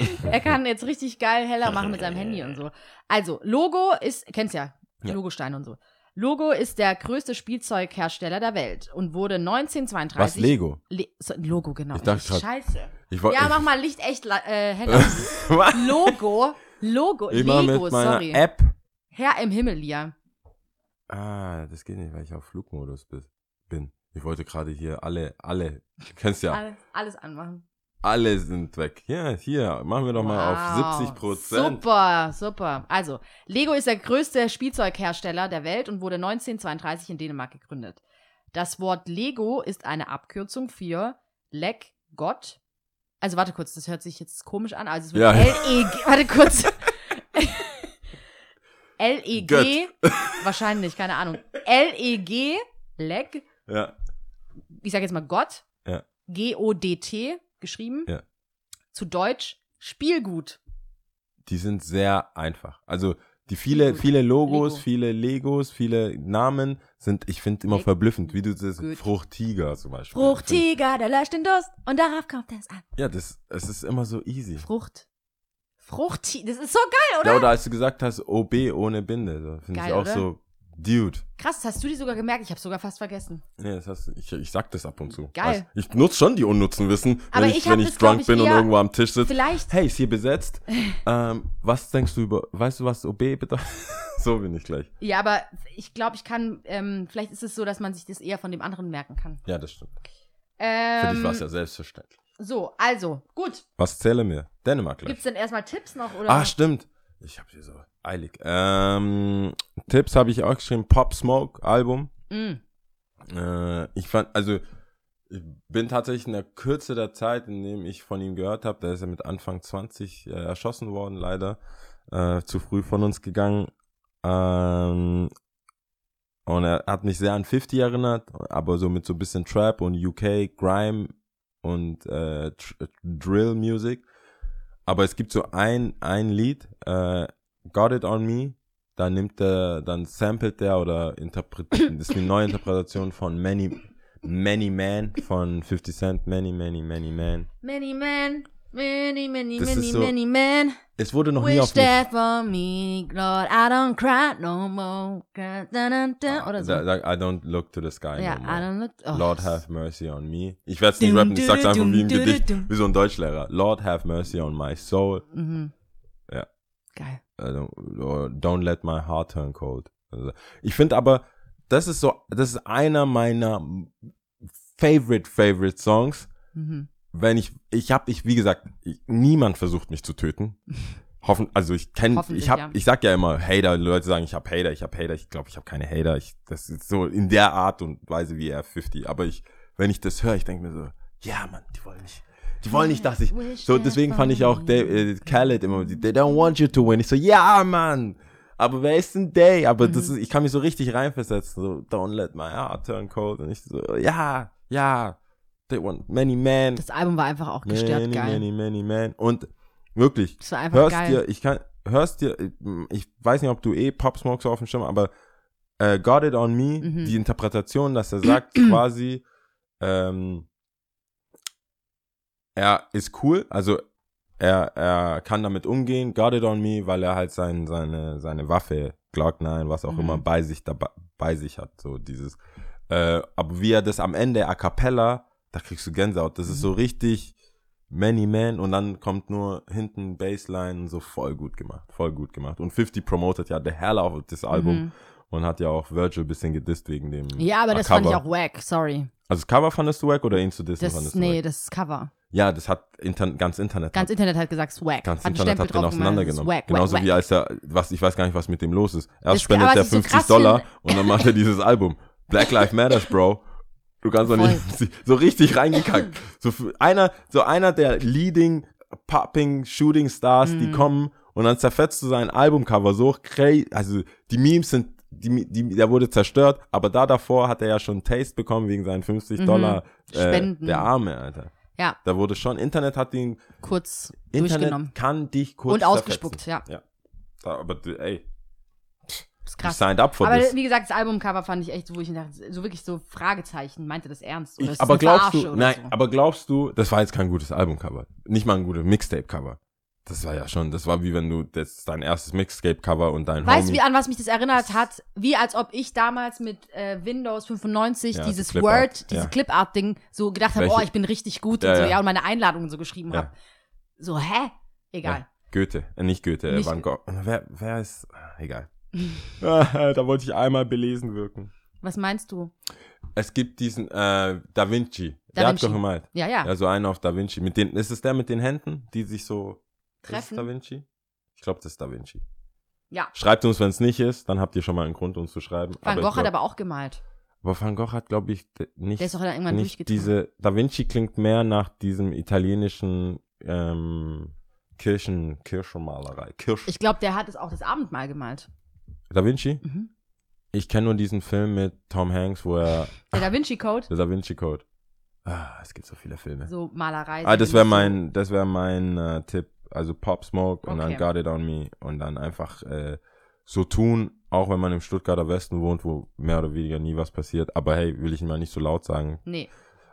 Er kann jetzt richtig geil heller machen mit seinem Handy und so. Also, Logo ist, kennst ja, Ja. Logostein und so. Logo ist der größte Spielzeughersteller der Welt und wurde 1932. Was, Lego? Le so, Logo, genau. Ich dachte Scheiße. Ich, Ja, mach mal Licht echt äh, heller. Logo, Logo, ich Lego, mit meiner sorry. App. Herr im Himmel, Lia. Ah, das geht nicht, weil ich auf Flugmodus bi- bin. Ich wollte gerade hier alle, alle, du kennst ja, Alles, alles anmachen. Alle sind weg. Ja, hier, machen wir doch mal auf 70 Prozent. Super, super. Also, Lego ist der größte Spielzeughersteller der Welt und wurde 1932 in Dänemark gegründet. Das Wort Lego ist eine Abkürzung für Leg Gott. Also, warte kurz, das hört sich jetzt komisch an. Also, es wird Ja. L-E-G. Warte kurz. L-E-G. Wahrscheinlich, keine Ahnung. L-E-G. Leg. Ja, Ich sage jetzt mal Gott. Ja. G-O-D-T geschrieben. Ja. Zu Deutsch Spielgut. die sind sehr einfach. Also, die viele, Gut. viele Logos, Lego. viele Legos, viele Namen sind, ich finde immer Leg- verblüffend, wie du das Gut. Fruchtiger zum Beispiel. Fruchtiger, der löscht den Durst und darauf kommt es an. Ja, das, es ist immer so easy. Frucht. Fruchti, das ist so geil, oder? Ja, oder als du gesagt hast, OB ohne Binde, so finde ich auch oder? so, Dude. Krass, das hast du die sogar gemerkt. Ich habe sogar fast vergessen. Nee, das du- ich, ich sag das ab und zu. Geil. Weißt, ich nutze schon die unnützen Wissen, Aber wenn ich, ich hab wenn ich drunk ich, bin und irgendwo am Tisch sitze. Vielleicht. Hey, ist hier besetzt. ähm, was denkst du über, weißt du, was OB bedeutet? so bin ich gleich. Ja, aber ich glaube, ich kann, ähm, vielleicht ist es so, dass man sich das eher von dem anderen merken kann. Ja, das stimmt. Für Ähm, dich war es ja selbstverständlich. So, also, gut. Was zähle mir? Dänemark gleich. Gibt's denn erstmal Tipps noch? Oder? Ah, stimmt. Ich habe hier so eilig. Ähm, Tipps habe ich auch geschrieben. Pop Smoke Album. Mm. Äh, ich fand, also ich bin tatsächlich in der Kürze der Zeit, in dem ich von ihm gehört habe, da ist er mit Anfang 20 äh, erschossen worden, leider. Äh, zu früh von uns gegangen. Ähm, und er hat mich sehr an 50 erinnert, aber so mit so ein bisschen Trap und UK, Grime und äh, Drill Music. Aber es gibt so ein, ein Lied, äh, Got It On Me, da nimmt er, dann samplet der oder interpretiert, das ist eine neue Interpretation von Many, Many Man von 50 Cent, Many, Many, Many Man. Many men, many, many, Das many, so- many men. Es wurde noch nie auf mich, for me, Lord, I don't cry no more. Da, da, da, da, Oder so. I don't look to the sky ja, no I more. don't look. Oh. Lord have mercy on me. Ich werde es nicht rappen, ich sag's einfach wie ein du, Gedicht, wie so ein Deutschlehrer. Lord have mercy on my soul. Mhm. Ja. Geil. äh, or don't let my heart turn cold. Also, ich finde aber, das ist so, das ist einer meiner favorite, favorite Songs. Mhm. Wenn ich, ich habe, ich, wie gesagt, ich, niemand versucht mich zu töten. Hoffen, also ich kenne, ich hab, ja. ich sag ja immer Hater, Leute sagen, ich habe Hater, ich habe Hater, ich glaube, ich habe keine Hater. Ich, das ist so in der Art und Weise wie er 50. Aber ich, wenn ich das höre, ich denke mir so, ja, Mann, die wollen nicht, die wollen nicht, dass ich, so deswegen fand ich auch. Dave, äh, Khaled immer, they don't want you to win. Ich so, ja, Mann. Aber wer ist denn Day? Aber Mhm. das ist, ich kann mich so richtig reinversetzen, so, don't let my heart turn cold. Und ich so, ja, ja, they want many men. Das Album war einfach auch gestört Many, geil. many, many men. Und wirklich, Das war einfach hörst geil. dir, ich kann, hörst dir, ich weiß nicht, ob du eh Pop Smoke so auf dem Schirm, aber äh, Got It On Me, Mhm. die Interpretation, dass er sagt quasi, ähm, er ist cool, also er, er kann damit umgehen, Got It On Me, weil er halt sein, seine, seine Waffe, Glock 9, was auch Mhm. immer, bei sich dabei, bei sich hat, so dieses, äh, aber wie er das am Ende a cappella, da kriegst du Gänsehaut, das ist Mhm. so richtig Many Man und dann kommt nur hinten Bassline und so voll gut gemacht, voll gut gemacht. Und 50 promotet ja the hell of das Album Mhm. und hat ja auch Virgil ein bisschen gedisst wegen dem Ja, aber das fand ich Cover. auch wack, sorry. Also das Cover fandest du wack oder ihn zu dissen Das, fandest du nee, wack? das ist Cover. Ja, das hat Inter ganz Internet Ganz hat, Internet hat gesagt, swag. ganz hat Internet hat den auseinandergenommen. Swag, Genauso wack, wie wack. als er, was, ich weiß gar nicht, was mit dem los ist. Erst Das- spendet er was ich so 50 krass Dollar und dann macht er dieses Album. Black Lives Matters, Bro. Du kannst doch nicht so richtig reingekackt. So einer, so einer der leading, popping, shooting Stars, die Mhm. kommen und dann zerfetzt du sein Albumcover so crazy. Also die Memes sind, die, die, der wurde zerstört, aber da davor hat er ja schon Taste bekommen wegen seinen 50 Mhm. Dollar äh, Spenden. der Arme, Alter. Ja, Da wurde schon, Internet hat ihn, kurz Internet durchgenommen. kann dich kurz Und ausgespuckt, zerfetzen. ja. Da, aber ey, ist krass. signed up for Aber this. wie gesagt, das Albumcover fand ich echt so, wo ich dachte, so wirklich so Fragezeichen. Meinte das ernst? Oder Ich, aber glaubst Verarsche du, nein, so? aber glaubst du, das war jetzt kein gutes Albumcover. Nicht mal ein gutes Mixtape-Cover. Das war ja schon, das war wie wenn du, das dein erstes Mixtape-Cover und dein Weißt du, wie an was mich das erinnert hat? Wie als ob ich damals mit äh, Windows 95 Ja, dieses Clipart, Word, dieses ja. Clipart-Ding so gedacht habe, oh, ich bin richtig gut Ja, und so, ja. und meine Einladungen so geschrieben habe. So, hä? Egal. Goethe, äh, nicht Goethe, Nicht- Van Gogh. Wer, wer ist, egal. Da wollte ich einmal belesen wirken. Was meinst du? Es gibt diesen äh, Da Vinci. Da der Vinci. hat doch gemalt. Ja, ja. Ja, so einen auf Da Vinci. Mit den, ist es der mit den Händen, die sich so. Treffen. Da Vinci? Ich glaube, das ist Da Vinci. Ja. Schreibt uns, wenn es nicht ist, dann habt ihr schon mal einen Grund, uns zu schreiben. Van Gogh hat aber auch gemalt. aber Van Gogh hat, glaube ich, nicht. Der ist doch dann irgendwann nicht diese. Da Vinci klingt mehr nach diesem italienischen ähm, Kirchen, Kirchenmalerei. Kirsch. Ich glaube, der hat es auch das Abendmahl gemalt. Da Vinci? Mhm. Ich kenne nur diesen Film mit Tom Hanks, wo er. Der Da Vinci Code, Der Da Vinci Code. Ah, es gibt so viele Filme. so Malerei. Ah, das wäre mein, das wäre mein äh, Tipp. Also Pop Smoke und Okay. dann Got It On Me und dann einfach äh, so tun, auch wenn man im Stuttgarter Westen wohnt, wo mehr oder weniger nie was passiert. Aber hey, will ich mal nicht so laut sagen. Nee.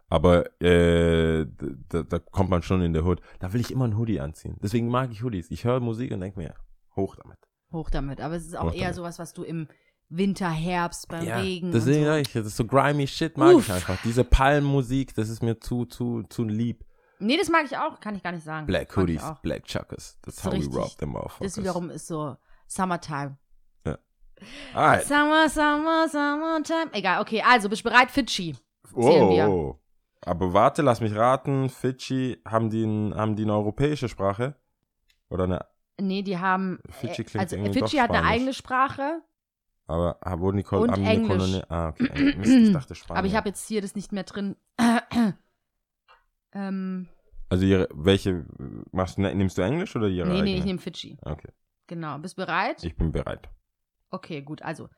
Aber äh, da, da kommt man schon in der Hood. Da will ich immer einen Hoodie anziehen. Deswegen mag ich Hoodies. Ich höre Musik und denke mir, hoch damit. Hoch damit. Aber es ist auch Hoch eher damit. sowas, was du im Winter, Herbst, beim Regen. deswegen und sag ich, das ist so grimy Shit mag Uff. ich einfach. Diese Palmmusik, das ist mir zu, zu, zu lieb. so. Nee, das mag ich auch. Kann ich gar nicht sagen. Black Hoodies. Black Chuckers. That's So how we richtig. rob them motherfuckers. Das wiederum ist so Summertime. Alright. Summer, Summer, Summertime. Egal, okay, also bist du bereit? Fidschi. Oh, oh. Aber warte, lass mich raten. Fidschi, haben die, ein, haben die eine europäische Sprache? Oder eine, Nee, die haben. Fidschi äh, klingt also irgendwie Fidschi hat eine eigene Sprache, aber wurden die Kol Und haben die eine Englisch. Kolonie? Ah, okay. Mist, ich dachte Spanisch. aber ich habe jetzt hier das nicht mehr drin. ähm, Also ihre, welche, machst du, ne, nimmst du Englisch oder ihre nee, nee, eigene? ich nehme Fidschi. Okay, Genau. Bist bereit? ich bin bereit. Okay, gut. Also,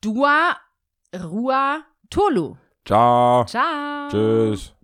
Dua, Rua, Tolu. Ciao. Ciao. Tschüss.